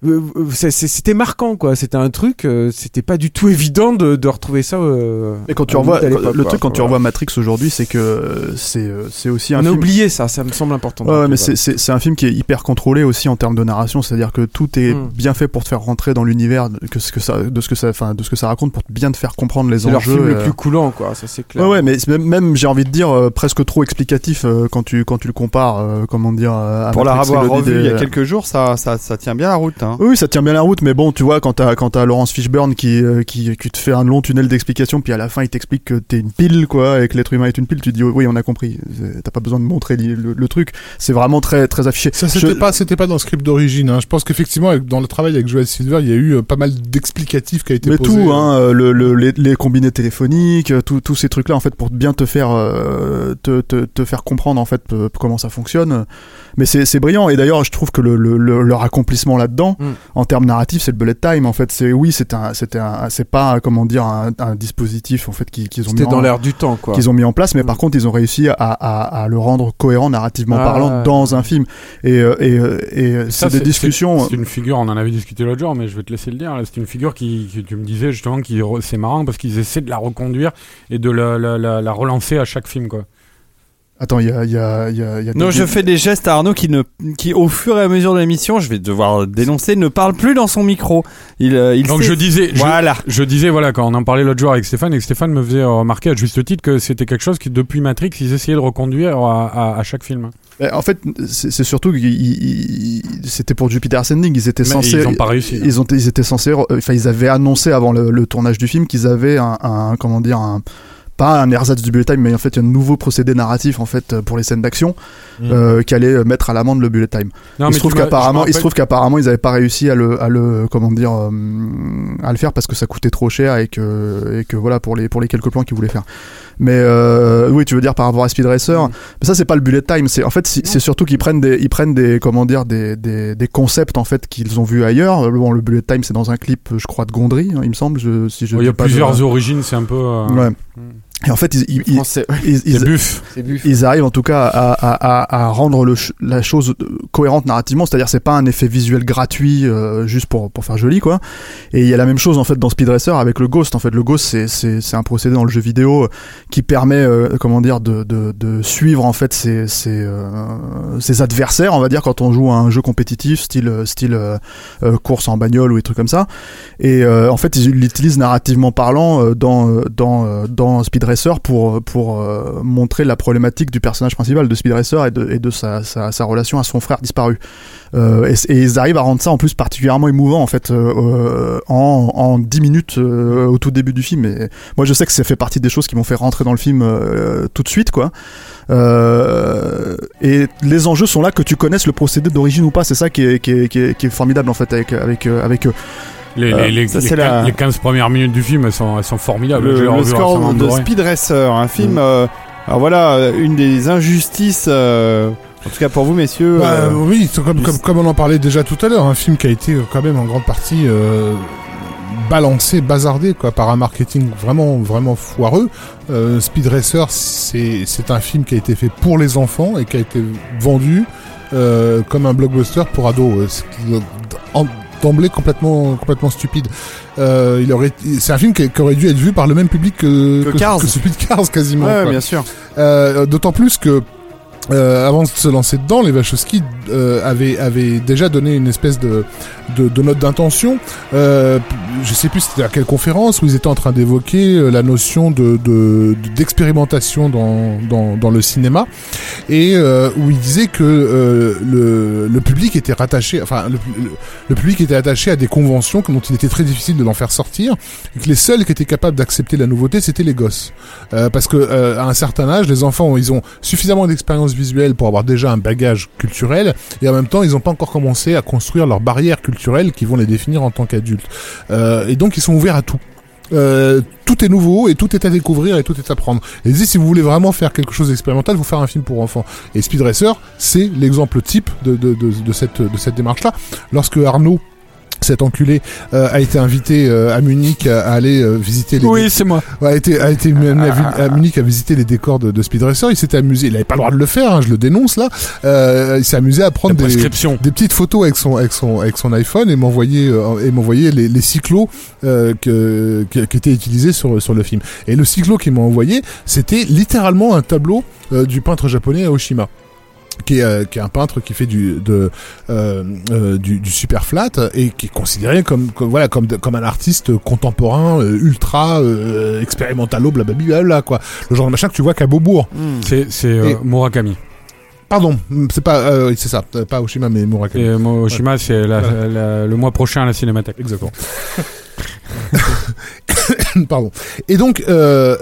c'était marquant quoi c'était un truc euh, c'était pas du tout évident de, de retrouver ça euh, Et quand tu à revois, à le quoi. truc quand tu revois Matrix aujourd'hui, c'est que euh, c'est euh, c'est aussi un on a oublié ça ça me semble important Ouais, mais c'est- c'est c'est un film qui est hyper contrôlé aussi en termes de narration, c'est-à-dire que tout est Mm. bien fait pour te faire rentrer dans l'univers de que ce que ça, de ce que ça, enfin, de ce que ça raconte, pour bien te faire comprendre les c'est leur enjeux. film le euh. plus coulant quoi ça c'est clair Ouais, ouais, mais c'est même, même, j'ai envie de dire euh, presque trop explicatif euh, quand tu quand tu le compares, euh, comment dire. euh, à Pour la Matrix avoir Reloaded revu il y a quelques jours, ça, ça, ça tient bien la route. Hein. Oui, ça tient bien la route, mais bon, tu vois, quand t'as quand t'as Laurence Fishburne qui, euh, qui qui te fait un long tunnel d'explication, puis à la fin il t'explique que t'es une pile, quoi, et que l'être humain est une pile, tu te dis oui, on a compris. T'as pas besoin de montrer le, le truc. C'est vraiment très très affiché. Ça c'était Je- pas c'était pas dans le script d'origine. Hein. Je pense qu'effectivement dans le travail avec Joel Silver, il y a eu euh, pas mal d'explicatifs qui a été Mais posé. tout, hein, euh, le, le- les, les combinés téléphoniques, tout- tous ces trucs-là, en fait, pour bien te faire, euh, te, te, te faire comprendre, en fait, comment ça fonctionne. Mais c'est c'est brillant. Et d'ailleurs, je trouve que le, le- le- leur accomplissement là-dedans, Mm. en termes narratifs, c'est le bullet time. En fait, c'est oui, c'est un, c'était un, c'est pas, comment dire, un, un dispositif en fait qui- qu'ils ont mis dans en, l'air du temps quoi qu'ils ont mis en place, mais par Mm. contre, ils ont réussi à, à, à le rendre cohérent narrativement Ah, parlant ouais. dans un film. Et, euh, et, euh, et euh, c'est des discussions. C'est une figure, on en avait discuté l'autre jour, mais je vais te laisser le dire. C'est une figure qui, que tu me disais justement, qui c'est marrant parce qu'ils essaient de la reconduire et de la, la, la, la relancer à chaque film, quoi. Attends, il y a, il y a, il y a, y a Non, des- je fais des gestes à Arnaud qui, ne, qui au fur et à mesure de l'émission, je vais devoir dénoncer, ne parle plus dans son micro. Il, euh, il Donc sait- je disais, je- Voilà. Je disais, voilà, quand on en parlait l'autre jour avec Stéphane, et que Stéphane me faisait remarquer à juste titre que c'était quelque chose qui, depuis Matrix, ils essayaient de reconduire à, à, à chaque film. En fait, c'est surtout qu'ils c'était pour Jupiter Ascending. Ils étaient Mais censés. ils ont pas réussi. Ils ont, ils étaient censés. euh, Enfin, ils avaient annoncé avant le, le tournage du film qu'ils avaient un, un- comment dire, un, pas un ersatz du bullet time, mais en fait un nouveau procédé narratif en fait pour les scènes d'action Mm. euh, qui allait mettre à l'amende le bullet time. Non, il se trouve qu'apparemment, il se trouve qu'apparemment ils avaient pas réussi à le, à le, comment dire, euh, à le faire parce que ça coûtait trop cher et que, et que voilà pour les, pour les quelques plans qu'ils voulaient faire. Mais euh, oui, tu veux dire par rapport à Speed Racer, Mm. mais ça c'est pas le bullet time. C'est en fait c'est surtout qu'ils prennent des, ils prennent des, comment dire, des, des, des concepts en fait qu'ils ont vus ailleurs. Bon, le bullet time c'est dans un clip, je crois, de Gondry, hein, il me semble. Je, si je Il y a de- plusieurs origines, c'est un peu. euh, Ouais. Mm. Et en fait, ils, ils, ils, Français. ils- ils- buff. ils arrivent en tout cas à, à, à, à rendre le ch- la chose euh, cohérente narrativement, c'est-à-dire c'est pas un effet visuel gratuit euh, juste pour, pour faire joli quoi. Et il y a la même chose en fait dans Speed Racer avec le Ghost. En fait, le Ghost c'est c'est c'est un procédé dans le jeu vidéo qui permet euh, comment dire de, de, de suivre en fait ses ses, euh, ses adversaires, on va dire quand on joue à un jeu compétitif style style euh, euh, course en bagnole ou des trucs comme ça. Et euh, en fait, ils l'utilisent narrativement parlant euh, dans euh, dans euh, dans Speed Racer pour euh, montrer la problématique du personnage principal de Speed Racer et de sa relation à son frère disparu. Euh, et, ils arrivent à rendre ça en plus particulièrement émouvant en fait euh, en en 10 minutes au tout début du film. Et moi, je sais que ça fait partie des choses qui m'ont fait rentrer dans le film tout de suite quoi. Et les enjeux sont là que tu connaisses le procédé d'origine ou pas. C'est ça qui est, formidable en fait avec avec avec eux. Les, Euh, les, les, ça, les c'est 15, la- les 15 premières minutes du film, elles sont, elles sont formidables. Le, le score de. Speed Racer, un film. euh, alors voilà, euh, une des injustices, euh, en tout cas pour vous messieurs. Bah, euh, oui, c'est comme, comme, comme on en parlait déjà tout à l'heure, un film qui a été euh, quand même en grande partie euh, balancé, bazardé quoi, par un marketing vraiment vraiment foireux. Euh, Speed Racer, c'est c'est un film qui a été fait pour les enfants et qui a été vendu euh, comme un blockbuster pour ados. euh, euh, en- d'emblée complètement complètement stupide. Euh, il aurait, c'est un film qui, qui aurait dû être vu par le même public que, Que Cars. que celui de Cars quasiment. ouais, quoi. bien sûr. Euh, D'autant plus que euh, avant de se lancer dedans, les Wachowski euh, avait avait déjà donné une espèce de de, de note d'intention. Euh, je sais plus c'était à quelle conférence où ils étaient en train d'évoquer euh, la notion de de- d'expérimentation dans, dans dans le cinéma et euh, où il disait que euh, le le public était rattaché, enfin le, le, public était attaché à des conventions dont il était très difficile de l'en faire sortir et que les seuls qui étaient capables d'accepter la nouveauté c'était les gosses Euh, parce que à un certain âge les enfants ils ont suffisamment d'expérience visuelle pour avoir déjà un bagage culturel et en même temps ils n'ont pas encore commencé à construire leurs barrières culturelles qui vont les définir en tant qu'adultes Euh, et donc ils sont ouverts à tout euh, tout est nouveau et tout est à découvrir et tout est à prendre. Et dit, si vous voulez vraiment faire quelque chose d'expérimental, vous faire un film pour enfants. Et Speed Racer, c'est l'exemple type de, de cette, de cette démarche-là. Lorsque Arnaud cet enculé euh, a été invité euh, à Munich à, à aller euh, visiter les Oui, c'est moi. Ouais, a été a été amené à, Munich à visiter les décors de, de Speed Racer. Il s'était amusé. Il avait pas le droit de le faire. hein, je le dénonce là. Euh, il s'est amusé à prendre des, petites photos avec son avec son avec son iPhone et m'envoyer euh, et m'envoyer les, les cyclos euh, que, que- qui étaient utilisés sur sur le film. Et le cyclo qu'il m'a envoyé, c'était littéralement un tableau euh, du peintre japonais Aoshima. Qui est, euh, qui est un peintre qui fait du de euh, euh, du, du super flat et qui est considéré comme, comme voilà comme de- comme un artiste contemporain euh, ultra euh, expérimentalo blablabla quoi le genre de machin que tu vois qu'à Beaubourg C'est c'est, euh, Et- Murakami. pardon c'est pas euh, c'est ça pas Oshima mais Murakami Et Moshima, c'est la- Voilà. la- le mois prochain à la Cinémathèque. Exactement. Pardon. Et donc, euh,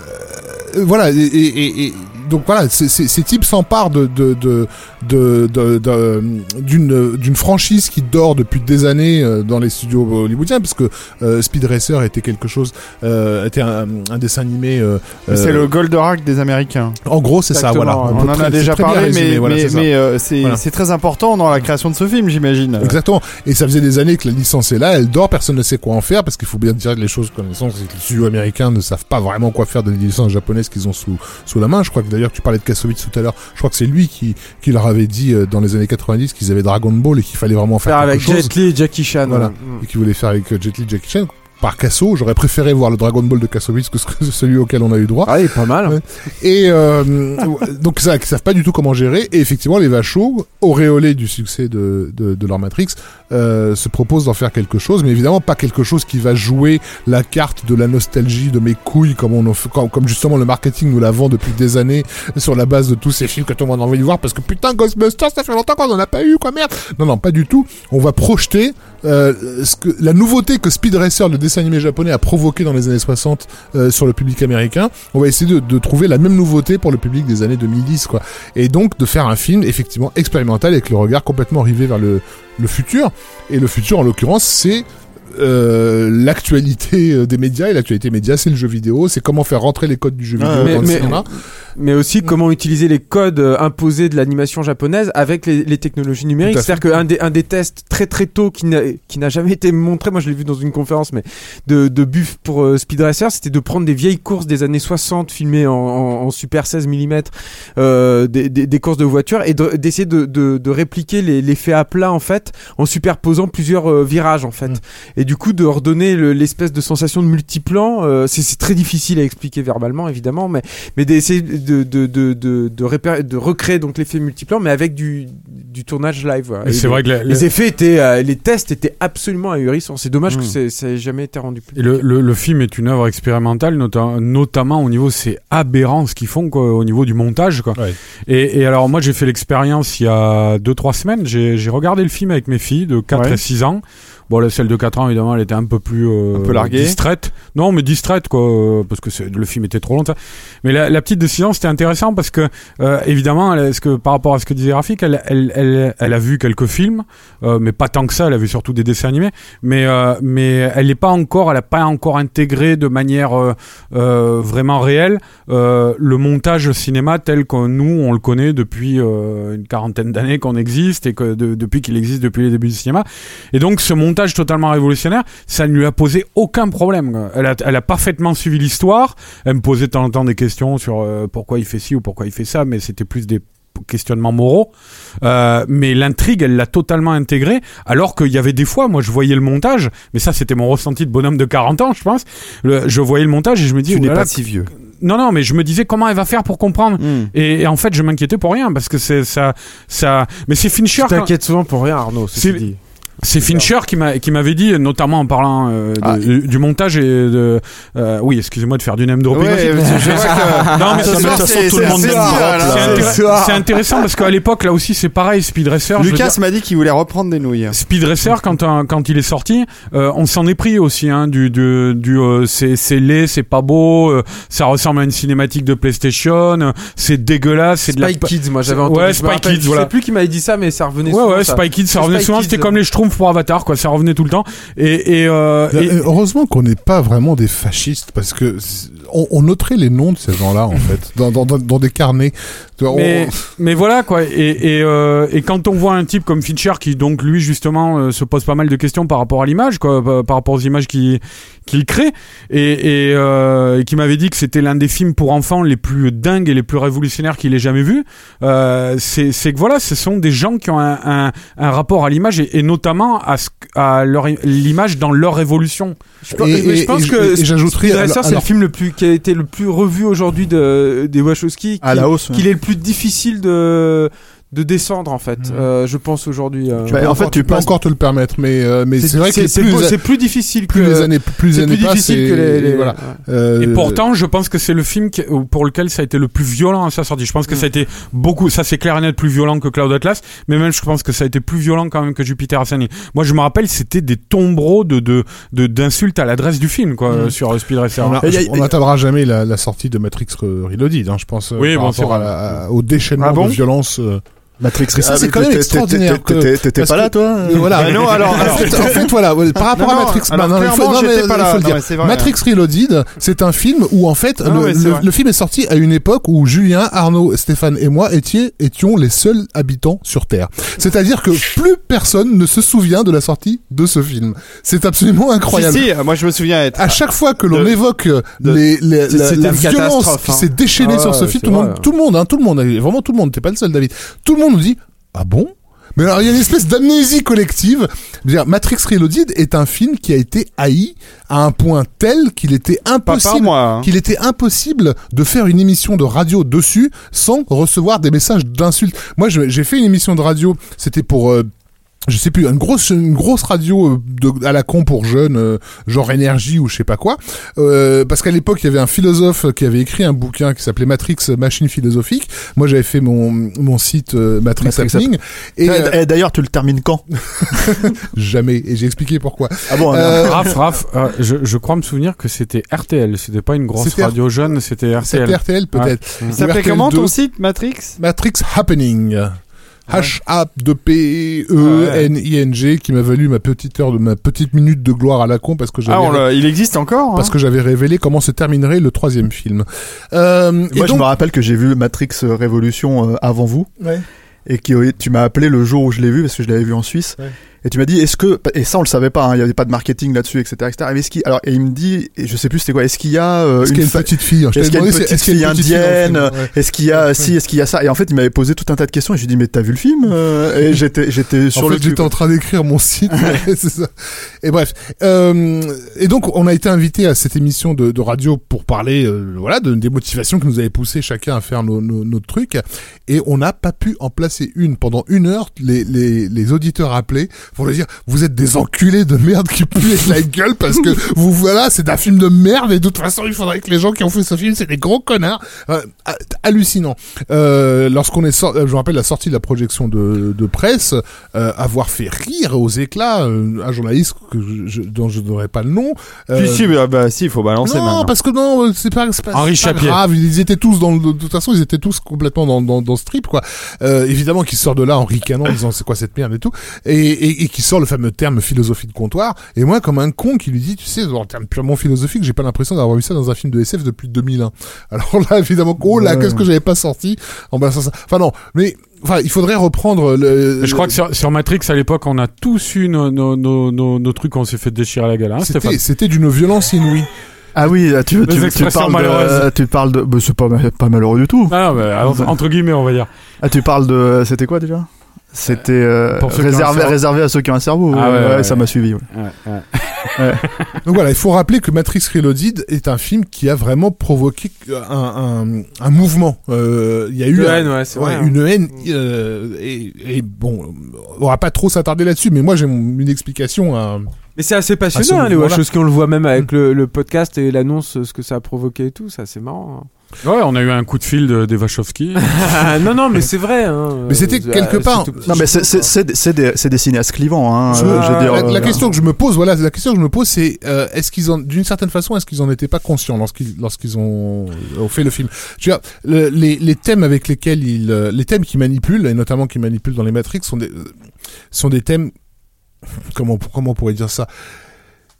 voilà, et, et- et- et donc voilà, ces- ces ces types s'emparent de de de de- de- de- d'une d'une franchise qui dort depuis des années euh, dans les studios hollywoodiens, parce que euh, Speed Racer était quelque chose, euh, était un, un dessin animé. euh, C'est le Goldorak des Américains. En gros, c'est ça. Voilà. On en très- a déjà parlé, résumé, mais, voilà, mais, c'est ça. mais, c'est Voilà. c'est très important dans la création de ce film, j'imagine. Exactement. Et ça faisait des années que la licence est là, elle dort, personne ne sait quoi en faire, parce qu'il faut bien dire les choses comme elles sont, c'est que les studios américains ne savent pas vraiment quoi faire des licences japonaises qu'ils ont sous, sous la main. Je crois que d'ailleurs, tu parlais de Kassovitz tout à l'heure, je crois que c'est lui qui, qui leur avait dit euh, dans les années 90 qu'ils avaient Dragon Ball et qu'il fallait vraiment faire, Faire quelque avec chose. Jet Li et Jackie Chan. Voilà. Mm. Et qu'il voulait faire avec euh, Jet Li, Jackie Chan. Par Kasso, j'aurais préféré voir le Dragon Ball de Kassovitz que ce- que celui auquel on a eu droit. Ah, il est pas mal. Ouais. Et euh, donc ça, ils savent pas du tout comment gérer. Et effectivement, les vachos, auréolés du succès de, de, de leur Matrix, euh, se proposent d'en faire quelque chose, mais évidemment pas quelque chose qui va jouer la carte de la nostalgie de mes couilles, comme on en fait, comme, comme justement le marketing nous la vend depuis des années sur la base de tous ces films que tout le monde a envie de voir, parce que putain Ghostbusters, ça fait longtemps qu'on en a pas eu, quoi merde. Non, non, pas du tout. On va projeter euh, la nouveauté que Speed Racer, le dessin animé japonais, a provoqué dans les années 60 euh, sur le public américain. On va essayer de, trouver la même nouveauté pour le public des années 2010, quoi. Et donc de faire un film effectivement expérimental avec le regard complètement rivé vers le futur. Et le futur, en l'occurrence, c'est euh, l'actualité euh, des médias et l'actualité média c'est le jeu vidéo c'est comment faire rentrer les codes du jeu vidéo mais- dans le mais- cinéma Mais aussi comment utiliser les codes euh, imposés de l'animation japonaise avec les, les technologies numériques. Tout à. C'est-à-dire qu'un des, un des tests très très tôt qui n'a qui n'a jamais été montré, moi je l'ai vu dans une conférence, mais de, de Buff pour euh, Speed Racer, c'était de prendre des vieilles courses des années 60 filmées en, en- en super 16 mm, euh, des, des, des courses de voitures et de- d'essayer de, de, de répliquer les- l'effet à plat en fait en superposant plusieurs virages en fait. Mm. Et du coup de redonner le- l'espèce de sensation de multiplan, euh, c'est très difficile à expliquer verbalement évidemment, mais mais d'essayer de de de de de, recréer donc l'effet multiplan, mais avec du du tournage live. Et Et c'est vrai que la- les la- effets étaient, euh, les tests étaient absolument ahurissants. C'est dommage que Mm. c'est- ça ait jamais été rendu public. Et le, le, le film est une œuvre expérimentale, nota- notamment au niveau, c'est aberrant ce qu'ils font quoi, au niveau du montage. Quoi. Ouais. Et, et alors moi j'ai fait l'expérience il y a 2-3 semaines, j'ai j'ai regardé le film avec mes filles de 4 Ouais. et 6 ans. Bon, la celle de 4 ans, évidemment, elle était un peu plus euh, Un peu larguée. distraite. Non, mais distraite, quoi, euh, parce que le film était trop long. ça. Mais la, la petite de 6 ans, c'était intéressant parce que, euh, évidemment, elle, ce que, par rapport à ce que disait Rafik, elle, elle, elle, elle a vu quelques films, euh, mais pas tant que ça. Elle a vu surtout des dessins animés, mais, mais elle n'est pas encore, elle n'a pas encore intégré de manière vraiment réelle le montage cinéma tel que nous on le connaît depuis une quarantaine d'années qu'on existe et que de- depuis qu'il existe depuis les débuts du cinéma. Et donc ce montage totalement révolutionnaire, ça ne lui a posé aucun problème. Elle a, elle a parfaitement suivi l'histoire. Elle me posait de temps en temps des questions sur euh, pourquoi il fait ci ou pourquoi il fait ça, mais c'était plus des questionnements moraux. Euh, mais l'intrigue, elle l'a totalement intégrée, alors qu'il y avait des fois, moi je voyais le montage, mais ça c'était mon ressenti de bonhomme de 40 ans, je pense. Le- je voyais le montage et je me dis, Tu oh n'es pas si vieux. non, non, mais je me disais comment elle va faire pour comprendre. Hmm. Et, et en fait, je m'inquiétais pour rien parce que c'est ça, ça. Mais c'est Fincher. Tu t'inquiètes souvent pour rien, Arnaud. C'est- dit. C'est Fincher qui m'a qui m'avait dit, notamment en parlant euh, de- Ah. du, du montage et de. euh, oui, excusez-moi de faire du name dropping. Ouais, je Non, mais Ça, c'est- tout le monde c'est intéressant parce qu'à l'époque, là aussi, c'est pareil. Speed Racer. je Lucas dire- m'a dit qu'il voulait reprendre des nouilles. Speed Racer, quand, euh, quand il est sorti, euh, on s'en est pris aussi, hein, du, du, du euh, c'est, c'est laid, c'est pas beau, euh, ça ressemble à une cinématique de PlayStation, euh, c'est dégueulasse, c'est de la. Spy Kids, moi j'avais Ouais, entendu. je me Spy Kids, Je voilà. sais plus qui m'avait dit ça, mais ça revenait Ouais, souvent. ouais. Spy Kids, ça revenait souvent, c'était comme les Schtroumpfs pour Avatar, quoi, ça revenait tout le temps. Et, et, euh, et- Euh, Heureusement qu'on n'est pas vraiment des fascistes parce que on, on noterait les noms de ces gens-là en fait dans, dans, dans, dans des carnets. On- Mais, mais voilà quoi. Et, et, euh, et quand on voit un type comme Fincher qui donc lui justement euh, se pose pas mal de questions par rapport à l'image, quoi, par, rapport aux images qu'il qu'il crée, et, et, euh, et qui m'avait dit que c'était l'un des films pour enfants les plus dingues et les plus révolutionnaires qu'il ait jamais vu. Euh, c'est c'est que voilà, ce sont des gens qui ont un, un, un rapport à l'image et, et notamment à, ce, à leur l'image dans leur évolution. Je pense, Et- mais je pense et- que et j'ajouterais, alors- c'est le film le plus qui a été le plus revu aujourd'hui de des Wachowski. À la hausse. ouais. Qu'il est le plus difficile de de descendre en fait. Mhm. Euh, je pense aujourd'hui. euh, Bah, en fait, tu peux passes- encore te le permettre, mais euh, mais c'est vrai que c'est plus, plus difficile plus que les années plus années plus passent, difficile et- que les, les- voilà. ouais. Euh, Et pourtant, je pense que c'est le film qui- pour lequel ça a été le plus violent à sa sortie. Je pense que ça a été beaucoup, ça c'est clair et net plus violent que Cloud Atlas, mais même je pense que ça a été plus violent quand même que Jupiter Ascending. Moi, je me rappelle, c'était des tombereaux de de de- d'insultes à l'adresse du film, quoi, euh, sur euh, Speed Racer. on n'atteindra jamais la, la sortie de Matrix Re- Reloaded, hein, je pense, euh, Oui, par bon, rapport à la- au déchaînement Ah de violence. Euh. Matrix. Ça, Ah, c'est quand même extraordinaire t'étais- pas là, toi Mais voilà. Bah non, alors- en, fait, en fait, voilà, par rapport Non, à Matrix, alors non, non, il faut, clairement, non, mais j'étais pas il là. faut le Non, dire. mais c'est vrai. Matrix Reloaded, c'est un film où en fait Ah le, film est sorti à une époque où Julien, Arnaud, Stéphane et moi étions, étions les seuls habitants sur Terre. C'est-à-dire que plus personne ne se souvient de la sortie de ce film. C'est absolument incroyable. Si, si, euh, moi je me souviens être. À chaque fois que l'on évoque euh, de- les, les, C'est- la, violence qui hein. s'est déchaînée Ah sur ce film, tout le monde, tout le monde, hein, tout le monde, vraiment tout le monde, t'es pas le seul, David. Tout le monde nous dit, ah bon? Mais alors, il y a une espèce d'amnésie collective. Dire, Matrix Reloaded est un film qui a été haï à un point tel qu'il était impossible hein. qu'il était impossible de faire une émission de radio dessus sans recevoir des messages d'insultes. Moi, j'ai fait une émission de radio, c'était pour euh, je sais plus, une grosse, une grosse radio euh, de, à la con pour jeunes, euh, genre énergie ou je sais pas quoi. Euh, parce qu'à l'époque, il y avait un philosophe qui avait écrit un bouquin qui s'appelait Matrix Machine philosophique. Moi, j'avais fait mon, mon site euh, Matrix, Matrix Happening. Et euh, Et D'ailleurs, tu le termines quand? Jamais. Et j'ai expliqué pourquoi. Ah bon Euh, Raph, Raph, euh, je, je crois me souvenir que c'était RTL, c'était pas une grosse radio jeune, c'était C'était RTL. RTL peut-être. Il Ou s'appelait RTL comment ton 2. site Matrix? Matrix Happening. H-A-P-E-N-I-N-G qui m'a valu ma petite heure de ma petite minute de gloire à la con parce que j'avais Ah, on il existe encore. parce hein. que j'avais révélé comment se terminerait le troisième film. Euh, et Moi, je me rappelle que j'ai vu Matrix euh, Révolution euh, avant vous. Ouais. Et que tu m'as appelé le jour où je l'ai vu parce que je l'avais vu en Suisse. Ouais. Et tu m'as dit, est-ce que, et ça on le savait pas, hein, il y avait pas de marketing là-dessus, etc., etc. Mais est-ce qu'il, alors, et il me dit, et je sais plus c'était quoi, est-ce qu'il y a euh, Est-ce qu'il y a une fa- petite fille t'avais Est-ce qu'il y a une petite fille indienne. Est-ce qu'il y a, si, est-ce qu'il y a ça? Et en fait, il m'avait posé tout un tas de questions et je lui ai dit, mais t'as vu le film Euh, Et j'étais, j'étais sur en le fait, j'étais en train d'écrire mon site. c'est ça. Et bref. Euh, et donc, on a été invité à cette émission de, de radio pour parler, euh, voilà, de, des motivations qui nous avaient poussé chacun à faire nos, nos, nos trucs. Et on n'a pas pu en placer une. Pendant une heure, les, les, les auditeurs appelaient pour leur dire, vous êtes des enculés de merde qui puent avec la gueule parce que vous, voilà, c'est un film de merde et de toute façon, il faudrait que les gens qui ont fait ce film, c'est des gros connards. Euh, ha- hallucinant. Euh, lorsqu'on est sorti, je me rappelle la sortie de la projection de, de presse, euh, avoir fait rire aux éclats euh, un journaliste que je, dont je n'aurais pas le nom. euh, Si, si, bah, bah, si, il faut balancer non, maintenant. parce que non, euh, c'est pas, c'est pas, Henri c'est pas grave. Ils étaient tous dans, le- de toute façon, ils étaient tous complètement dans, dans, dans ce trip, quoi. Euh, évidemment, qui sort de là en ricanant, en disant c'est quoi cette merde et tout, et, et, et qui sort le fameux terme philosophie de comptoir. Et moi, comme un con qui lui dit, tu sais, en termes purement philosophiques, j'ai pas l'impression d'avoir vu ça dans un film de SF depuis 2001. Alors là, évidemment, oh là, qu'est-ce que j'avais pas sorti en balançant ça. Enfin non, mais enfin, il faudrait reprendre le. Je crois que sur, sur Matrix, à l'époque, on a tous eu nos, nos, nos, nos, nos trucs, on s'est fait déchirer la gueule, hein, Stéphane c'était, d'une violence inouïe. Ah oui, tu, tu, tu, parles de, tu parles de, bah, c'est pas, pas malheureux du tout. Ah non, mais, alors, entre guillemets, on va dire. Ah, tu parles de, c'était quoi déjà? C'était euh, réservé, réservé à ceux qui ont un cerveau. Ah ouais, ouais, ouais, ouais, ça m'a suivi. ouais. Ouais, ouais. Donc voilà, il faut rappeler que Matrix Reloaded est un film qui a vraiment provoqué un, un, un mouvement. Euh, Il y a eu Une un- haine, vrai, hein. une haine. euh, et, et bon, on va pas trop s'attarder là-dessus, mais moi j'ai une explication. À... Mais c'est assez passionnant, hein, les mouvement-là. Wachowski, on le voit même avec le, le podcast et l'annonce, ce que ça a provoqué et tout, ça c'est marrant. Ouais, on a eu un coup de fil de, des Wachowski. non, non, mais c'est vrai. hein. Mais c'était Euh, quelque part- Non, mais c'est- des- cinéastes clivants. Hein, Je- euh, je veux dire, la, la euh, question que je me pose, voilà, la question que je me pose, c'est euh, est-ce qu'ils en, d'une certaine façon, est-ce qu'ils en étaient pas conscients lorsqu'ils lorsqu'ils ont, ont fait le film? Tu vois, le- les, les thèmes avec lesquels ils, les thèmes qu'ils manipulent, et notamment qu'ils manipulent dans les Matrix, sont des, sont des thèmes. Comment comment on pourrait dire ça?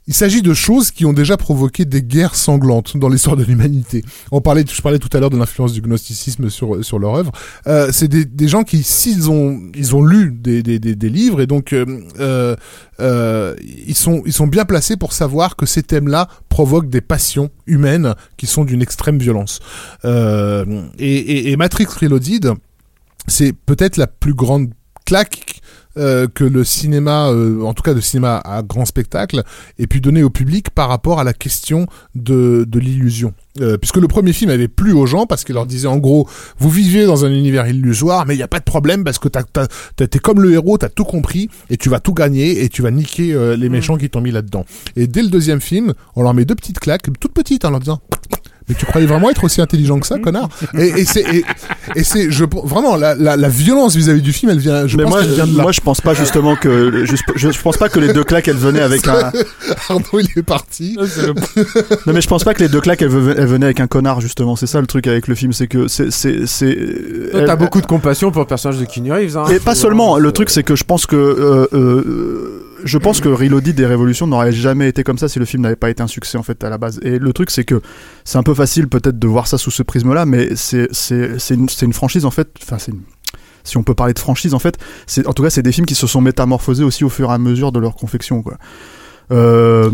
Il s'agit de choses qui ont déjà provoqué des guerres sanglantes dans l'histoire de l'humanité. On parlait, je parlais tout à l'heure de l'influence du gnosticisme sur sur leur œuvre. Euh, c'est des, gens qui, s'ils ont ils ont lu des, des, des, livres et donc euh, euh, ils sont ils sont bien placés pour savoir que ces thèmes-là provoquent des passions humaines qui sont d'une extrême violence. Et, et Matrix Reloaded, c'est peut-être la plus grande claque euh, que le cinéma, euh, en tout cas le cinéma à grand spectacle, ait pu donner au public par rapport à la question de, de l'illusion. Euh, puisque le premier film avait plu aux gens parce qu'il leur disait en gros, vous vivez dans un univers illusoire, mais il n'y a pas de problème parce que t'es comme le héros, t'as tout compris et tu vas tout gagner et tu vas niquer les méchants qui t'ont mis là-dedans. Et dès le deuxième film, on leur met deux petites claques, toutes petites, en leur disant mais tu croyais vraiment être aussi intelligent que ça, connard Et, et c'est et, et c'est je vraiment la, la, la violence vis-à-vis du film, elle vient. Je mais pense moi, qu'elle vient de là. moi, je pense pas justement que je, je, je pense pas que les deux claques elles venaient avec un. Arnaud, il est parti. Non mais je pense pas que les deux claques elles, ve- elles venaient avec un connard justement. C'est ça le truc avec le film, c'est que c'est c'est c'est. Toi, elle- T'as beaucoup de compassion pour le personnage de Keanu Reeves. Hein. Et pas seulement. Le truc, c'est que je pense que euh, euh, je pense que Reloaded des Révolutions n'aurait jamais été comme ça si le film n'avait pas été un succès en fait à la base. Et le truc, c'est que c'est un peu facile peut-être de voir ça sous ce prisme-là, mais c'est une, une franchise en fait. Enfin, si on peut parler de franchise en fait, en tout cas c'est des films qui se sont métamorphosés aussi au fur et à mesure de leur confection quoi. Euh,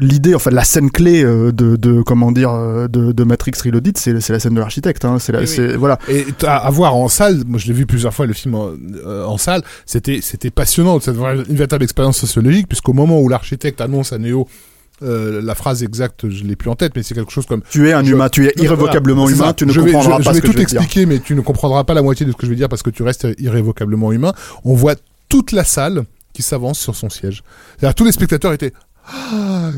L'idée, enfin la scène clé euh, de, de comment dire euh, de, de Matrix Reloaded, c'est c'est la scène de l'architecte. Hein, c'est la- Oui, oui. c'est- voilà. Et à, à voir en salle, moi je l'ai vu plusieurs fois le film en, euh, en salle, c'était c'était passionnant, c'est une véritable expérience sociologique puisqu'au moment où l'architecte annonce à Neo euh, la phrase exacte, je l'ai plus en tête, mais c'est quelque chose comme Tu es un Je- humain, tu es irrévocablement Voilà, c'est humain, tu ne je vais, comprendras je, pas je ce que tout je vais dire. expliquer, mais tu ne comprendras pas la moitié de ce que je vais dire parce que tu restes irrévocablement humain. On voit toute la salle qui s'avance sur son siège. C'est-à-dire tous les spectateurs étaient Ah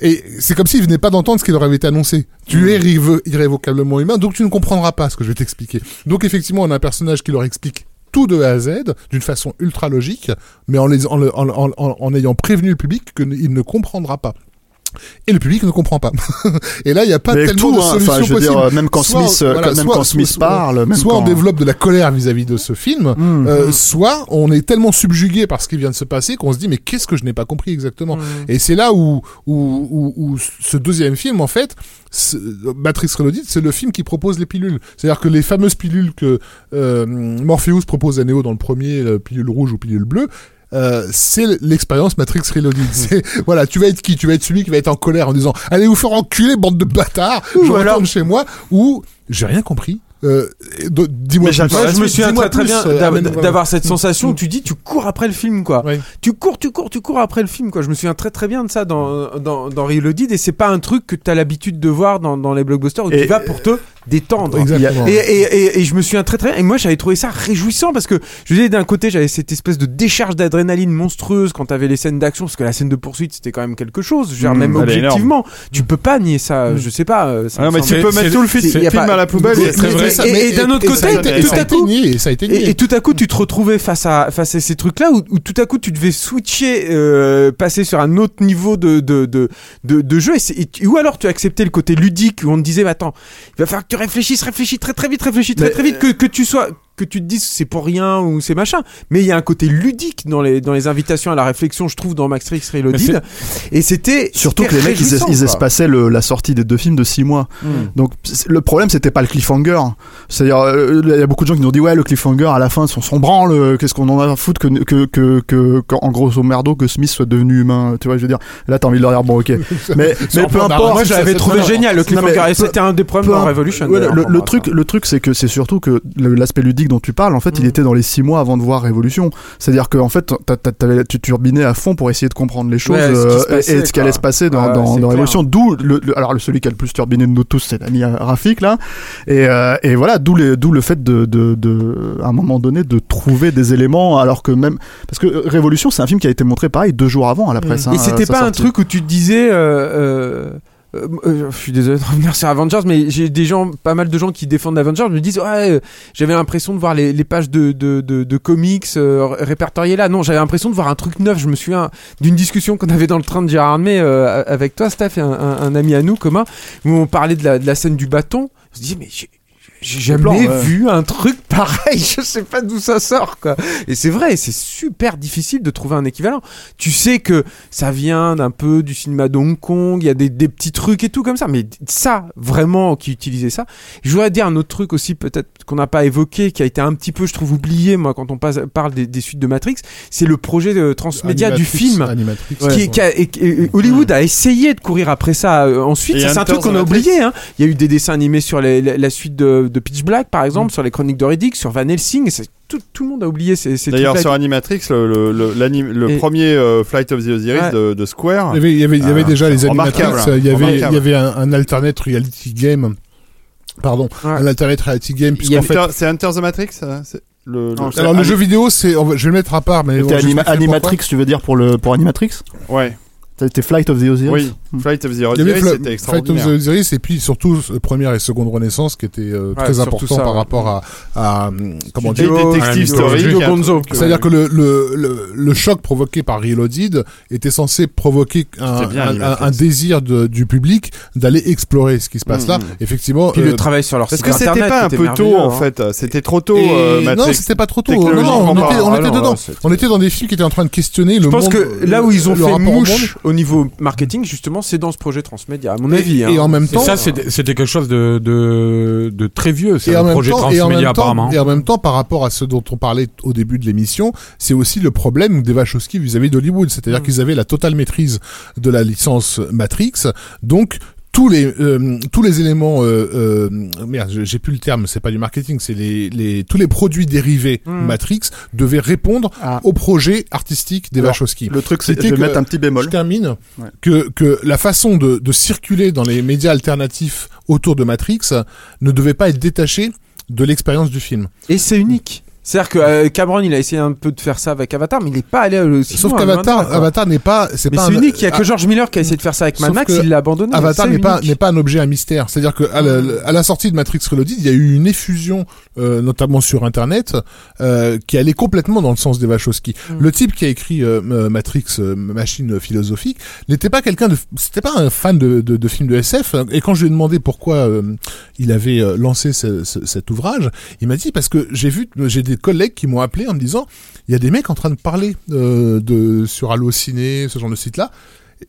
et c'est comme s'ils venaient pas d'entendre ce qui leur avait été annoncé. Tu es irrévo- irrévocablement humain, donc tu ne comprendras pas ce que je vais t'expliquer. Donc effectivement, on a un personnage qui leur explique tout de A à Z d'une façon ultra logique, mais en, les, en, le- en, en, en- en ayant prévenu le public qu'il ne comprendra pas. Et le public ne comprend pas. et là, il n'y a pas Mais tellement tout, de hein, dire, euh, même quand Soit, Smith, euh, voilà, même soit- quand Smith soit- parle, même soit quand... on développe de la colère vis-à-vis de ce film, Mmh, euh, mmh. soit on est tellement subjugué par ce qui vient de se passer qu'on se dit mais qu'est-ce que je n'ai pas compris exactement Et c'est là où, où, où, où ce deuxième film, en fait, Matrix Reloaded, c'est le film qui propose les pilules. C'est-à-dire que les fameuses pilules que euh, Morpheus propose à Neo dans le premier, pilule rouge ou pilule bleue, euh, c'est l'expérience Matrix Reloaded. C'est voilà, tu vas être qui? Tu vas être celui qui va être en colère en disant allez vous faire enculer bande de bâtards. Je alors- retourne chez moi ou j'ai rien compris. Euh, dis-moi je me souviens très bien euh, voilà. d'avoir cette sensation où Mm. tu dis tu cours après le film quoi. Tu cours, tu cours, tu cours après le film quoi. Je me souviens très très bien de ça dans dans, dans Reloaded et c'est pas un truc que tu as l'habitude de voir dans, dans les blockbusters où Et- tu vas pour te détendre. Exactement. Et, et, et, et je me souviens très très bien. Et moi j'avais trouvé ça réjouissant parce que je disais d'un côté j'avais cette espèce de décharge d'adrénaline monstrueuse quand t'avais les scènes d'action parce que la scène de poursuite c'était quand même quelque chose. Je veux dire, Mmh, même objectivement, tu peux pas nier ça. Mmh. Je sais pas. euh, ça Ah, me mais tu peux mettre tout le film, film pas- à la poubelle. Et d'un autre côté, tout à coup- Et, tout à coup, tu te retrouvais face à face à ces trucs-là où, où tout à coup tu devais switcher, euh, passer sur un autre niveau de de de de, de jeu. Et et ou alors tu acceptais le côté ludique où on te disait, attends, il va falloir que tu réfléchisses, réfléchis très très vite, réfléchis très très vite, que que tu sois que tu te dises c'est pour rien ou c'est machin. Mais il y a un côté ludique dans les dans les invitations à la réflexion, je trouve, dans Matrix Reloaded. Et c'était Surtout que les mecs, ils, ils quoi. espaçaient le, la sortie des deux films de 6 mois. Mm. Donc le problème, c'était pas le cliffhanger. C'est-à-dire, euh, il y a beaucoup de gens qui nous ont dit ouais, le cliffhanger à la fin, son, son branle, qu'est-ce qu'on en a à foutre que que que que en grosso merdo que Smith soit devenu humain. Tu vois, je veux dire. Là, t'as envie de leur dire bon, ok. Mais mais peu importe. Moi, j'avais trouvé génial le cliffhanger. C'était un des problèmes imp- Revolution. Ouais, le, le truc, le truc, c'est que c'est surtout que l'aspect ludique dont tu parles, en fait, il Mm. était dans les six mois avant de voir Révolution. C'est-à-dire qu'en fait, t'as- t'as- t'avais- tu turbinais à fond pour essayer de comprendre les choses Ouais, euh, passait, et, ce qui allait se passer dans, Ouais, dans, dans. Révolution. D'où le, le- alors celui qui a le plus turbiné de nous tous, c'est l'ami Rafik là. Et, euh, et voilà, d'où le fait de, de, de à un moment donné de trouver des éléments alors que même parce que euh, Révolution, c'est un film qui a été montré pareil deux jours avant à la presse. hein, Et c'était sa pas un truc où tu te disais. euh, euh, euh, je suis désolé de revenir sur Avengers, mais j'ai des gens, pas mal de gens qui défendent Avengers, me disent ouais, euh, j'avais l'impression de voir les, les pages de, de, de, de comics euh, ré- répertoriées là. Non, j'avais l'impression de voir un truc neuf. Je me souviens d'une discussion qu'on avait dans le train de Gérard euh, avec toi, Steph, et un, un- un ami à nous commun, où on parlait de la, de la scène du bâton. On se disait mais j'ai- jamais plan, ouais. vu un truc pareil. Je sais pas d'où ça sort quoi. Et c'est vrai, c'est super difficile de trouver un équivalent. Tu sais que ça vient d'un peu du cinéma de Hong Kong, il y a des, des petits trucs et tout comme ça, mais ça, vraiment, qui utilisait ça. Je voudrais dire un autre truc aussi, peut-être qu'on n'a pas évoqué, qui a été un petit peu, je trouve, oublié, moi, quand on passe, parle des, des suites de Matrix, c'est le projet de transmédia du film. Animatrix, Qui est- qui a- et- et- Hollywood a essayé de courir après ça euh, ensuite. C'est un truc qu'on a oublié. Hein. Il y a eu des dessins animés sur les- la, la suite de, de Pitch Black, par exemple, sur les chroniques de Riddick, sur Van Helsing. C'est- Tout, tout le monde a oublié ces, ces D'ailleurs, sur Animatrix, le, le, le, l'anim- le Et- premier euh, Flight of the Osiris Ouais. de, de Square. Il y avait, il y avait, il y avait Ah, déjà les Animatrix, il y avait, il y avait un, un alternate reality game. Pardon, Ouais. un alternate reality game, puisqu'en a fait, C'est Hunter the Matrix C'est le, le- Non, c'est alors le jeu vidéo, c'est, je vais le mettre à part, mais C'était bon, Anima- Animatrix, tu veux dire pour le pour Animatrix? Ouais, C'était Flight of the Osiris? oui. Hmm. Flight of the Osiris, c'était Flight of the extraordinaire. Osiris et puis surtout euh, première et seconde renaissance qui était euh, Ouais, très surtout important ça, par ouais. rapport à, à hum, comment dire un euh, C'est-à-dire que le, le, le, le choc provoqué par Reloaded était censé provoquer un, bien, un- Animatrix. un désir de, du public d'aller explorer ce qui se passe Mm, là. mm. Effectivement, Puis euh, le travail sur leur Parce que c'était pas un peu tôt en hein. fait. C'était trop tôt. euh, non, c'était pas trop tôt. Non, on était, dedans. ouais, On était dans des films qui étaient en train de questionner Je le pense monde. que là où ils ont fait mouche au niveau marketing, justement, c'est dans ce projet Transmédia, à mon Et- avis. et hein. en même temps- ça, c'était quelque chose de, de, de très vieux, c'est même projet temps, transmédia même temps, apparemment. et en même temps, par rapport à ce dont on parlait au début de l'émission, c'est aussi le problème des Wachowski vis-à-vis d'Hollywood. C'est-à-dire Mm. qu'ils avaient la totale maîtrise de la licence Matrix. Donc, tous les euh, tous les éléments euh, euh, merde j'ai- plus le terme c'est pas du marketing c'est les, les tous les produits dérivés Mm. Matrix devaient répondre Ah. au projet artistique des Alors, Wachowski Le truc, C'était que- mettre un petit bémol. je termine Ouais. que, que la façon de, de circuler dans les médias alternatifs autour de Matrix ne devait pas être détachée de l'expérience du film. Et c'est unique. C'est-à-dire que euh, Cameron, il a essayé un peu de faire ça avec Avatar, mais il n'est pas allé aussi Sauf loin, qu'Avatar. Avatar n'est pas, c'est Mais pas c'est un- unique. Il y a que Ah, George Miller qui a essayé de faire ça avec Mad Sauf Max, il l'a abandonné. Avatar n'est pas n'est pas un objet à mystère. C'est-à-dire que à la, à la sortie de Matrix Reloaded, il y a eu une effusion, euh, notamment sur Internet, euh, qui allait complètement dans le sens des Wachowski. Mm. Le type qui a écrit euh, euh, Matrix, euh, machine philosophique, n'était pas quelqu'un de, c'était pas un fan de, de, de films de SF. Et quand je lui ai demandé pourquoi euh, il avait euh, lancé ce- ce- cet ouvrage, il m'a dit parce que j'ai vu, j'ai des collègues qui m'ont appelé en me disant, il y a des mecs en train de parler euh, de sur Allociné, ce genre de site-là.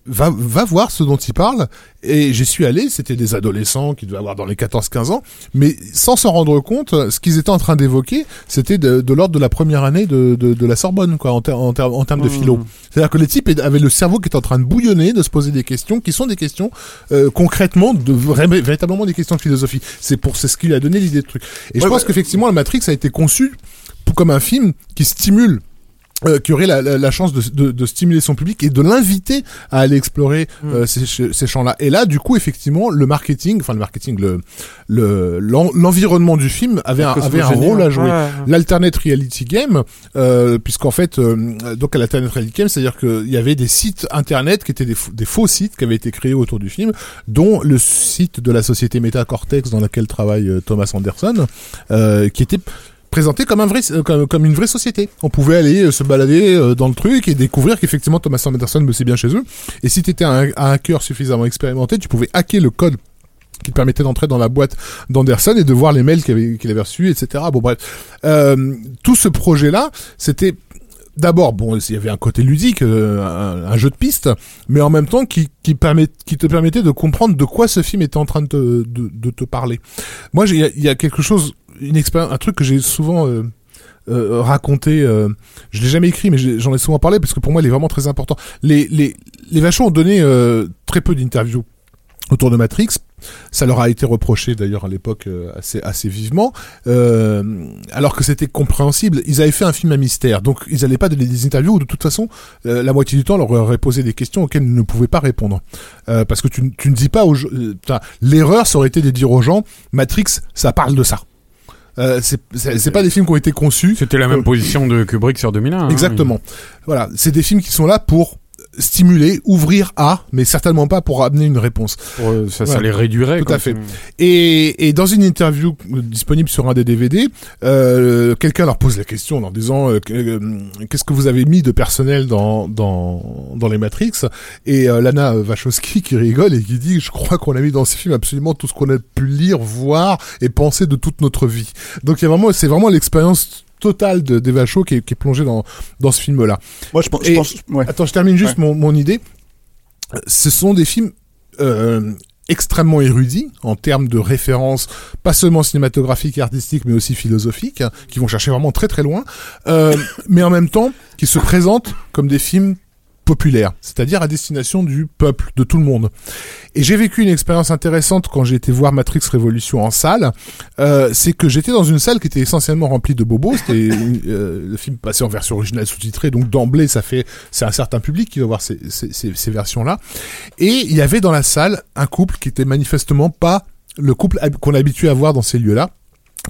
Va, va voir ce dont ils parlent. Et j'y suis allé, c'était des adolescents qui devaient avoir dans les 14-15 ans, mais sans s'en rendre compte, ce qu'ils étaient en train d'évoquer, c'était de, de l'ordre de la première année de, de, de la Sorbonne, quoi, en, ter- en, ter- en termes de philo. C'est-à-dire que les types avaient le cerveau qui était en train de bouillonner, de se poser des questions, qui sont des questions euh, concrètement, de véritablement des questions de philosophie. C'est pour c'est ce qui lui a donné l'idée de truc. Et je pense bah- qu'effectivement, la Matrix a été conçue comme un film qui stimule euh, qui aurait la, la, la chance de, de, de stimuler son public et de l'inviter à aller explorer euh, ces, ces champs-là. Et là, du coup, effectivement, le marketing, enfin le marketing, le le- l'en- l'environnement du film avait un, avait un rôle à jouer. Ouais, ouais. L'alternate reality game, euh, puisqu'en fait, euh, donc à l'alternate reality game, c'est-à-dire qu'il y avait des sites internet qui étaient des, faux- des faux sites qui avaient été créés autour du film, dont le site de la société Metacortex dans laquelle travaille euh, Thomas Anderson, euh, qui était comme un vrai euh, comme, comme une vraie société. On pouvait aller euh, se balader euh, dans le truc et découvrir qu'effectivement Thomas Anderson bossait bien chez eux. Et si tu étais un, un hacker suffisamment expérimenté, tu pouvais hacker le code qui te permettait d'entrer dans la boîte d'Anderson et de voir les mails qu'il avait, reçus, etc. Bon bref, euh, tout ce projet-là, c'était d'abord bon, il y avait un côté ludique, un, jeu de piste, mais en même temps qui qui permet, qui te permettait de comprendre de quoi ce film était en train de de, te parler. Moi, il y, a quelque chose, une expérience, un truc que j'ai souvent euh, euh, raconté. Euh, je l'ai jamais écrit, mais j'en ai souvent parlé parce que pour moi, il est vraiment très important. Les les les vachons ont donné euh, très peu d'interviews autour de Matrix Ça leur a été reproché d'ailleurs à l'époque euh, assez assez vivement, euh, alors que c'était compréhensible. Ils avaient fait un film à mystère, donc ils n'allaient pas donner des interviews où de toute façon euh, la moitié du temps leur aurait posé des questions auxquelles ils ne pouvaient pas répondre, Euh, parce que tu, tu ne dis pas aux euh, l'erreur ça aurait été de dire aux gens Matrix ça parle de ça. Euh, c'est pas des films qui ont été conçus. C'était la même Euh, position de Kubrick sur 2001. hein. Exactement. Voilà, c'est des films qui sont là pour stimuler, ouvrir à, mais certainement pas pour amener une réponse. Euh, ça, ça les réduirait. Tout à fait. Et, et dans une interview disponible sur un des DVD, euh, quelqu'un leur pose la question en leur disant euh, euh, qu'est-ce que vous avez mis de personnel dans dans dans les Matrix? Et euh, Lana Wachowski qui rigole et qui dit je crois qu'on a mis dans ces films absolument tout ce qu'on a pu lire, voir et penser de toute notre vie. Donc il y a vraiment c'est vraiment l'expérience totale de d'Eva Shaw qui est, qui est plongée dans dans ce film là. Moi, je pense, je pense ouais. Attends, je termine juste mon, mon idée. Ce sont des films euh, extrêmement érudits en termes de références, pas seulement cinématographiques et artistiques, mais aussi philosophiques, hein, qui vont chercher vraiment très très loin, euh, mais en même temps qui se présentent comme des films populaires, c'est-à-dire à destination du peuple, de tout le monde. Et j'ai vécu une expérience intéressante quand j'ai été voir Matrix Révolution en salle. Euh, c'est que j'étais dans une salle qui était essentiellement remplie de bobos. C'était euh, le film passé en version originale sous-titrée, donc d'emblée, ça fait c'est un certain public qui va voir ces, ces, ces, ces versions-là. Et il y avait dans la salle un couple qui était manifestement pas le couple qu'on est habitué à voir dans ces lieux-là.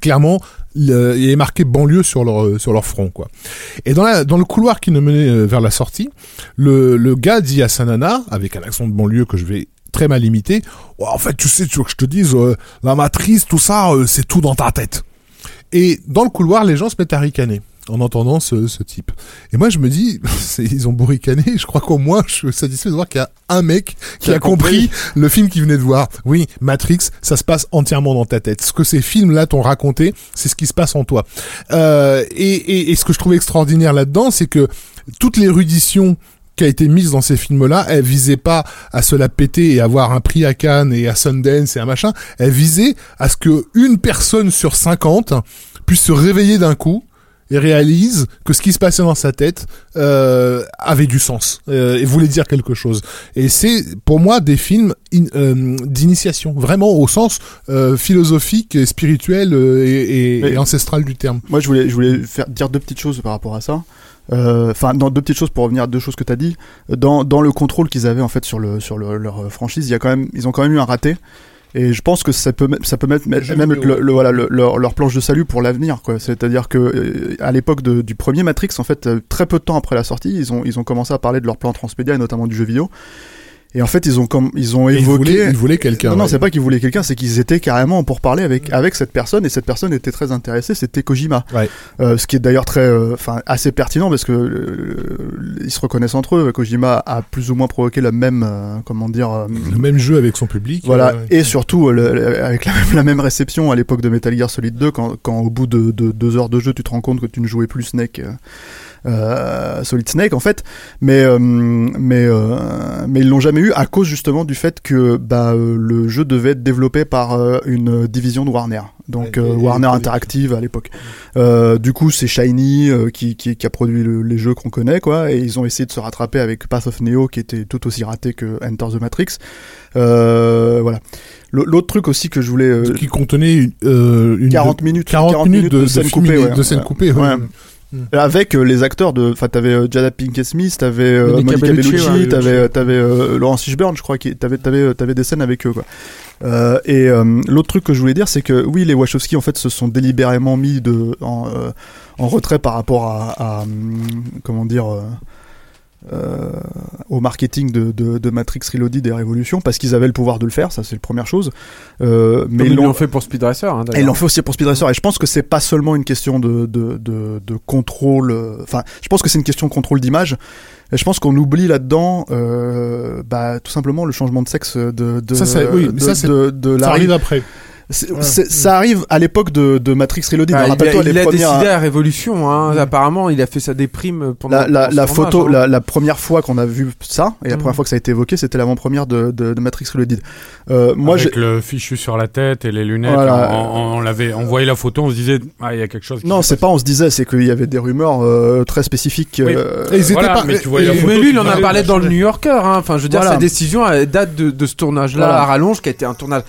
Clairement, il avait marqué banlieue sur leur sur leur front, quoi. Et dans dans le couloir qui nous menait euh, vers la sortie, le le gars dit à sa nana avec un accent de banlieue que je vais très mal imiter. Ouais, en fait, tu sais, tu veux que je te dise, euh, la matrice, tout ça, euh, c'est tout dans ta tête. Et dans le couloir, les gens se mettent à ricaner en entendant ce, ce type. Et moi, je me dis, ils ont beau ricaner, je crois qu'au moins, je suis satisfait de voir qu'il y a un mec qui, a, compris, le film qu'il venait de voir. Oui, Matrix, ça se passe entièrement dans ta tête. Ce que ces films-là t'ont raconté, c'est ce qui se passe en toi. Euh, et, et, et ce que je trouvais extraordinaire là-dedans, c'est que toute l'érudition qui a été mise dans ces films-là, elle visait pas à se la péter et avoir un prix à Cannes et à Sundance et un machin. Elle visait à ce que une personne sur 50 puisse se réveiller d'un coup et réalise que ce qui se passait dans sa tête euh, avait du sens euh, et voulait dire quelque chose. Et c'est pour moi des films in- euh, d'initiation, vraiment au sens euh, philosophique, et spirituel euh, et, et- et ancestral du terme. Moi, je voulais, je voulais faire dire deux petites choses par rapport à ça. Euh, Enfin, dans deux petites choses pour revenir à deux choses que tu as dit. Dans, dans le contrôle qu'ils avaient en fait sur le sur le- leur franchise, il y a quand même, ils ont quand même eu un raté. Et je pense que ça peut mettre- ça peut mettre même le, le- voilà le- leur, leur planche de salut pour l'avenir quoi. C'est-à-dire que euh, à l'époque du premier Matrix, en fait, euh, très peu de temps après la sortie, ils ont ils ont commencé à parler de leur plan transmédia et notamment du jeu vidéo. Et en fait, ils ont comme ils ont évoqué voulait, il voulait quelqu'un. non, non, ouais. c'est pas qu'ils voulaient quelqu'un, c'est qu'ils étaient carrément pour parler avec avec cette personne et cette personne était très intéressée. C'était Kojima, Ouais. Euh, ce qui est d'ailleurs très, euh, enfin, assez pertinent parce que euh, ils se reconnaissent entre eux. Kojima a plus ou moins provoqué la même, euh, comment dire, euh, le même jeu avec son public. voilà, et surtout le- avec la même, la même réception à l'époque de Metal Gear Solid 2, quand, quand au bout de, de deux heures de jeu, tu te rends compte que tu ne jouais plus Snake, Solid Snake en fait, mais euh, mais euh, mais ils l'ont jamais eu à cause justement du fait que bah euh, le jeu devait être développé par euh, une division de Warner, donc Ouais, euh, et- et Warner Interactive à l'époque. Euh, du coup, c'est Shiny euh, qui, qui qui a produit le- les jeux qu'on connaît quoi, et ils ont essayé de se rattraper avec Path of Neo qui était tout aussi raté que Enter the Matrix. Euh, voilà. L'autre truc aussi que je voulais euh, qui contenait une, euh, une 40 minutes 40, minutes de, de de scènes film coupées, iné- ouais. de scènes Ouais. coupées. ouais. Ouais. Avec euh, les acteurs de enfin t'avais euh, Jada Pinkett Smith t'avais euh, Monica Bellucci, Bellucci t'avais t'avais Laurence Fishburne je crois qui t'avais t'avais t'avais des scènes avec eux quoi. Euh, et euh, l'autre truc que je voulais dire c'est que oui les Wachowski en fait se sont délibérément mis de en, euh, en retrait par rapport à, à, hum, comment dire euh, au marketing de, de, de Matrix Reloaded et Révolution parce qu'ils avaient le pouvoir de le faire ça c'est la première chose euh, mais ils l'ont fait pour Speed Racer. Hein, et ils l'ont fait aussi pour Speed Racer. Et je pense que c'est pas seulement une question de, de, de, de contrôle. euh, Enfin, je pense que c'est une question de contrôle d'image. Et je pense qu'on oublie là-dedans, euh, bah, tout simplement le changement de sexe de, de, Ça, c'est- oui, de, ça, c'est- de, de Ça arrive après. Ça arrive à l'époque de, de Matrix Reloaded. Ah, il a, Rappelle-toi il les a premières. décidé la révolution. Hein. Apparemment, il a fait sa déprime pendant La, la, pendant ce la tournage, photo, hein. la, la première fois qu'on a vu ça, et la Mhm. première fois que ça a été évoqué, c'était l'avant-première de, de, de Matrix Reloaded. Euh, moi, Avec le fichu sur la tête et les lunettes, Voilà. on, on- on l'avait, on voyait la photo, on se disait, ah, il y a quelque chose. qui non, c'est pas on se disait, c'est qu'il y avait des rumeurs euh, très spécifiques. Oui. euh, Et ils étaient Voilà, pas- mais tu voyais la et- photo, Mais lui, il en a parlé bah, dans le New Yorker. Hein. Enfin, je veux dire, sa décision date de, ce tournage-là à rallonge, qui a été un tournage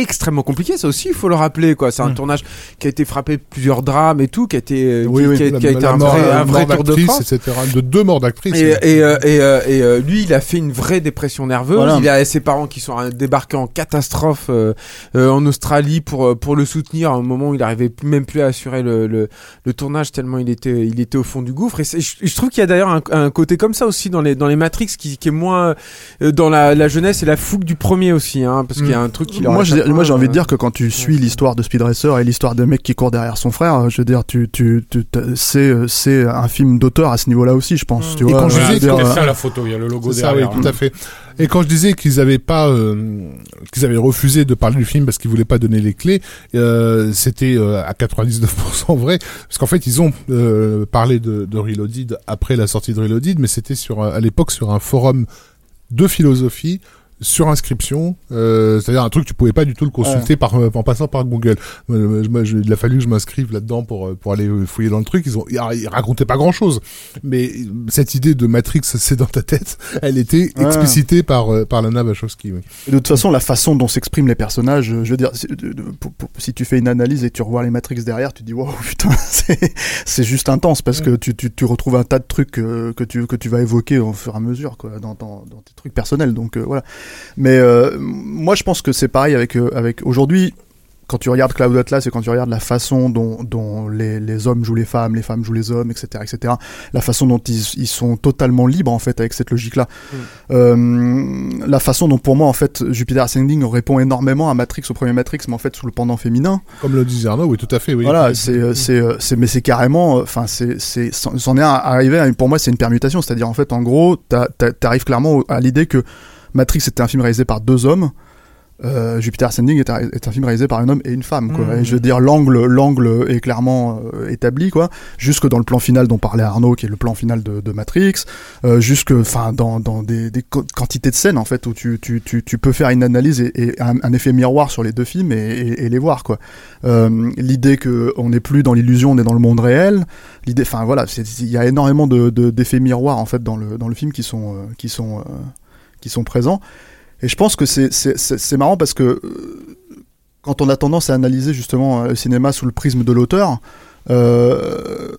extrêmement compliqué. Ça aussi, il faut le rappeler. quoi. C'est un Mm. tournage qui a été frappé de plusieurs drames et tout, qui a été, Oui, qui, oui, qui a, la- qui a été la un mort- vrai, un vrai mort tour de d'actrice, France. etc. De deux morts d'actrices. Et, et, euh, et, euh, et, euh, lui, il a fait une vraie dépression nerveuse. Voilà. Il a ses parents qui sont euh, débarqués en catastrophe euh, euh, en Australie pour euh, pour le soutenir. À un moment où il arrivait même plus à assurer le, le, le tournage tellement il était il était au fond du gouffre. Et je, je trouve qu'il y a d'ailleurs un, un côté comme ça aussi dans les dans les Matrix qui, qui est moins euh, dans la, la jeunesse et la fougue du premier aussi, hein, parce qu'il y a un truc qui leur moi, moi, j'ai envie de dire que quand tu suis l'histoire de Speed Racer et l'histoire d'un mec qui court derrière son frère, je veux dire, tu, tu, c'est, c'est un film d'auteur à ce niveau-là aussi, je pense. Mm. Tu Et vois, quand je disais euh, ça la photo, il y a le logo C'est ça, oui, derrière. tout à fait. Et quand je disais qu'ils avaient pas, euh, qu'ils avaient refusé de parler du film parce qu'ils voulaient pas donner les clés, euh, c'était euh, à 99% vrai, parce qu'en fait ils ont euh, parlé de, de Reloaded après la sortie de Reloaded, mais c'était sur à l'époque sur un forum de philosophie sur inscription, euh, c'est-à-dire un truc tu pouvais pas du tout le consulter par euh, en passant par Google. Euh, moi, je- il a fallu que je m'inscrive là-dedans pour pour aller fouiller dans le truc. Ils ont ils, ils racontaient pas grand-chose, mais cette idée de Matrix c'est dans ta tête, elle était Ouais. explicitée par par Lana Wachowski. oui. De toute façon, la façon dont s'expriment les personnages, je veux dire, si, de- de- pour- pour- si tu fais une analyse et tu revois les Matrix derrière, tu dis waouh putain, c'est juste intense parce que tu, tu, tu retrouves un tas de trucs que tu que tu vas évoquer au fur et à mesure quoi, dans, dans, dans tes trucs personnels. Donc euh, voilà. Mais euh, moi, je pense que c'est pareil avec euh, avec aujourd'hui. Quand tu regardes Cloud Atlas et quand tu regardes la façon dont, dont les, les hommes jouent les femmes, les femmes jouent les hommes, etc., etc., la façon dont ils, ils sont totalement libres en fait avec cette logique-là, euh, la façon dont pour moi en fait Jupiter Ascending répond énormément à Matrix au premier Matrix mais en fait sous le pendant féminin Comme le disait Arnaud, oui, tout à fait, oui. voilà c'est c'est c'est mais c'est carrément enfin c'est c'est c'en est arrivé à, pour moi c'est une permutation c'est-à-dire en fait en gros t'arrives clairement à l'idée que Matrix était un film réalisé par deux hommes euh, Jupiter Ascending est un, est un film réalisé par un homme et une femme quoi. Et je veux dire l'angle l'angle est clairement euh, établi quoi. Jusque dans le plan final dont parlait Arnaud qui est le plan final de, de Matrix euh, jusque enfin dans, dans des, quantités de scènes en fait où tu, tu, tu, tu peux faire une analyse et, et un, un effet miroir sur les deux films et, et, et les voir quoi. L'idée que on n'est plus dans l'illusion on est dans le monde réel l'idée enfin voilà il y a énormément de de- d'effets miroirs en fait dans le dans le film qui sont qui sont sont présents. Et je pense que c'est marrant parce que euh, quand on a tendance à analyser justement euh, le cinéma sous le prisme de l'auteur euh,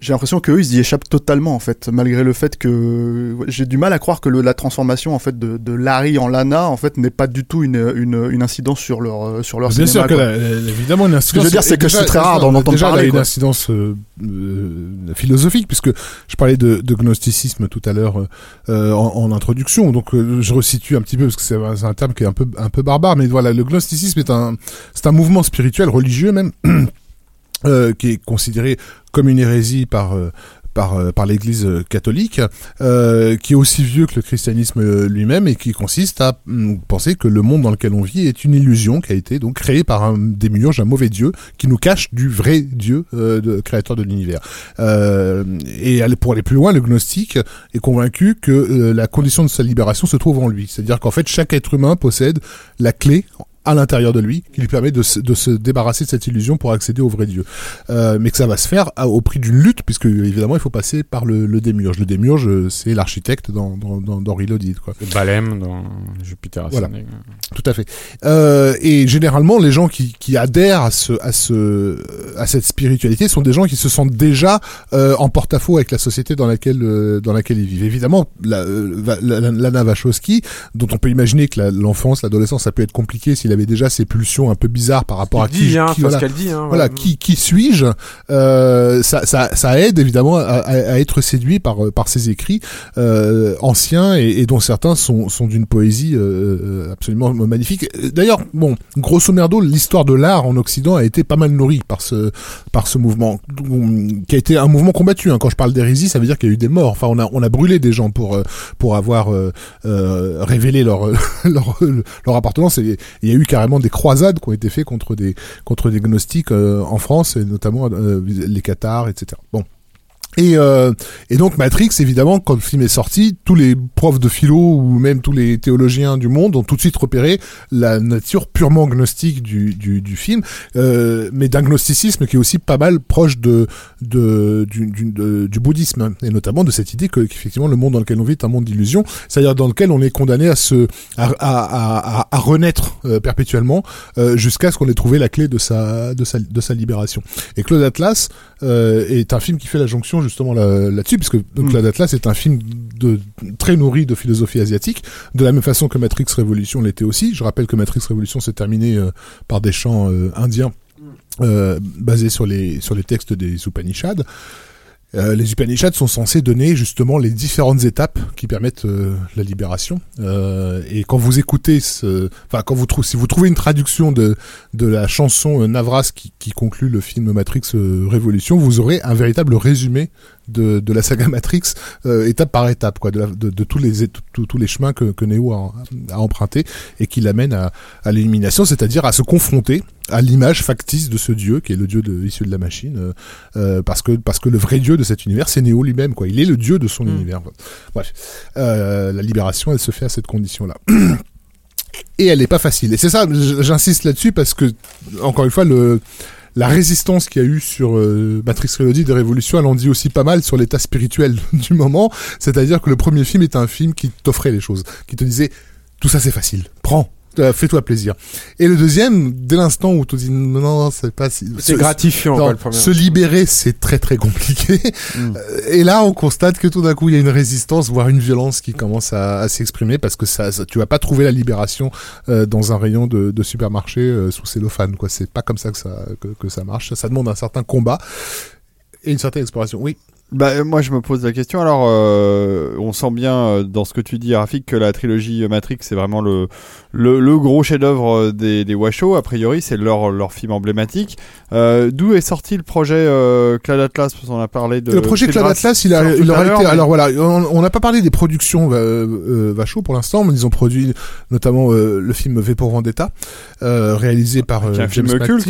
j'ai l'impression qu'eux ils y échappent totalement en fait malgré le fait que j'ai du mal à croire que le- la transformation en fait de, de Larry en Lana en fait n'est pas du tout une, une, une incidence sur leur euh, sur leur Bien cinéma sûr que la- la- évidemment une incidence. Ce que je veux dire, c'est que c'est très rare d'en entendre déjà, parler, a une incidence euh, euh, philosophique, puisque je parlais de, de gnosticisme tout à l'heure euh, en, en introduction. Donc je resitue un petit peu parce que c'est un, c'est un terme qui est un peu un peu barbare, mais voilà, le gnosticisme est un c'est un mouvement spirituel, religieux même, euh, qui est considéré comme une hérésie par euh, par, euh, par l'Église euh, catholique, euh, qui est aussi vieux que le christianisme lui-même et qui consiste à hum, penser que le monde dans lequel on vit est une illusion qui a été donc créée par un démiurge, un mauvais dieu, qui nous cache du vrai Dieu, euh, créateur de l'univers. Euh, et pour aller plus loin, le gnostique est convaincu que la condition de sa libération se trouve en lui. C'est-à-dire qu'en fait, chaque être humain possède la clé à l'intérieur de lui qui lui permet de se, de se débarrasser de cette illusion pour accéder au vrai Dieu. Euh, mais que ça va se faire à- au prix d'une lutte, puisque évidemment il faut passer par le, le démiurge. Le démiurge, euh, c'est l'architecte dans, dans, dans, dans Reloaded. Quoi. C'est Balem dans Jupiter Voilà. Ascending. Tout à fait. Euh, et généralement, les gens qui, qui adhèrent à ce, à ce, à cette spiritualité sont des gens qui se sentent déjà euh, en porte-à-faux avec la société dans laquelle, euh, dans laquelle ils vivent. Évidemment, la, euh, la, la- Lana Wachowski, dont on peut imaginer que l'enfance, l'adolescence, ça peut être compliqué s'il avait déjà ces pulsions un peu bizarres par rapport à qui, dit, hein, qui- voilà, qu'elle dit. Hein, voilà, ouais. qui, qui suis-je euh, ça, ça, ça aide évidemment à, à- à être séduit par, par ses écrits euh, anciens et, et dont certains sont, sont d'une poésie euh, absolument magnifique. D'ailleurs, bon, grosso merdo, l'histoire de l'art en Occident a été pas mal nourrie par ce, par ce mouvement, qui a été un mouvement combattu. hein. Quand je parle d'hérésie, ça veut dire qu'il y a eu des morts. Enfin, on a, on a brûlé des gens pour, pour avoir révélé leur, leur, leur appartenance. Et il y a eu carrément des croisades qui ont été faites contre des contre des gnostiques euh, en France et notamment euh, les cathares, etc. Bon. Et, euh, et donc Matrix, évidemment, quand le film est sorti, tous les profs de philo ou même tous les théologiens du monde ont tout de suite repéré la nature purement gnostique du, du, du film, euh, mais d'un gnosticisme qui est aussi pas mal proche de, de, du, du, bouddhisme, et notamment de cette idée que qu'effectivement le monde dans lequel on vit est un monde d'illusion, c'est-à-dire dans lequel on est condamné à se à, à, à- à renaître euh, perpétuellement euh, jusqu'à ce qu'on ait trouvé la clé de sa de sa de sa libération. Et Claude Atlas euh, est un film qui fait la jonction justement là- là-dessus, puisque Claude Atlas est un film de très nourri de philosophie asiatique, de la même façon que Matrix Révolution l'était aussi. Je rappelle que Matrix Révolution s'est terminé euh, par des chants euh, indiens euh, basés sur les sur les textes des Upanishads. Euh, les Upanishads sont censés donner justement les différentes étapes qui permettent euh, la libération. Euh, et quand vous écoutez, enfin quand vous trouvez, si vous trouvez une traduction de de la chanson euh, Navras qui, qui conclut le film Matrix euh, Révolution, vous aurez un véritable résumé de, de la saga Matrix euh, étape par étape, quoi, de, la- de, de tous les tous les chemins que, que Neo a, a emprunté et qui l'amène à, à l'élimination, c'est-à-dire à se confronter à l'image factice de ce dieu qui est le dieu de, issu de la machine, euh, euh, parce que parce que le vrai dieu de cet univers c'est Neo lui-même, quoi. Il est le dieu de son univers. Bref, la libération, elle se fait à cette condition-là. Et elle n'est pas facile. Et c'est ça, j'insiste là-dessus parce que encore une fois le la résistance qu'il y a eu sur euh, Matrix Reloaded des Révolutions, elle en dit aussi pas mal sur l'état spirituel du moment. C'est-à-dire que le premier film était un film qui t'offrait les choses, qui te disait tout ça c'est facile, prends, euh, fais-toi plaisir. Et le deuxième, dès l'instant où tu dis non, non, c'est pas si. C'est ce- gratifiant, non, quoi, le premier. se libérer, c'est très très compliqué. Mm. Euh, Et là, on constate que tout d'un coup, il y a une résistance, voire une violence qui commence à, à s'exprimer parce que ça, ça- tu vas pas trouver la libération euh, dans un rayon de, de supermarché euh, sous cellophane. Quoi, c'est pas comme ça que ça que, que ça marche. Ça demande un certain combat et une certaine exploration. Oui. Bah, euh, moi, je me pose la question. Alors, euh, on sent bien euh, dans ce que tu dis, Rafik, que la trilogie Matrix, c'est vraiment le, le, le gros chef-d'œuvre des, des. A priori, c'est leur, leur film emblématique. Euh, D'où est sorti le projet euh, Cloud Atlas? Parce qu'on a parlé de. le projet Cloud Atlas, il, a, il été. mais- Alors voilà, on n'a pas parlé des productions euh, pour l'instant, mais ils ont produit notamment le film V pour Vendetta, réalisé par James film culte,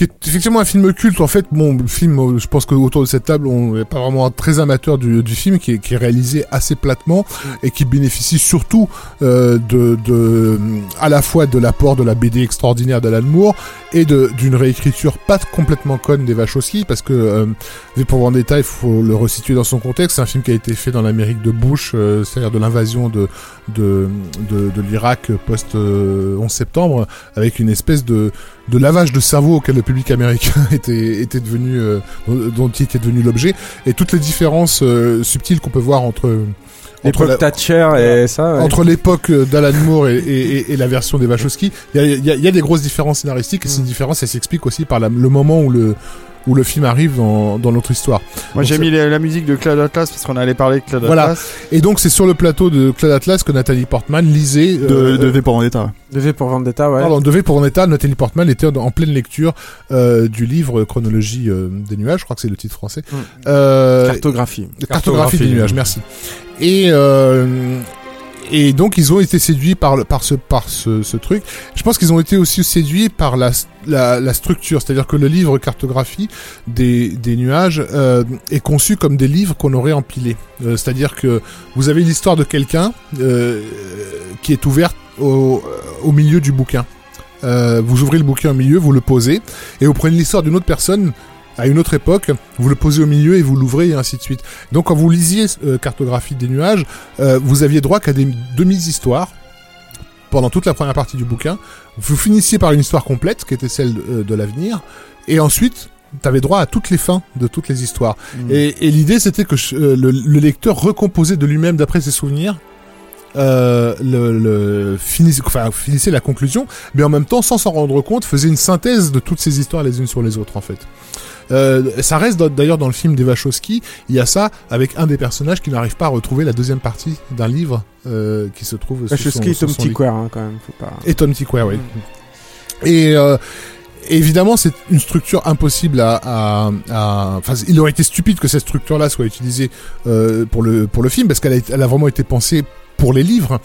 qui est effectivement un film culte. En fait, bon, le film, euh, je pense qu'autour de cette table, on n'est pas vraiment très amateur du, du film, qui est, qui est réalisé assez platement et qui bénéficie surtout euh, de, de, à la fois de l'apport de la BD extraordinaire d'Alan Moore et de d'une réécriture pas complètement conne des Wachowski, parce que euh, pour Vendetta, il faut le resituer dans son contexte. C'est un film qui a été fait dans l'Amérique de Bush, euh, c'est-à-dire de l'invasion de de, de, de l'Irak post euh, 11 septembre, avec une espèce de de lavage de cerveau auquel le public américain était était devenu euh, dont il était devenu l'objet, et toutes les différences euh, subtiles qu'on peut voir entre entre L'époque Thatcher et ça. ouais. entre l'époque d'Alan Moore et, et, et- et la version des Wachowski, il y a, il y a- il y a des grosses différences scénaristiques et Mm. ces différences, elles s'expliquent aussi par la- le moment où le où le film arrive dans, dans notre histoire. Moi, j'ai mis la, la musique de Cloud Atlas parce qu'on allait parler de Cloud Voilà. Atlas. Et donc c'est sur le plateau de Cloud Atlas que Nathalie Portman lisait De, euh, de V pour Vendetta. De V pour Vendetta, ouais. Pardon, devait pour en état, Nathalie Portman était en, en pleine lecture euh, du livre Chronologie euh, des nuages, je crois que c'est le titre français. Mm. Euh, Cartographie. Cartographie, Cartographie des nuages, nuages. merci. Et euh, et donc ils ont été séduits par par ce par ce, truc. Je pense qu'ils ont été aussi séduits par la la, structure, c'est-à-dire que le livre cartographie des des nuages euh, est conçu comme des livres qu'on aurait empilés. Euh, c'est-à-dire que vous avez l'histoire de quelqu'un euh, qui est ouverte au au milieu du bouquin. Vous ouvrez le bouquin au milieu, vous le posez, et vous prenez l'histoire d'une autre personne à une autre époque, vous le posez au milieu et vous l'ouvrez et ainsi de suite. Donc quand vous lisiez euh, Cartographie des nuages, euh, vous aviez droit qu'à des demi-histoires pendant toute la première partie du bouquin. Vous finissiez par une histoire complète, qui était celle de, euh, de l'avenir, et ensuite, tu avais droit à toutes les fins de toutes les histoires. Et, et l'idée, c'était que euh, le, le lecteur recomposait de lui-même, d'après ses souvenirs, euh, le, le finissait, enfin, finissait la conclusion, mais en même temps, sans s'en rendre compte, faisait une synthèse de toutes ces histoires les unes sur les autres, en fait. Euh, ça reste d'ailleurs dans le film des Wachowski, il y a ça avec un des personnages qui n'arrive pas à retrouver la deuxième partie d'un livre euh, qui se trouve sous son, Wachowski et Tom. Tykwer, hein, quand même. Faut pas... Et Tom Tykwer, oui. Et euh, évidemment, c'est une structure impossible à, à, à- Enfin, il aurait été stupide que cette structure-là soit utilisée euh, pour le pour le film parce qu'elle a, été- elle a vraiment été pensée pour les livres.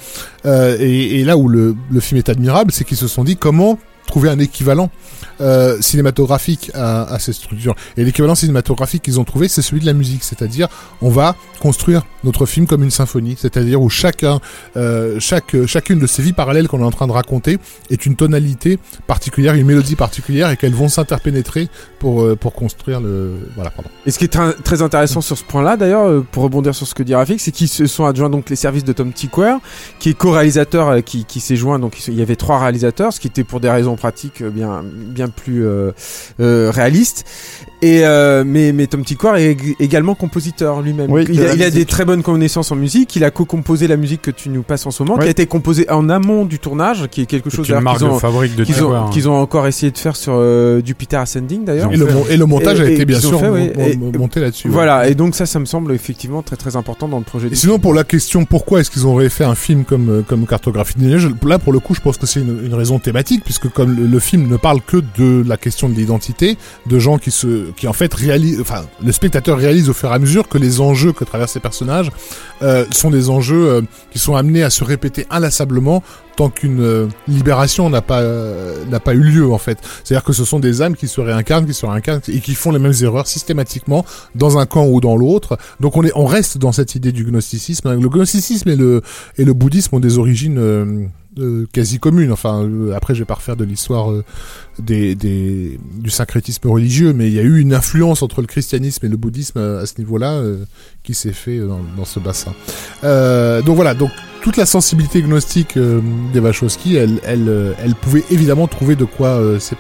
Euh, et, là où le film est admirable, c'est qu'ils se sont dit comment trouver un équivalent euh, cinématographique à, à ces structures. Et l'équivalent cinématographique qu'ils ont trouvé, c'est celui de la musique, c'est-à-dire on va construire notre film comme une symphonie, c'est-à-dire où chacun, euh, chaque, chacune de ces vies parallèles qu'on est en train de raconter est une tonalité particulière, une mélodie particulière, et qu'elles vont s'interpénétrer pour euh, pour construire le voilà. Pardon. Et ce qui est très, intéressant sur ce point-là, d'ailleurs, pour rebondir sur ce que dit Rafik, c'est qu'ils se sont adjoints donc les services de Tom Tykwer, qui est co-réalisateur, qui, qui s'est joint. Donc il y avait trois réalisateurs, ce qui était pour des raisons pratiques euh, bien bien plus euh, euh, réaliste. Et euh, mais mais Tom Tykwer est ég- également compositeur lui-même. Oui, il, de a, la il a des très bonnes connaissances en musique. Il a co-composé la musique que tu nous passes en ce moment, qui a été composée en amont du tournage, qui est quelque chose qu'ils de ont fabrique de qu'ils ont, hein. qu'ils ont encore essayé de faire sur euh, Jupiter Ascending d'ailleurs. Et le, mon- et le montage Et- a et été bien sûr fait, monté là-dessus. ouais. Voilà, et donc ça, ça me semble effectivement très très important dans le projet. Et sinon, pour la question pourquoi est-ce qu'ils ont fait un film comme comme Cartographie des neiges, là pour le coup, je pense que c'est une, une raison thématique puisque le film ne parle que de la question de l'identité, de gens qui se qui en fait réalisent, enfin le spectateur réalise au fur et à mesure que les enjeux que traversent ces personnages euh, sont des enjeux euh, qui sont amenés à se répéter inlassablement tant qu'une euh, libération n'a pas euh, n'a pas eu lieu en fait. C'est-à-dire que ce sont des âmes qui se réincarnent, qui se réincarnent et qui font les mêmes erreurs systématiquement dans un camp ou dans l'autre. Donc on est on reste dans cette idée du gnosticisme. Le gnosticisme et le et le bouddhisme ont des origines euh, quasi communes. Enfin après je vais pas refaire de l'histoire des, des du syncrétisme religieux, mais il y a eu une influence entre le christianisme et le bouddhisme à ce niveau-là qui s'est fait dans, dans ce bassin. Donc voilà, donc toute la sensibilité gnostique euh, des Wachowski, elle, euh, pouvait évidemment trouver de quoi euh, s'é-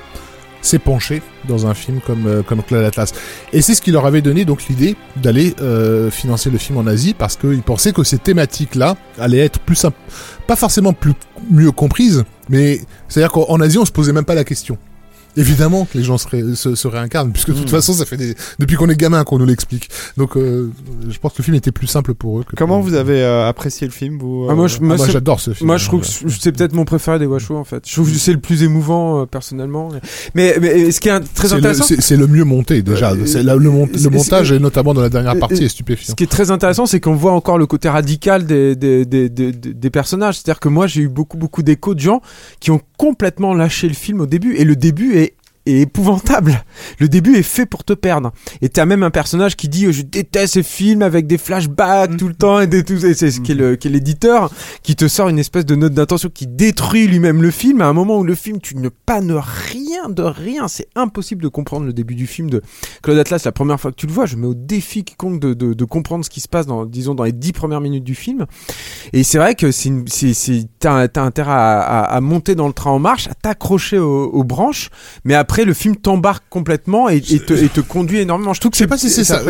s'épancher dans un film comme euh, comme Cloud Atlas. Et c'est ce qui leur avait donné donc l'idée d'aller financer le film en Asie parce qu'ils pensaient que ces thématiques-là allaient être plus simp- pas forcément plus mieux comprises, mais c'est-à-dire qu'en Asie on se posait même pas la question. Évidemment que les gens se, ré- se, se réincarnent, puisque de toute façon, ça fait des... depuis qu'on est gamin qu'on nous l'explique. Donc, euh, je pense que le film était plus simple pour eux. Que Comment pour- vous avez euh, apprécié le film vous Ah, moi, euh, Ah, moi, j'adore ce film. Moi, je trouve que c'est- peut-être mon préféré des Washoe en fait. Je trouve que c'est le plus émouvant euh, personnellement. Mais, mais ce qui est très intéressant, c'est- le mieux monté déjà. Euh, C'est là, le, le montage et notamment dans la dernière partie euh, est stupéfiant. Ce qui est très intéressant, c'est qu'on voit encore le côté radical des, des, des, des, des- des personnages. C'est-à-dire que moi, j'ai eu beaucoup, beaucoup d'échos de gens qui ont complètement lâché le film au début. Et le début est est épouvantable. Le début est fait pour te perdre. Et t'as même un personnage qui dit euh, je déteste ces films avec des flashbacks tout le temps et des tout et c'est ce qui est est l'éditeur qui te sort une espèce de note d'intention qui détruit lui-même le film à un moment où le film tu ne pannes rien de rien. C'est impossible de comprendre le début du film de Claude Atlas la première fois que tu le vois. Je mets au défi quiconque de, de, de comprendre ce qui se passe dans disons dans les dix premières minutes du film. Et c'est vrai que c'est t'as t'as intérêt à, à, à monter dans le train en marche, à t'accrocher aux, aux branches, mais après le film t'embarque complètement et, et, te, et te conduit énormément. Je trouve que Je sais pas si c'est ça.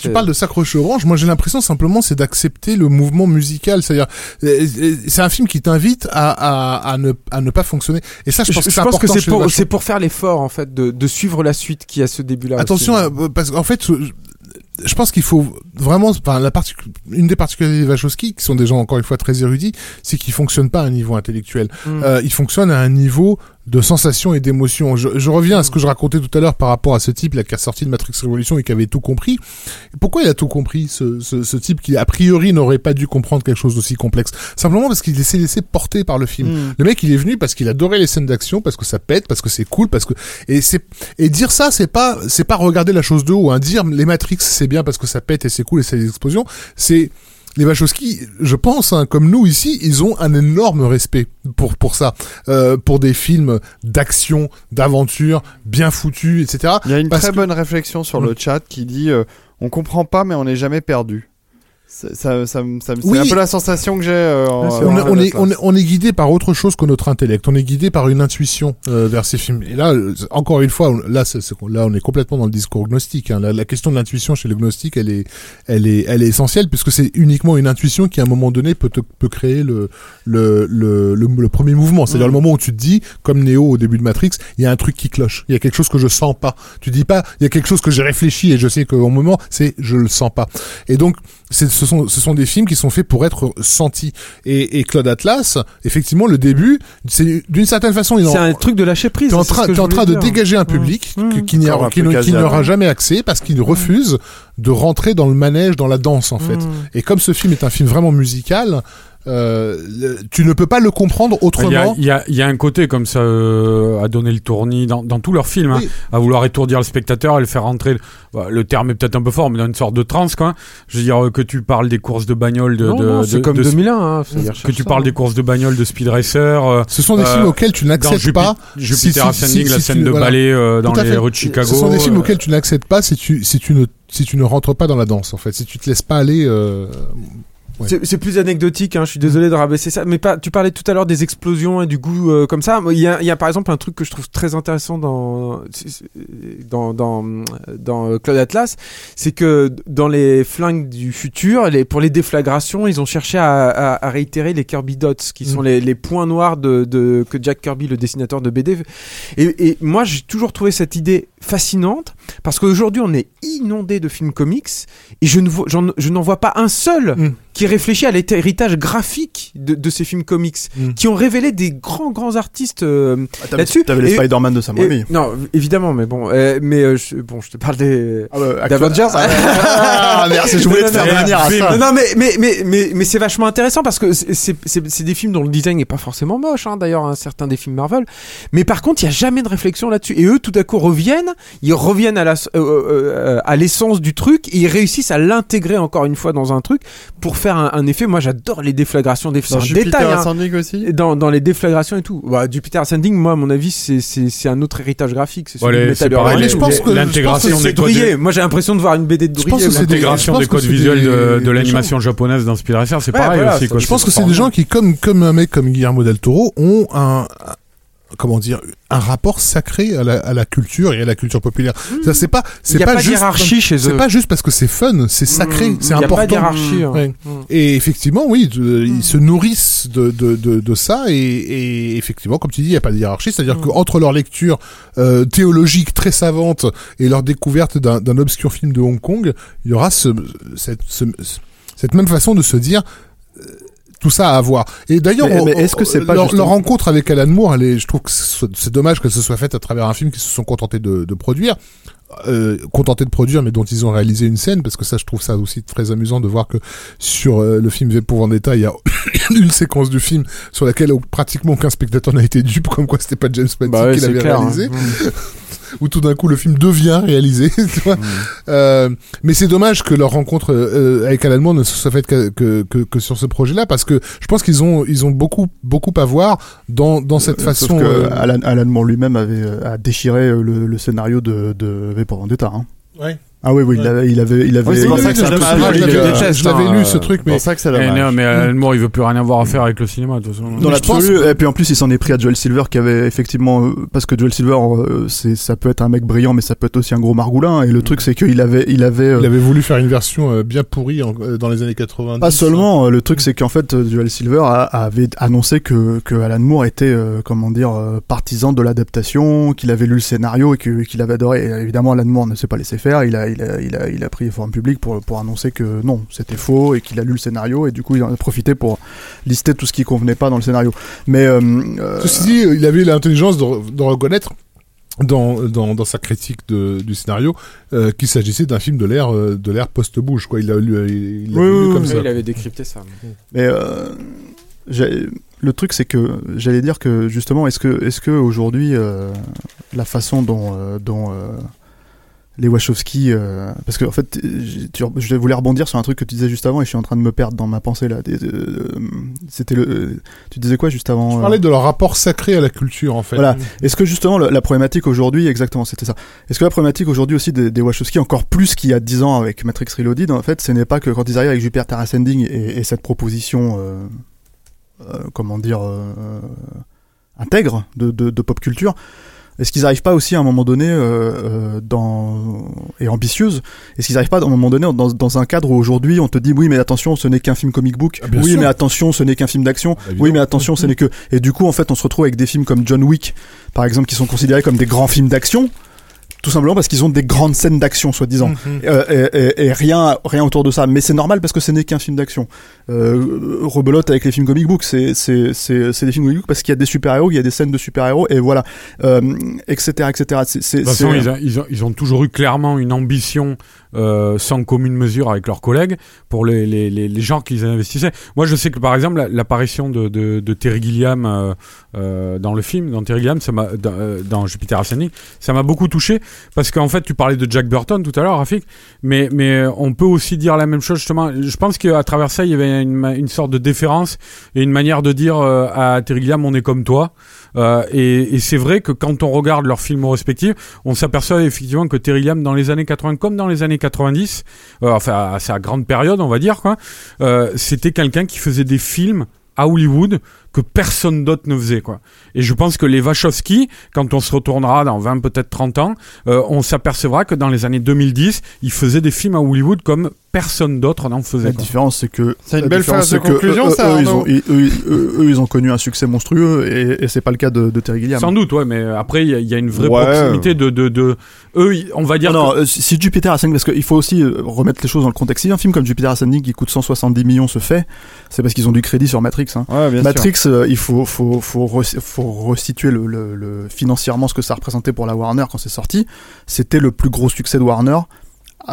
tu parles de s'accrocher aux branches. Moi, j'ai l'impression simplement c'est d'accepter le mouvement musical. C'est-à-dire, euh, euh, c'est un film qui t'invite à, à, à ne à ne pas fonctionner. Et ça, je Je, pense que c'est important c'est pour c'est pour faire l'effort en fait de, de suivre la suite qui a ce début-là. Attention, à- parce qu'en fait, je, je pense qu'il faut vraiment, enfin, la une des particularités des Wachowski, qui sont des gens encore une fois très érudits, c'est qu'ils fonctionnent pas à un niveau intellectuel. Mm. Euh, ils fonctionnent à un niveau de sensation et d'émotion. Je, je reviens à ce que je racontais tout à l'heure par rapport à ce type là qui a sorti de Matrix Revolution et qui avait tout compris. Pourquoi il a tout compris, ce, ce, ce type qui a priori n'aurait pas dû comprendre quelque chose d'aussi complexe? Simplement parce qu'il s'est laissé porter par le film. Hmm. Le mec, il est venu parce qu'il adorait les scènes d'action, parce que ça pète, parce que c'est cool, parce que et c'est et dire ça, c'est pas c'est pas regarder la chose de haut. Hein. Dire les Matrix, c'est bien parce que ça pète et c'est cool et c'est des explosions. C'est les Wachowski, je pense, hein, comme nous ici, ils ont un énorme respect pour pour ça, euh, pour des films d'action, d'aventure, bien foutus, etc. Il y a une très que- bonne réflexion sur le chat qui dit euh, on comprend pas mais on n'est jamais perdu. Ça, ça, me- ça me- c'est Oui. un peu la sensation que j'ai. euh, on, est- on, est, on, est, on est guidé par autre chose que notre intellect. On est guidé par une intuition euh, vers ces films. Et là, euh, encore une fois, là, c'est- c'est- là, on est complètement dans le discours gnostique. Hein. La, la question de l'intuition chez le gnostique, elle est, elle est, elle est essentielle puisque c'est uniquement une intuition qui, à un moment donné, peut, te, peut créer le, le, le, le, le premier mouvement. C'est-à-dire Mhm. le moment où tu te dis, comme Neo au début de Matrix, il y a un truc qui cloche. Il y a quelque chose que je sens pas. Tu dis pas, il y a quelque chose que j'ai réfléchi et je sais qu'au moment, c'est je le sens pas. Et donc, ce sont, ce sont des films qui sont faits pour être sentis. Et, et Claude Atlas, effectivement, le début, c'est d'une certaine façon, il en, c'est un truc de lâcher prise. T'es en train, t'es en train de dégager un public Mmh. qui qui ne- qui n'aura jamais accès parce qu'il refuse de rentrer dans le manège, dans la danse en fait. Et comme ce film est un film vraiment musical, euh, tu ne peux pas le comprendre Il y, a, autrement. il y a- il y a un côté comme ça euh, à donner le tournis dans, dans tous leurs films, hein, à vouloir étourdir le spectateur et le faire rentrer. bah, le terme est peut-être un peu fort, mais dans une sorte de transe, quoi. Je veux dire euh, que tu parles des courses de bagnole, de, non, de, non, de- c'est comme de- 2001. Hein, que tu ça, parles hein. des courses de bagnole, de Speed Racer. euh, Ce sont des euh, films auxquels tu n'acceptes Jupi- pas. Jupiter si- si- Ascending, si la scène de voilà. ballet euh, dans les rues de Chicago. Ce sont des films euh, auxquels tu n'acceptes pas si tu, si tu ne, si tu ne rentres pas dans la danse, en fait. Si tu te laisses pas aller, euh, Ouais. C'est plus anecdotique, hein, je suis désolé de rabaisser ça, mais pas, tu parlais tout à l'heure des explosions et du goût euh, comme ça. Il y, a, il y a par exemple un truc que je trouve très intéressant dans, dans, dans, dans euh, Claude Atlas, c'est que dans les flingues du futur, les, pour les déflagrations, ils ont cherché à, à, à réitérer les Kirby Dots, qui sont Mm. les, les points noirs de, de, que Jack Kirby, le dessinateur de BD. Et, et moi, j'ai toujours trouvé cette idée fascinante, parce qu'aujourd'hui, on est inondé de films comics, et je ne vois- j'en- je n'en vois pas un seul Mm. qui réfléchit à l'héritage graphique de, de ces films comics, Mm. qui ont révélé des grands, grands artistes euh, Ah, là-dessus. T'avais les Spider-Man de Sam Raimi. non, évidemment, mais bon, euh, mais euh, je, bon, je te parle des Ah, bah, d'Avengers. Ah, merci, je voulais te faire venir à ça. Non, non, mais mais mais mais, mais c'est vachement intéressant parce que c'est- c'est des films dont le design est pas forcément moche, hein, d'ailleurs, hein, certains des films Marvel. Mais par contre, il y a jamais de réflexion là-dessus. Et eux, tout à coup, reviennent, ils reviennent à la euh, euh, euh, à l'essence du truc, et ils réussissent à l'intégrer encore une fois dans un truc pour faire un, un effet. Moi, j'adore les déflagrations, des c'est Dans détail. hein. Ascending aussi. Dans, dans les déflagrations et tout. Bah, Jupiter Ascending, moi, à mon avis, c'est- c'est c'est un autre héritage graphique. C'est celui Ouais, de Metal pareil, Hurlant. mais je pense que- l'intégration des c'est codes. Moi, j'ai l'impression de voir une BD de Je pense Drouillet. que c'est des- L'intégration je des pense que codes c'est visuels des- de, l'animation japonaise Racer, c'est pareil aussi. Je pense que c'est des gens qui, comme, comme un mec comme Guillermo del Toro, ont un- comment dire, un rapport sacré à la, à la culture et à la culture populaire. Ça, c'est pas, c'est pas, pas juste, hiérarchie chez eux. c'est pas juste parce que c'est fun, c'est sacré, Mm, c'est il y a important. pas hiérarchie. hein. Ouais. Mm. Et effectivement, oui, de- ils se nourrissent de, de, de, de ça et, et effectivement, comme tu dis, il n'y a pas de hiérarchie, c'est-à-dire Mm. qu'entre leur lecture euh, théologique très savante et leur découverte d'un d'un obscur film de Hong Kong, il y aura ce, cette, ce- cette même façon de se dire tout ça à avoir. Et d'ailleurs, est-ce que c'est pas leur, justement- leur rencontre avec Alan Moore, elle est, je trouve que c'est dommage que ce soit fait à travers un film qu'ils se sont contentés de, de produire. Euh, contentés de produire, mais dont ils ont réalisé une scène, parce que ça, je trouve ça aussi très amusant de voir que sur euh, le film V pour Vendetta, il y a une séquence du film sur laquelle pratiquement aucun spectateur n'a été dupe, comme quoi c'était pas James Manty Bah ouais, qui l'avait clair. réalisé, hein. Où tout d'un coup le film devient réalisé. tu vois. Euh, mais c'est dommage que leur rencontre euh, avec Alan Moore ne se soit faite que, que, que, que sur ce projet-là, parce que je pense qu'ils ont ils ont beaucoup beaucoup à voir dans dans cette Euh, façon. Sauf que euh, Alan, Alan Moore lui-même avait euh, a déchiré le, le scénario de, de V pour Vendetta. Hein. Ouais. Ah oui, oui, il avait, il avait, il avait. Oui, c'est pour Oui, ça oui, que ça je me me fait souviens, mal, je l'avais- euh, je l'avais hein, lu euh, ce truc, C'est mais pour ça que c'est Eh non, mais Alan Moore, il veut plus rien avoir à faire avec le cinéma, de toute façon. Dans l'absolu, et puis en plus il s'en est pris à Joel Silver qui avait effectivement euh, parce que Joel Silver euh, c'est ça peut être un mec brillant mais ça peut être aussi un gros margoulin et le truc c'est qu'il avait il avait euh, il avait voulu faire une version euh, bien pourrie euh, dans les années 90. Pas seulement, euh, le truc c'est qu'en fait euh, Joel Silver avait annoncé que, que Alan Moore était euh, comment dire euh, partisan de l'adaptation, qu'il avait lu le scénario et que- qu'il avait adoré. Et évidemment Alan Moore ne s'est pas laissé faire, il a il a il a, il a pris forme publique pour pour annoncer que non, c'était faux et qu'il a lu le scénario et du coup il en a profité pour lister tout ce qui convenait pas dans le scénario. Mais euh, euh, Ceci dit, il avait l'intelligence de, re- de reconnaître dans, dans, dans sa critique de, du scénario euh, qu'il s'agissait d'un film de l'ère euh, de l'ère post-bouge quoi il l'a lu il, il Oui, lu oui, comme oui, ça il avait décrypté ça. Mais euh, le truc c'est que j'allais dire que justement est-ce que est-ce que aujourd'hui euh, la façon dont euh, dont euh, les Wachowski euh, parce que en fait tu- je voulais rebondir sur un truc que tu disais juste avant et je suis en train de me perdre dans ma pensée là euh, c'était le tu disais quoi juste avant je euh, parlais de leur rapport sacré à la culture en fait Voilà. est-ce que justement la problématique aujourd'hui, exactement, c'était ça. Est-ce que la problématique aujourd'hui aussi des, des Wachowski, encore plus qu'il y a 10 ans avec Matrix Reloaded, en fait, ce n'est pas que quand ils arrivent avec Jupiter Ascending et, et cette proposition, euh, euh, comment dire, euh, intègre de, de, de pop culture, est-ce qu'ils n'arrivent pas aussi à un moment donné euh, euh, dans et ambitieuse Est-ce qu'ils n'arrivent pas à un moment donné dans, dans un cadre où aujourd'hui on te dit oui mais attention ce n'est qu'un film comic book, Ah, oui sûr. mais attention ce n'est qu'un film d'action, Bah, oui mais attention ce n'est que et du coup en fait on se retrouve avec des films comme John Wick par exemple qui sont considérés comme des grands films d'action tout simplement parce qu'ils ont des grandes scènes d'action soi-disant. Mhm. Euh, et, et- et rien rien autour de ça. Mais c'est normal parce que ce n'est qu'un film d'action euh, rebelote avec les films comic book. C'est c'est c'est des films comic book parce qu'il y a des super héros, il y a des scènes de super héros et voilà, euh, etc etc. De toute façon, ils, a- ils ont, ils ont toujours eu clairement une ambition euh, sans commune mesure avec leurs collègues pour les, les, les, les gens qu'ils investissaient. Moi, je sais que par exemple, la- l'apparition de, de, de Terry Gilliam dans le film, dans Terry Gilliam, ça m'a dans, dans Jupiter Ascending, ça m'a beaucoup touché parce qu'en fait, tu parlais de Jack Burton tout à l'heure, Rafik, mais mais on peut aussi dire la même chose justement. Je pense qu'à travers ça, il y avait une, sorte de déférence et une manière de dire euh, à Terry Gilliam, on est comme toi. Euh, et c'est vrai que quand on regarde leurs films respectifs, on s'aperçoit effectivement que Terry Gilliam dans les années 80 comme dans les années 90, euh, enfin à sa grande période on va dire quoi, c'était quelqu'un qui faisait des films à Hollywood que personne d'autre ne faisait quoi. Et je pense que les Wachowski, quand on se retournera dans 20 peut-être 30 ans, euh, on s'apercevra que dans les années 2010, ils faisaient des films à Hollywood comme personne d'autre n'en faisait. La quoi. différence, c'est que C'est une belle différence, phrase de conclusion, eux, ça, eux, ils ont, ils- eux, eux, eux, ils ont connu un succès monstrueux et, et c'est pas le cas de, de Terry Gilliam. Sans doute, ouais, mais après il y, a- il y a une vraie Ouais. proximité de, de, de eux, on va dire. Non, que- non, euh, si Jupiter Ascending, parce qu'il faut aussi euh, remettre les choses dans le contexte. Si un film comme Jupiter Ascending qui coûte 170 millions se fait, c'est parce qu'ils ont du crédit sur Matrix. Hein. Ouais, bien sûr. Euh, il faut, faut, faut, re- faut restituer financièrement ce que ça représentait pour la Warner quand c'est sorti. C'était le plus gros succès de Warner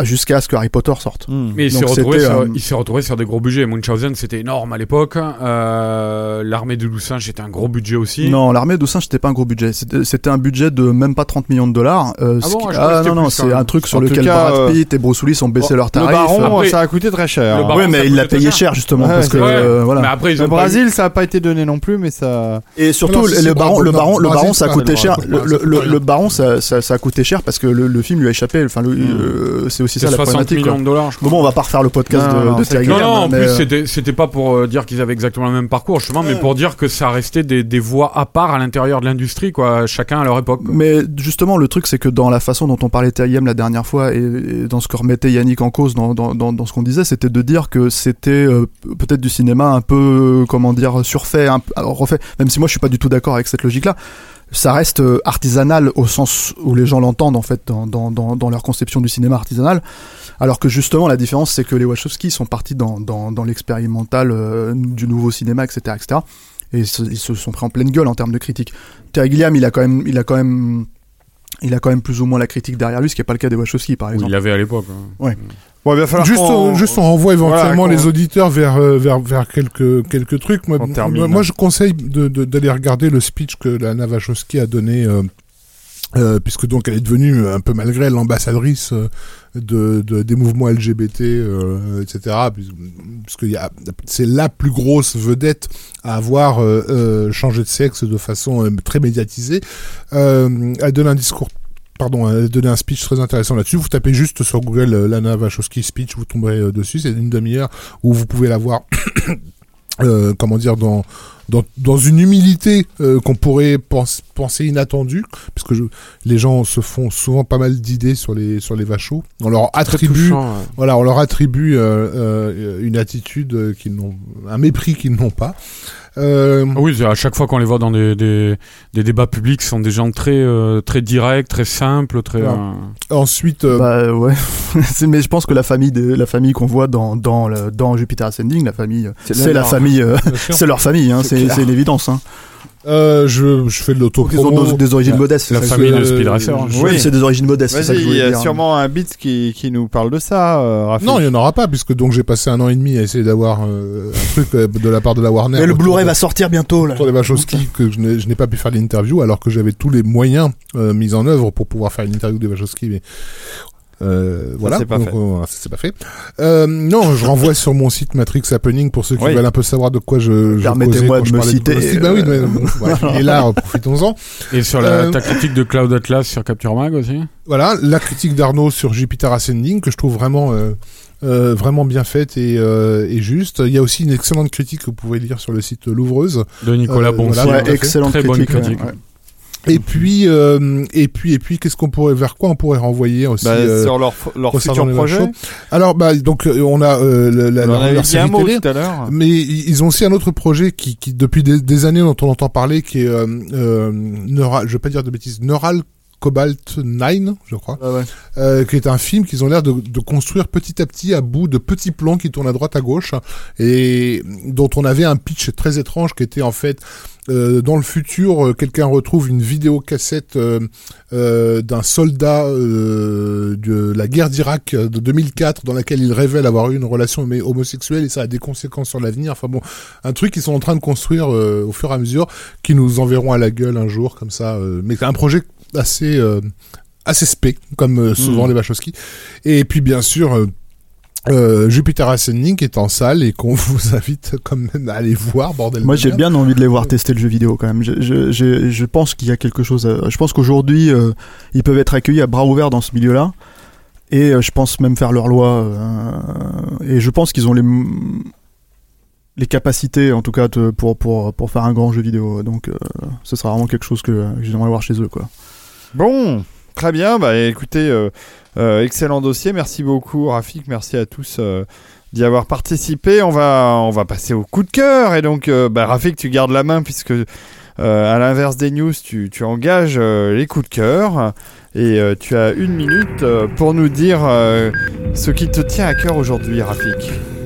jusqu'à ce que Harry Potter sorte. Hmm. Mais il s'est Donc retrouvé, c'était, sur, euh, il s'est retrouvé sur des gros budgets. Munchausen, c'était énorme à l'époque. Euh, L'armée de loup singe, c'était un gros budget aussi. Non, l'armée de singes, c'était pas un gros budget. C'était c'était un budget de même pas 30 millions de dollars. Euh, Ah bon, qui- ah non, non, c'est même. un truc sur En lequel cas, Brad Pitt et Bruce Willis ont baissé Bon, leurs Le baron, Après- ça a coûté très cher. Hein. baron, ça mais il l'a payé cher. justement Ouais, parce que euh, voilà. Mais après, Le eu- Brésil, ça a pas été donné non plus, mais ça. Et surtout, le, baron, le le ça a coûté cher. Le, baron, ça, a coûté cher parce que le, film lui a échappé. Enfin, le- euh, c'est aussi ça la 60 problématique. millions de dollars, je. Bon, bon, on va pas refaire le podcast Non, de, non, de Non, non, en plus, euh, c'était, pas pour euh, dire qu'ils avaient exactement le même parcours, justement, mais pour dire que ça restait des, des voies à part à l'intérieur de l'industrie, quoi, chacun à leur époque. quoi. Mais justement, le truc, c'est que dans la façon dont on parlait Gilliam la dernière fois et, et dans ce que remettait Yannick en cause dans, dans, dans, dans ce qu'on disait, c'était de dire que c'était euh, peut-être du cinéma un peu, euh, comment dire, surfait, un refait. Même si moi, je suis pas du tout d'accord avec cette logique-là. Ça reste euh, artisanal au sens où les gens l'entendent en fait dans, dans, dans, leur conception du cinéma artisanal. Alors que justement, la différence, c'est que les Wachowski sont partis dans, dans, l'expérimental euh, du nouveau cinéma, etc., etc. Et se- ils se sont pris en pleine gueule en termes de critique. Terry Gilliam, il a quand même, il a quand même, il a quand même plus ou moins la critique derrière lui, ce qui n'est pas le cas des Wachowski, par exemple. il l'avait à l'époque. hein. Bon, il va falloir Juste, on, juste on renvoie éventuellement Voilà, les auditeurs vers euh, vers vers quelques quelques trucs. Moi, je conseille de- de- d'aller regarder le speech que la Wachowski a donné. euh, euh, puisque donc elle est devenue un peu malgré elle, l'ambassadrice de, de des mouvements LGBT euh, etc puis- puisque c'est la plus grosse vedette à avoir euh, changé de sexe de façon très médiatisée elle donne un discours Pardon, elle a donné un speech très intéressant là-dessus. Vous tapez juste sur Google euh, Lana Wachowski speech, vous tomberez euh, dessus. C'est une demi-heure où vous pouvez la voir, euh, comment dire, dans dans, dans une humilité euh, qu'on pourrait pense- penser inattendue, parce que je, les gens se font souvent pas mal d'idées sur les sur les vachos. On leur attribue, touchant, ouais. voilà, on leur attribue euh, euh, une attitude euh, qu'ils n'ont, un mépris qu'ils n'ont pas. Euh, Ah Oui, à chaque fois qu'on les voit dans des, des, des débats publics, ce sont des gens très, euh, très directs, très simples, très. Euh, ensuite, euh, Bah ouais, mais je pense que la famille, de, la famille qu'on voit dans dans, le, dans Jupiter Ascending, la famille, C'est la famille, euh, c'est leur famille, hein, C'est c'est clair. c'est une évidence. Hein. Euh, je, je fais de Ils ont des, des origines modestes. la c'est ça famille de veux dire. Speed Racer. hein. Oui, c'est des origines modestes. c'est ça que Vas-y, je il y a dire. sûrement un beat qui, qui nous parle de ça, euh, Rafik. Non, il n'y en aura pas, puisque donc j'ai passé un an et demi à essayer d'avoir euh, un truc de la part de la Warner. Mais le Blu-ray va sortir bientôt là. autour des Wachowski que je n'ai je n'ai pas pu faire l'interview alors que j'avais tous les moyens euh, mis en œuvre pour pouvoir faire une interview des Wachowski mais euh, voilà c'est pas Donc, fait. euh, ça, c'est pas fait euh, non je renvoie sur mon site Matrix Happening pour ceux qui Oui. veulent un peu savoir de quoi je, je Permettez-moi de me citer, Wachowski. bah oui euh, mais bon, là euh, profitons-en Et sur la, Euh, ta critique de Cloud Atlas sur Capture Mag aussi voilà la critique d'Arnaud sur Jupiter Ascending que je trouve vraiment euh, euh, vraiment bien faite et, euh, et juste. Il y a aussi une excellente critique que vous pouvez lire sur le site L'Ouvreuse. De Nicolas Euh, Boncy. voilà, excellente Très bonne critique. critique. ouais, ouais. Et puis, euh, et puis, et puis, qu'est-ce qu'on pourrait, vers quoi on pourrait renvoyer aussi Bah, euh, sur leur, leur futur projet. Alors, bah, donc, euh, on a euh, le- la, On leur- leur série télé. tout à l'heure. Mais ils ont aussi un autre projet qui, qui depuis des, des années dont on entend parler, qui est euh, euh, Neural, je vais pas dire de bêtises, Neural Cobalt 9, je crois, ouais. euh, qui est un film qu'ils ont l'air de, de construire petit à petit à bout de petits plans qui tournent à droite à gauche et dont on avait un pitch très étrange qui était en fait euh, dans le futur, euh, quelqu'un retrouve une vidéocassette euh, euh, d'un soldat de la guerre d'Irak de 2004 dans laquelle il révèle avoir eu une relation homosexuelle et ça a des conséquences sur l'avenir. Enfin bon, un truc qu'ils sont en train de construire au fur et à mesure, qui nous enverront à la gueule un jour comme ça. mais c'est un projet assez euh, assez spé, comme euh, souvent les Wachowski. Et puis bien sûr. euh, euh, Jupiter Ascending qui est en salle et qu'on vous invite quand même à aller voir, bordel. Moi, j'ai bien envie de les voir tester le jeu vidéo quand même. Je, je, je, je pense qu'il y a quelque chose. à- Je pense qu'aujourd'hui, euh, ils peuvent être accueillis à bras ouverts dans ce milieu-là. Et euh, je pense même faire leur loi. et je pense qu'ils ont les les capacités, en tout cas, pour pour pour faire un grand jeu vidéo. Donc, ce sera vraiment quelque chose que, que j'aimerais voir chez eux, quoi. Bon, très bien. Bah écoutez, euh, euh, excellent dossier. Merci beaucoup, Rafik. Merci à tous euh, d'y avoir participé. On va, on va passer au coup de cœur. Et donc, bah, Rafik, tu gardes la main puisque, à l'inverse des news, tu, tu engages les coups de cœur. Et tu as une minute pour nous dire ce qui te tient à cœur aujourd'hui, Rafik.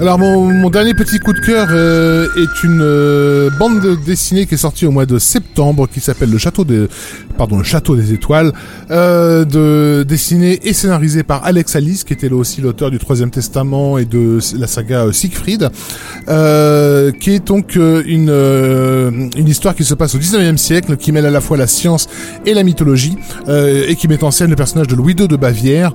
Alors mon, mon dernier petit coup de cœur euh, est une euh, bande de- dessinée qui est sortie au mois de septembre qui s'appelle le château des pardon le château des étoiles euh, de dessinée et scénarisée par Alex Alice qui était là aussi l'auteur du troisième testament et de la saga euh, Siegfried euh, qui est donc euh, une une histoire qui se passe au 19e siècle qui mêle à la fois la science et la mythologie et qui met en scène le personnage de Louis II de Bavière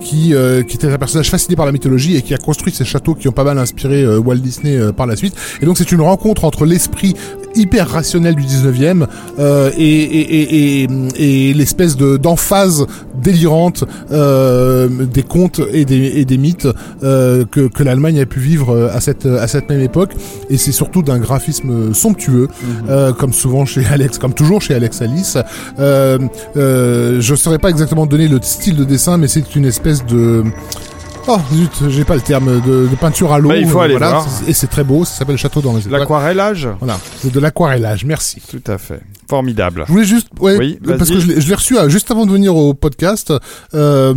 qui qui était un personnage fasciné par la mythologie et qui a construit ces châteaux qui ont pas mal inspiré euh, Walt Disney euh, par la suite. Et donc c'est une rencontre entre l'esprit hyper rationnel du 19e euh, et, et, et, et, et l'espèce de d'emphase délirante euh, des contes et des, et des mythes euh, que, que l'Allemagne a pu vivre à cette à cette même époque. Et c'est surtout d'un graphisme somptueux euh, comme souvent chez Alex comme toujours chez Alex Alice. Euh, je saurais pas exactement donner le style de dessin mais c'est une espèce de Oh zut, j'ai pas le terme de, de peinture à l'eau. Bah, il faut aller voilà, voir. Et c'est très beau, ça s'appelle Château dans les étoiles. L'aquarellage Voilà, c'est de l'aquarellage, merci. Tout à fait. Formidable. Je voulais juste, ouais, Oui, parce que je l'ai je l'ai reçu euh, juste avant de venir au podcast, euh,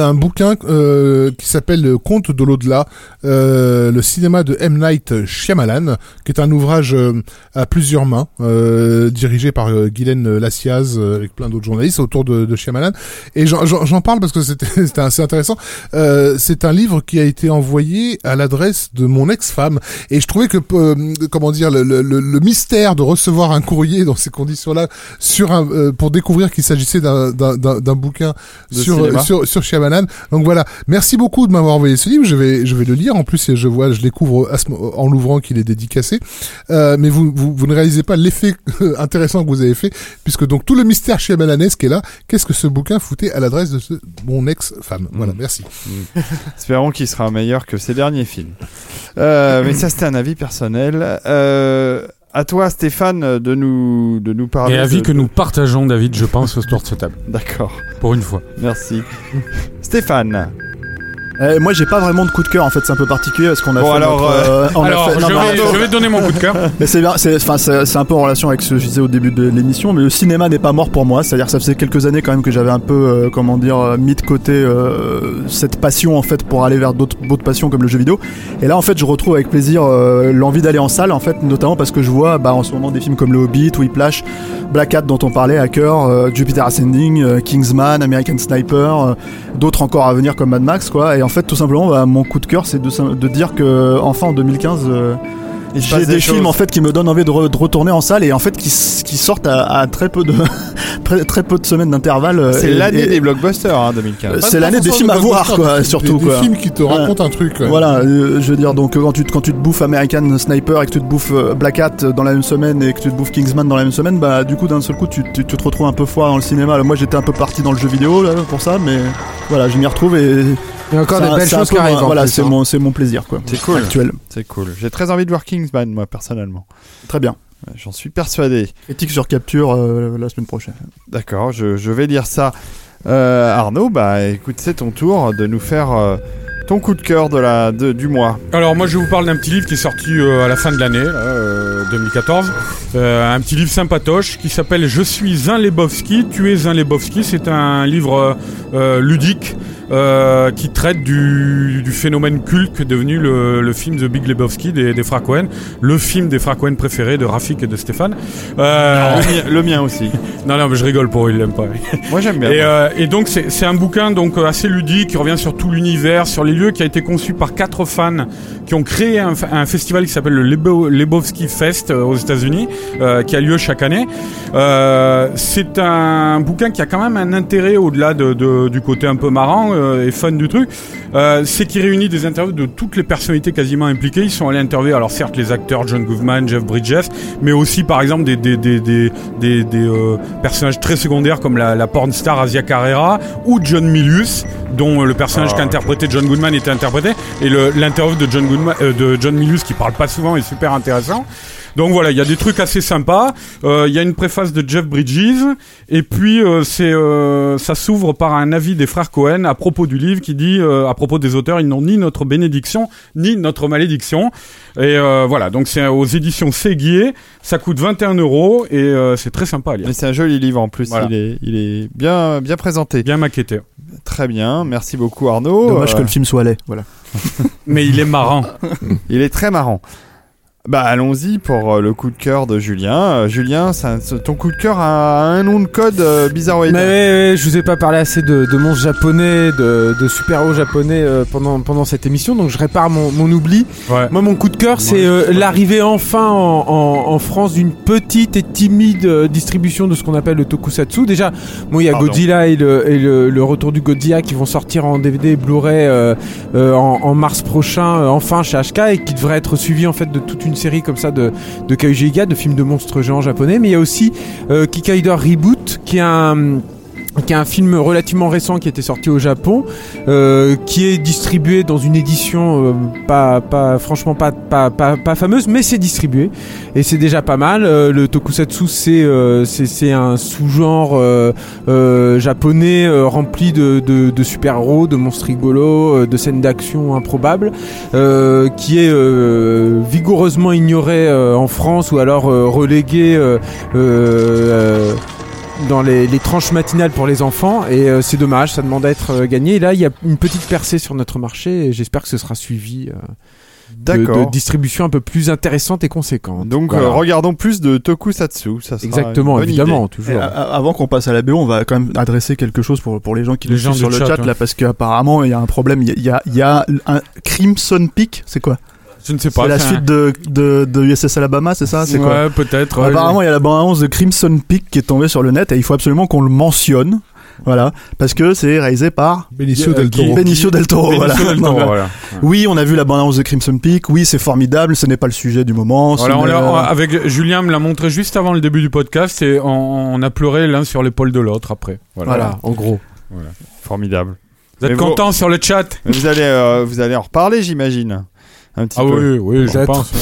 un bouquin euh, qui s'appelle Le Conte de l'au-delà, euh, le cinéma de M. Night Shyamalan, qui est un ouvrage euh, à plusieurs mains, euh, dirigé par euh, Guylaine Lassiaz, euh, avec plein d'autres journalistes autour de, de Shyamalan. Et j'en- parle parce que c'était assez intéressant. Euh, c'est un livre qui a été envoyé à l'adresse de mon ex-femme, et je trouvais que, euh, comment dire, le, le, le- mystère de recevoir un courrier dans ces conditions-là, sur un, euh, pour découvrir qu'il s'agissait d'un- d'un d'un- d'un bouquin De sur, euh, sur sur Shyamalan. Donc voilà, merci beaucoup de m'avoir envoyé ce livre. Je vais je vais le lire. En plus, je vois, je découvre en l'ouvrant qu'il est dédicacé. Euh, mais vous, vous vous ne réalisez pas l'effet intéressant que vous avez fait, puisque donc tout le mystère Shyamalanesque est là. Qu'est-ce que ce bouquin foutait à l'adresse de ce, mon ex-femme? Voilà, merci. Espérons qu'il sera meilleur que ses derniers films. Euh, mais ça, c'était un avis personnel. Euh, à toi, Stéphane, de nous, de nous parler. Et avis de- que nous partageons, David, je pense, autour de cette table. D'accord. Pour une fois. Merci. Stéphane. Euh, moi, j'ai pas vraiment de coup de cœur en fait, c'est un peu particulier parce qu'on a Bon, fait alors, notre, euh, on a Alors, fait- je, non, vais, je donner mon coup de cœur. Mais c'est bien, c'est, enfin, c'est, c'est un peu en relation avec ce que je disais au début de l'émission, mais le cinéma n'est pas mort pour moi. C'est-à-dire que ça faisait quelques années quand même que j'avais un peu, euh, comment dire, euh, mis de côté euh, cette passion en fait pour aller vers d'autres, d'autres passions comme le jeu vidéo. Et là, en fait, je retrouve avec plaisir euh, l'envie d'aller en salle, en fait, notamment parce que je vois, bah, en ce moment des films comme Le Hobbit, Whiplash, Black Hat dont on parlait, Hacker, euh, Jupiter Ascending, euh, Kingsman, American Sniper, euh, d'autres encore à venir comme Mad Max, quoi. Et en fait, tout simplement, bah, mon coup de cœur, c'est de, de dire que enfin en 2015. euh, j'ai des, des films en fait qui me donnent envie de, re- de retourner en salle et en fait qui, sortent à, à très peu de très, très peu de semaines d'intervalle. euh, C'est l'année des blockbusters, hein, 2015. Euh, c'est l'année des films à voir, quoi, surtout, des, quoi. Des films qui te Voilà. racontent un truc. quoi. Voilà, euh, je veux dire donc quand tu te- quand tu te bouffes American Sniper et que tu te bouffes Black Hat dans la même semaine et que tu te bouffes Kingsman dans la même semaine, bah du coup d'un seul coup tu, tu, tu te retrouves un peu froid dans le cinéma. Alors, moi j'étais un peu parti dans le jeu vidéo là pour ça, mais voilà je m'y retrouve et Il y a encore c'est des un- belles choses qui arrivent. en Voilà, plus, c'est hein. mon c'est mon plaisir quoi. C'est cool. Actuel, C'est cool. J'ai très envie de voir Kingsman, moi, personnellement. très bien. J'en suis persuadé. Critique sur capture euh, la semaine prochaine. D'accord, je, je vais lire ça. Euh, Arnaud, bah écoute, c'est ton tour de nous faire euh, ton coup de cœur de la, de- du mois. Alors moi je vous parle d'un petit livre qui est sorti euh, à la fin de l'année, là, euh, 2014. Euh, un petit livre sympatoche qui s'appelle Je suis un Lebowski, tu es un Lebowski. C'est un livre ludique euh, qui traite du, du phénomène culte est devenu le, le film The Big Lebowski des, des frères Cohen, le film des frères Cohen préféré de Rafik et de Stéphane. Euh, Le, mien, le mien aussi. non non mais je rigole pour eux, ils l'aiment pas. Moi j'aime bien. Et, euh, et donc c'est un bouquin donc euh, assez ludique qui revient sur tout l'univers, sur les lieux, qui a été conçu par quatre fans qui ont créé un, un festival qui s'appelle le Lebo- Lebowski Fest euh, aux États-Unis, euh, qui a lieu chaque année. Euh, c'est un bouquin qui a quand même un intérêt au-delà de, de- du côté un peu marrant euh, et fun du truc. Euh, c'est qui réunit des interviews de toutes les personnalités quasiment impliquées. Ils sont allés interviewer, alors certes les acteurs John Goodman, Jeff Bridges, mais aussi par exemple des, des, des, des, des, des, euh, personnages très secondaires comme la, la porn star Asia Carrera ou John Milius, dont le personnage Ah, qu'a interprété John Goodman était interprété. Et l'interview de John Goodman, de John Milius qui parle pas souvent est super intéressant. Donc voilà, il y a des trucs assez sympas. Euh, Il y a une préface de Jeff Bridges, et puis euh, c'est euh, ça s'ouvre par un avis des frères Cohen à propos du livre qui dit euh, à propos des auteurs, ils n'ont ni notre bénédiction ni notre malédiction. Et euh, voilà, donc c'est aux éditions Séguier, ça coûte 21 euros et euh, c'est très sympa à lire. Mais c'est un joli livre en plus. Voilà. Il, est, il est bien, bien présenté. Bien maquetté. Très bien. Merci beaucoup Arnaud. Dommage Euh, que le film soit laid. Voilà. Mais il est marrant. Il est très marrant. Bah allons-y pour euh, le coup de cœur de Julien. Euh, Julien, ça- ton coup de cœur a un nom de code euh, bizarroïde. Mais ouais, ouais, je vous ai pas parlé assez de, de monstres japonais, de, de super-héros japonais euh, pendant, pendant cette émission, donc je répare mon, mon oubli. Ouais. Moi, mon coup de cœur, c'est euh, l'arrivée enfin en, en, en France d'une petite et timide distribution de ce qu'on appelle le tokusatsu. Déjà, bon, il y a Pardon. Godzilla et, le, et le, le retour du Godzilla qui vont sortir en DVD et Blu-ray euh, euh, en, en mars prochain, euh, enfin chez HK, et qui devrait être suivi en fait de toute une série comme ça de, de Kaiji Iga, de films de monstres géants japonais. Mais il y a aussi euh, Kikaider Reboot, qui est un qui est un film relativement récent qui était sorti au Japon, euh, qui est distribué dans une édition euh, pas, pas, franchement pas, pas, pas, pas fameuse, mais c'est distribué et c'est déjà pas mal. Euh, le tokusatsu, c'est euh, c'est un sous-genre euh, euh, japonais rempli de, de, de super-héros, de monstres rigolos, de scènes d'action improbables, qui est vigoureusement ignoré en France ou alors relégué. Dans les, les tranches matinales pour les enfants et euh, c'est dommage, ça demande à être euh, gagné. Et là, il y a une petite percée sur notre marché et j'espère que ce sera suivi euh, de, de distribution un peu plus intéressante et conséquente. Donc Voilà. euh, regardons plus de Tokusatsu. Ça sera Exactement, évidemment, idée. toujours. Et avant qu'on passe à la BO, on va quand même adresser quelque chose pour, pour les gens qui Les nous gens suivent sur le chat, chat, ouais. là, parce qu'apparemment il y a un problème. Il y a, il y a, il y a un Crimson Peak, c'est quoi? Je ne sais pas. C'est la suite de, de, de USS Alabama, c'est ça C'est quoi Ouais, peut-être. ouais. Apparemment, il y a la bande-annonce de Crimson Peak qui est tombée sur le net et il faut absolument qu'on le mentionne. Voilà, parce que c'est réalisé par Benicio Euh, del Toro. Benicio del Toro. Benicio voilà. del Toro, Donc, voilà. Oui, on a vu la bande-annonce de Crimson Peak. Oui, c'est formidable. Ce n'est pas le sujet du moment. Voilà, on on- avec Julien me l'a montré juste avant le début du podcast et on, on a pleuré l'un sur l'épaule de l'autre après. Voilà. Voilà. en gros. Formidable. Vous êtes contents sur le chat vous allez, euh, vous allez en reparler, j'imagine. Un petit Ah peu. oui, oui, je pense.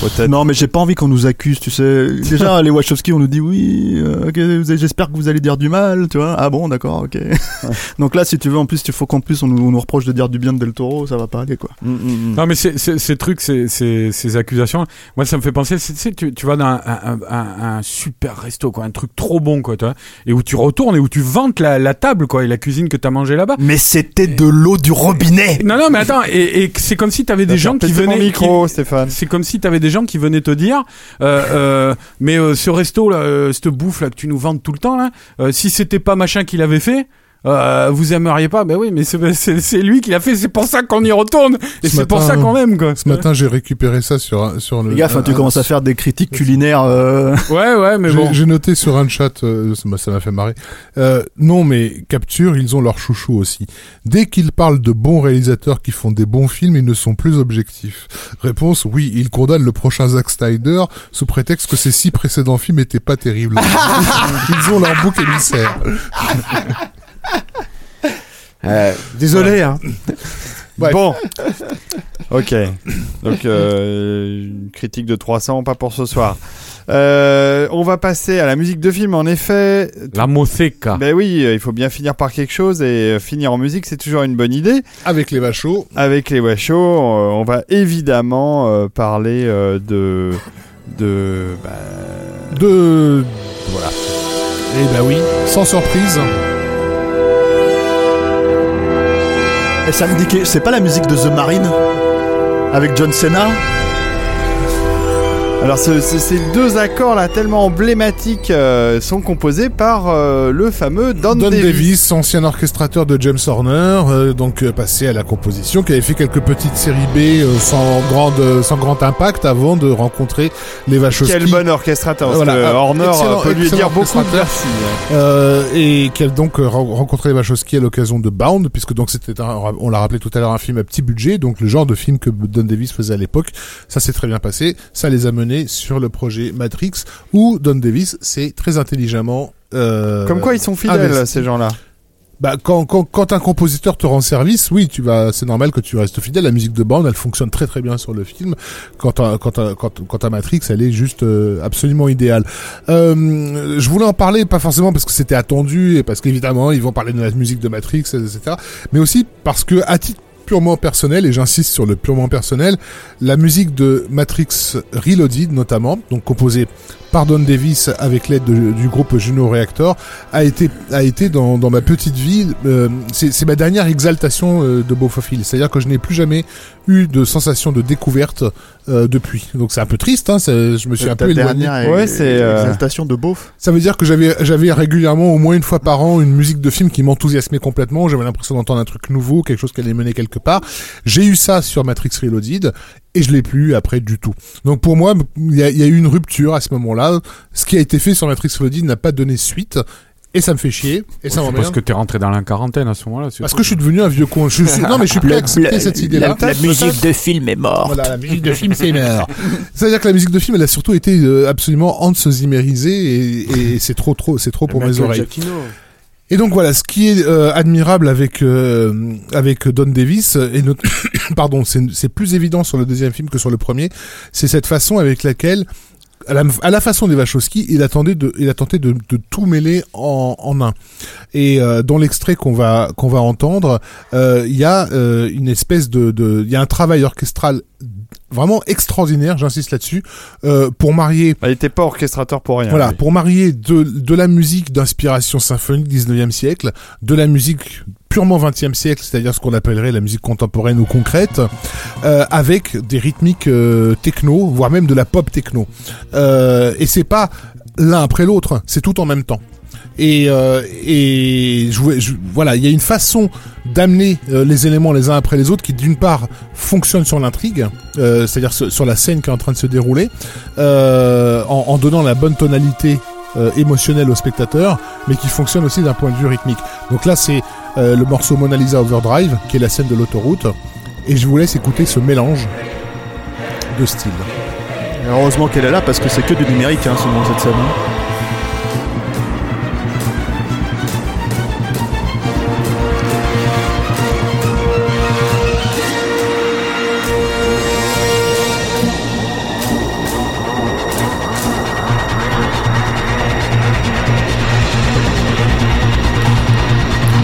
Peut-être. Non, mais j'ai pas envie qu'on nous accuse, tu sais. Déjà, les Wachowski, on nous dit oui, euh, ok, vous allez- j'espère que vous allez dire du mal, tu vois. Ah bon, d'accord, ok. Donc là, si tu veux, en plus, il faut qu'en plus on nous, on nous reproche de dire du bien de Del Toro, ça va pas aller, quoi. Mm, mm, mm. Non, mais c'est- c'est- ces trucs, ces, ces, ces accusations, moi, ça me fait penser, c'est- tu sais, tu, tu vas dans un, un, un- un super resto, quoi, un truc trop bon, quoi, tu vois, et où tu retournes et où tu vantes la, la table, quoi, et la cuisine que t'as mangé là-bas. Mais c'était de l'eau du robinet! Non, non, mais attends, et, et c'est comme si t'avais des gens qui venaient. micro, qui- Stéphane. C'est comme si t'avais des gens qui venaient te dire, euh, euh, mais euh, ce resto là, cette bouffe là que tu nous vantes tout le temps là, si c'était pas machin qui l'avait fait, euh, vous aimeriez pas? Ben oui, mais c'est- c'est c'est lui qui l'a fait, c'est pour ça qu'on y retourne et Ce c'est pour ça qu'on aime quoi. Ce matin, j'ai récupéré ça sur un- sur le. Les gars, enfin, tu un- commences à faire des critiques culinaires, euh... Ouais, ouais, mais J'ai bon. j'ai noté sur un chat, euh, ça m'a- ça m'a fait marrer. Euh, non, mais Capture, ils ont leur chouchou aussi. Dès qu'ils parlent de bons réalisateurs qui font des bons films, ils ne sont plus objectifs. Réponse oui, ils condamnent le prochain Zack Snyder sous prétexte que ses six précédents films étaient pas terribles. ils ont leur bouc émissaire. Euh, désolé, hein. Bon. ok. Donc, euh, critique de 300, pas pour ce soir. Euh, on va passer à la musique de film. En effet, La Moseca. ben oui, il faut bien finir par quelque chose et finir en musique, c'est toujours une bonne idée. Avec les vachos. Avec les Wachos, euh, on va évidemment euh, parler euh, de de bah, De. Voilà. Eh ben oui, sans surprise. C'est pas la musique de The Marine avec John Cena Alors ce- ce- ces deux accords là tellement emblématiques euh, sont composés par euh, le fameux Don, Don Davis. Davis, ancien orchestrateur de James Horner, euh, donc euh, passé à la composition, qui avait fait quelques petites séries B euh, sans grande, sans grand impact avant de rencontrer les Wachowski. Quel bon orchestrateur. Parce Voilà, que Horner excellent- peut lui dire beaucoup de merci. Euh, et qui a donc euh, ren- rencontré les Wachowski à l'occasion de Bound, puisque donc c'était, un- on l'a rappelé tout à l'heure, un film à petit budget, donc le genre de film que Don Davis faisait à l'époque. Ça s'est très bien passé. Ça les a menés sur le projet Matrix, où Don Davis s'est très intelligemment euh, Comme quoi ils sont fidèles investi. ces gens-là. Bah, quand, quand, quand un compositeur te rend service, oui, tu vas, c'est normal que tu restes fidèle. La musique de bande, elle fonctionne très très bien sur le film. Quand à, quand quand, quand à Matrix, elle est juste euh, absolument idéale. Euh, je voulais en parler, pas forcément parce que c'était attendu et parce qu'évidemment, ils vont parler de la musique de Matrix, etc. Mais aussi parce que, à titre purement personnel, et j'insiste sur le purement personnel, la musique de Matrix Reloaded notamment, donc composée par Don Davis avec l'aide de- du groupe Juno Reactor, a été a été dans, dans ma petite vie. euh, c'est c'est ma dernière exaltation euh, de Bofophile, c'est-à-dire que je n'ai plus jamais eu de sensation de découverte euh, depuis. Donc c'est un peu triste, hein, c'est- je me suis un peu éloigné. dernière Ouais, c'est, euh, exaltation de beauf. Ça veut dire que j'avais j'avais régulièrement au moins une fois par an une musique de film qui m'enthousiasmait complètement. J'avais l'impression d'entendre un truc nouveau, quelque chose qui allait mener quelque part. J'ai eu ça sur Matrix Reloaded et je l'ai plus après du tout. Donc pour moi, il y a, il y a eu une rupture à ce moment-là. Ce qui a été fait sur Matrix Reloaded n'a pas donné suite et ça me fait chier et ça parce que t'es rentré dans la quarantaine à ce moment-là. Parce que je suis devenu un vieux con. Je suis... Non mais je suis prêt à accepter cette idée-là. La, musique de film est morte. Voilà, la musique de film, c'est mort. C'est-à-dire que la musique de film, elle a surtout été euh, absolument Hans Zimmerisée et, et c'est trop, trop, c'est trop pour mes oreilles. Giacchino. Et donc voilà, ce qui est euh, admirable avec euh, avec Don Davis et notre pardon, c'est c'est plus évident sur le deuxième film que sur le premier, c'est cette façon avec laquelle à la, à la façon des Wachowski, il a tenté de, il a tenté de, de tout mêler en, en un. Et euh, dans l'extrait qu'on va qu'on va entendre, euh, il y a euh, une espèce de, il y a un travail orchestral vraiment extraordinaire, j'insiste là-dessus, euh, pour marier Il était pas orchestrateur pour rien. voilà, pour marier de, de la musique d'inspiration symphonique 19e siècle, de la musique purement 20e siècle, c'est-à-dire ce qu'on appellerait la musique contemporaine ou concrète, euh, avec des rythmiques euh, techno, voire même de la pop techno. Euh, et c'est pas l'un après l'autre, c'est tout en même temps. Et, euh, et je, voilà, il y a une façon d'amener euh, les éléments les uns après les autres qui d'une part fonctionne sur l'intrigue, euh, c'est-à-dire sur la scène qui est en train de se dérouler, en, en donnant la bonne tonalité euh, émotionnelle au spectateur, mais qui fonctionne aussi d'un point de vue rythmique. Donc là, c'est euh, le morceau Mona Lisa Overdrive, qui est la scène de l'autoroute, et je vous laisse écouter ce mélange de styles. Heureusement qu'elle est là parce que c'est que du numérique hein, cette scène.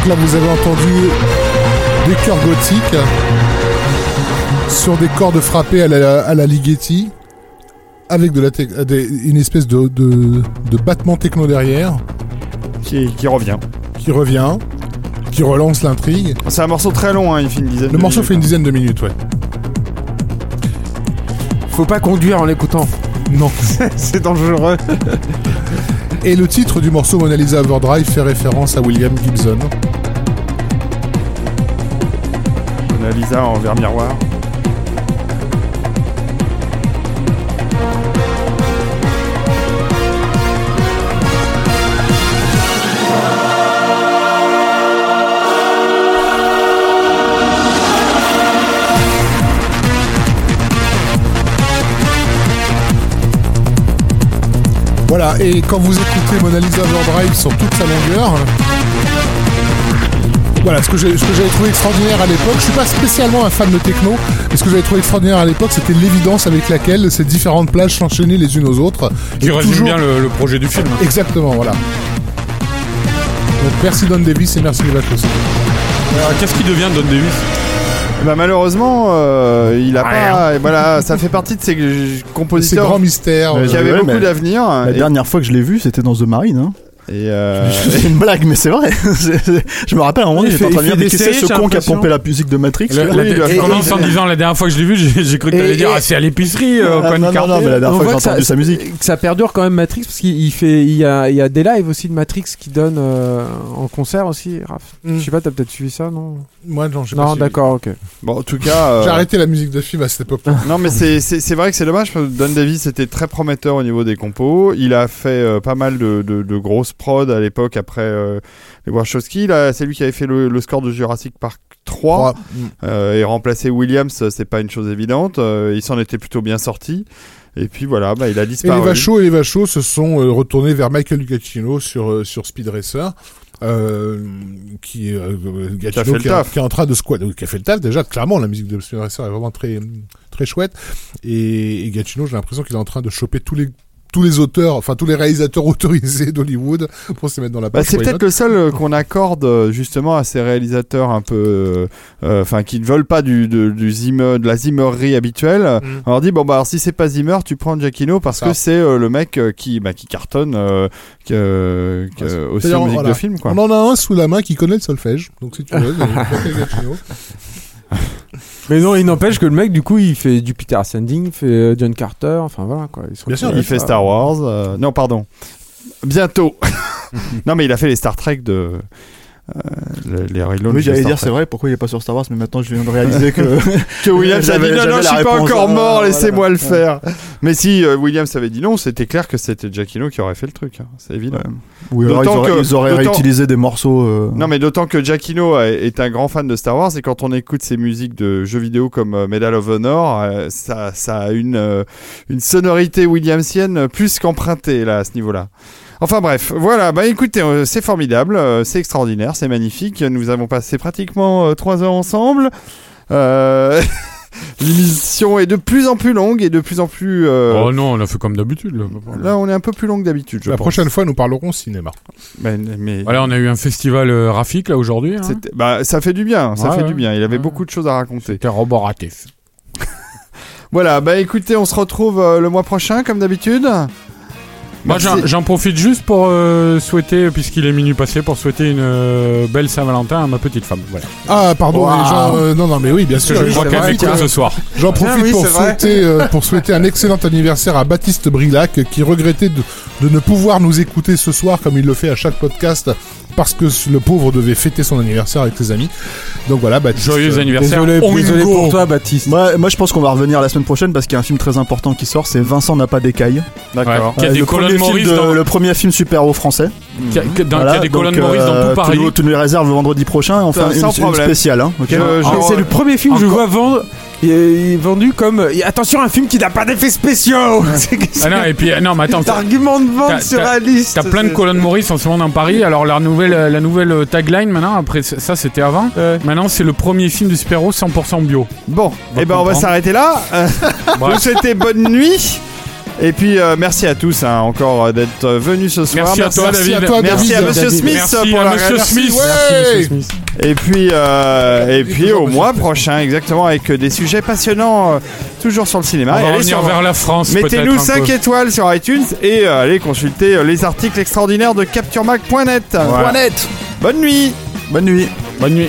Là, vous avez entendu des chœurs gothiques sur des cordes frappées à la, à la Ligeti, avec de la tec- des- une espèce de, de, de battement techno derrière, Qui, qui revient. qui revient, qui relance l'intrigue. C'est un morceau très long, hein, il fait une dizaine Le de morceau minutes, fait une hein. dizaine de minutes, ouais. Faut pas conduire en l'écoutant. Non. C'est dangereux. Et le titre du morceau Mona Lisa Overdrive fait référence à William Gibson. Mona Lisa en verre miroir. Voilà, et quand vous écoutez Mona Lisa Overdrive sur toute sa longueur, Voilà, ce que j'avais trouvé extraordinaire à l'époque, je suis pas spécialement un fan de techno, mais ce que j'avais trouvé extraordinaire à l'époque, c'était l'évidence avec laquelle ces différentes plages s'enchaînaient les unes aux autres. Qui résume toujours- bien le, le projet du film. Exactement, voilà. Donc merci Don Davis et merci les. Alors, Qu'est-ce qui devient Don Davis? Bah malheureusement, euh, il a pas. et Voilà, ça fait partie de ces Ces compositeurs grands mystères. Qui euh, avaient ouais, beaucoup d'avenir. La Et, dernière fois que je l'ai vu, c'était dans The Marine. Hein. Et, euh, C'est une blague, mais c'est vrai. Je me rappelle à un moment j'étais en train de dire fait mais des qui c'est séries, ce con qui a pompé la musique de Matrix Le- la- commences en disant la dernière fois que je l'ai vu, j'ai cru que t'allais dire et- ah, c'est à l'épicerie, euh, Ah, non, non, non, mais la dernière On fois que j'ai entendu ça- sa musique. que ça perdure quand même Matrix parce qu'il il fait il y a, il y a des lives aussi de Matrix qui donnent euh, en concert aussi Raph. Mm. Je sais pas t'as peut-être suivi ça non? Moi, non, j'ai pas Non d'accord ok. bon, en tout cas. euh, J'ai arrêté la musique de film à cette époque. Non mais c'est vrai que c'est dommage Don Davis était très prometteur au niveau des compos. Il a fait euh, pas mal de grosses prods à l'époque après euh, les Wachowski. Là, c'est lui qui avait fait le, le score de Jurassic Park 3 Trois. Mm. euh, et remplacer Williams, euh, c'est pas une chose évidente. Euh, il s'en était plutôt bien sorti. Et puis voilà, bah, il a Et les disparu. Vachos et les Vachos se sont euh, retournés vers Michael Giacchino sur euh, sur Speed Racer. Euh, qui, euh, euh, qui, qui est en train de squad, euh, qui a fait le taf déjà clairement la musique de Speed Racer est vraiment très très chouette et, et j'ai l'impression qu'il est en train de choper tous les tous les auteurs enfin tous les réalisateurs autorisés d'Hollywood pour se mettre dans la Bah, poche c'est peut-être not le seul euh, qu'on accorde euh, justement à ces réalisateurs un peu, euh, euh, enfin, qui ne veulent pas du, de, du Zimmer, de la Zimmerie habituelle. Mm. On leur dit bon bah alors si c'est pas Zimmer, tu prends Giacchino parce que c'est euh, le mec qui, bah, qui cartonne euh, que, que- Ouais, c'est- aussi en musique voilà. de film quoi. on en a un sous la main qui connaît le solfège donc si tu veux Giacchino. Mais non il n'empêche que le mec du coup il fait Jupiter Ascending, il fait euh, John Carter, enfin voilà quoi. Ils sont Bien sûr, Il fait Star Wars. euh, non pardon, bientôt. non mais il a fait les Star Trek de les, les Oui, j'allais dire, c'est vrai, pourquoi il est pas sur Star Wars, mais maintenant je viens de réaliser que. que Williams a dit non, non, je suis pas encore mort, voilà. laissez-moi le Ouais. faire. Mais si euh, Williams avait dit non, c'était clair que c'était Giacchino qui aurait fait le truc, hein, c'est évident. Ouais. Ou alors ils auraient, que- ils auraient d'autant- réutilisé des morceaux. euh, Non, mais d'autant que Giacchino a- est un grand fan de Star Wars et quand on écoute ses musiques de jeux vidéo comme euh, Medal of Honor, euh, ça, ça a une, euh, une sonorité williamsienne plus qu'empruntée là à ce niveau-là. Enfin bref, voilà, bah écoutez, euh, c'est formidable, euh, c'est extraordinaire, c'est magnifique. Nous avons passé pratiquement euh, trois heures ensemble. Euh, L'émission est de plus en plus longue et de plus en plus. euh, Oh non, on a fait comme d'habitude. Là. Là, on est un peu plus long que d'habitude, je la pense. prochaine fois nous parlerons cinéma Mais, mais- Voilà, on a eu un festival euh, Rafik là aujourd'hui. Hein. c'était- bah, ça fait du bien, ça Ouais, fait ouais. du bien. Il avait Ouais. beaucoup de choses à raconter. C'était roboratif. Voilà, bah écoutez, on se retrouve euh, le mois prochain, comme d'habitude. Moi, j'en- profite juste pour euh, souhaiter, puisqu'il est minuit passé, pour souhaiter une euh, belle Saint-Valentin à ma petite femme. Voilà. ah pardon gens euh, non non mais oui bien sûr je crois qu'elle hein. ce soir. J'en profite Ah oui, pour, souhaiter, euh, pour souhaiter un excellent anniversaire à Baptiste Brilac qui regrettait de, de ne pouvoir nous écouter ce soir comme il le fait à chaque podcast parce que le pauvre devait fêter son anniversaire avec ses amis. Donc voilà, Baptiste. Joyeux euh, anniversaire. Désolé, Oingo. désolé pour toi Baptiste. Moi, moi, je pense qu'on va revenir la semaine prochaine parce qu'il y a un film très important qui sort, c'est Vincent n'a pas d'écailles. D'accord. Ouais, Qui a Euh, des le, colonnes premier film de- dans- le premier film super-héros français. qui a- dans- Voilà, qui a des colonnes Maurice dans euh, tout Paris. Tous nos réserves le vendredi prochain et on fait une, une spéciale. Hein, Je- Ah, je- c'est le premier film que je vois vendre. Il est, vendu comme attention un film qui n'a pas d'effets spéciaux. C'est que Ah non, et puis, euh, non, mais attends, c'est t'as argument de vente surréaliste. t'as plein de colonnes Maurice en ce moment dans Paris. Alors, la nouvelle, la nouvelle euh, tagline maintenant, après ça, c'était avant. Ouais. Maintenant, c'est le premier film de super-héros 100% bio. Bon, et ben on va s'arrêter là. Vous souhaitez bonne nuit. Et puis euh, merci à tous hein, encore euh, d'être euh, venus ce soir. Merci à toi, merci David. à toi, Merci David. à Monsieur David. Smith Merci pour à la Monsieur merci. Smith. Ouais. Merci, Monsieur Smith. Et puis euh, et puis au mois prochain exactement avec des sujets passionnants euh, toujours sur le cinéma. On Et va allez revenir sur- vers la France. Mettez-nous peut-être, un 5 peu. étoiles sur iTunes et euh, allez consulter les articles extraordinaires de CaptureMac.net. Bonne nuit. Bonne nuit. Bonne nuit.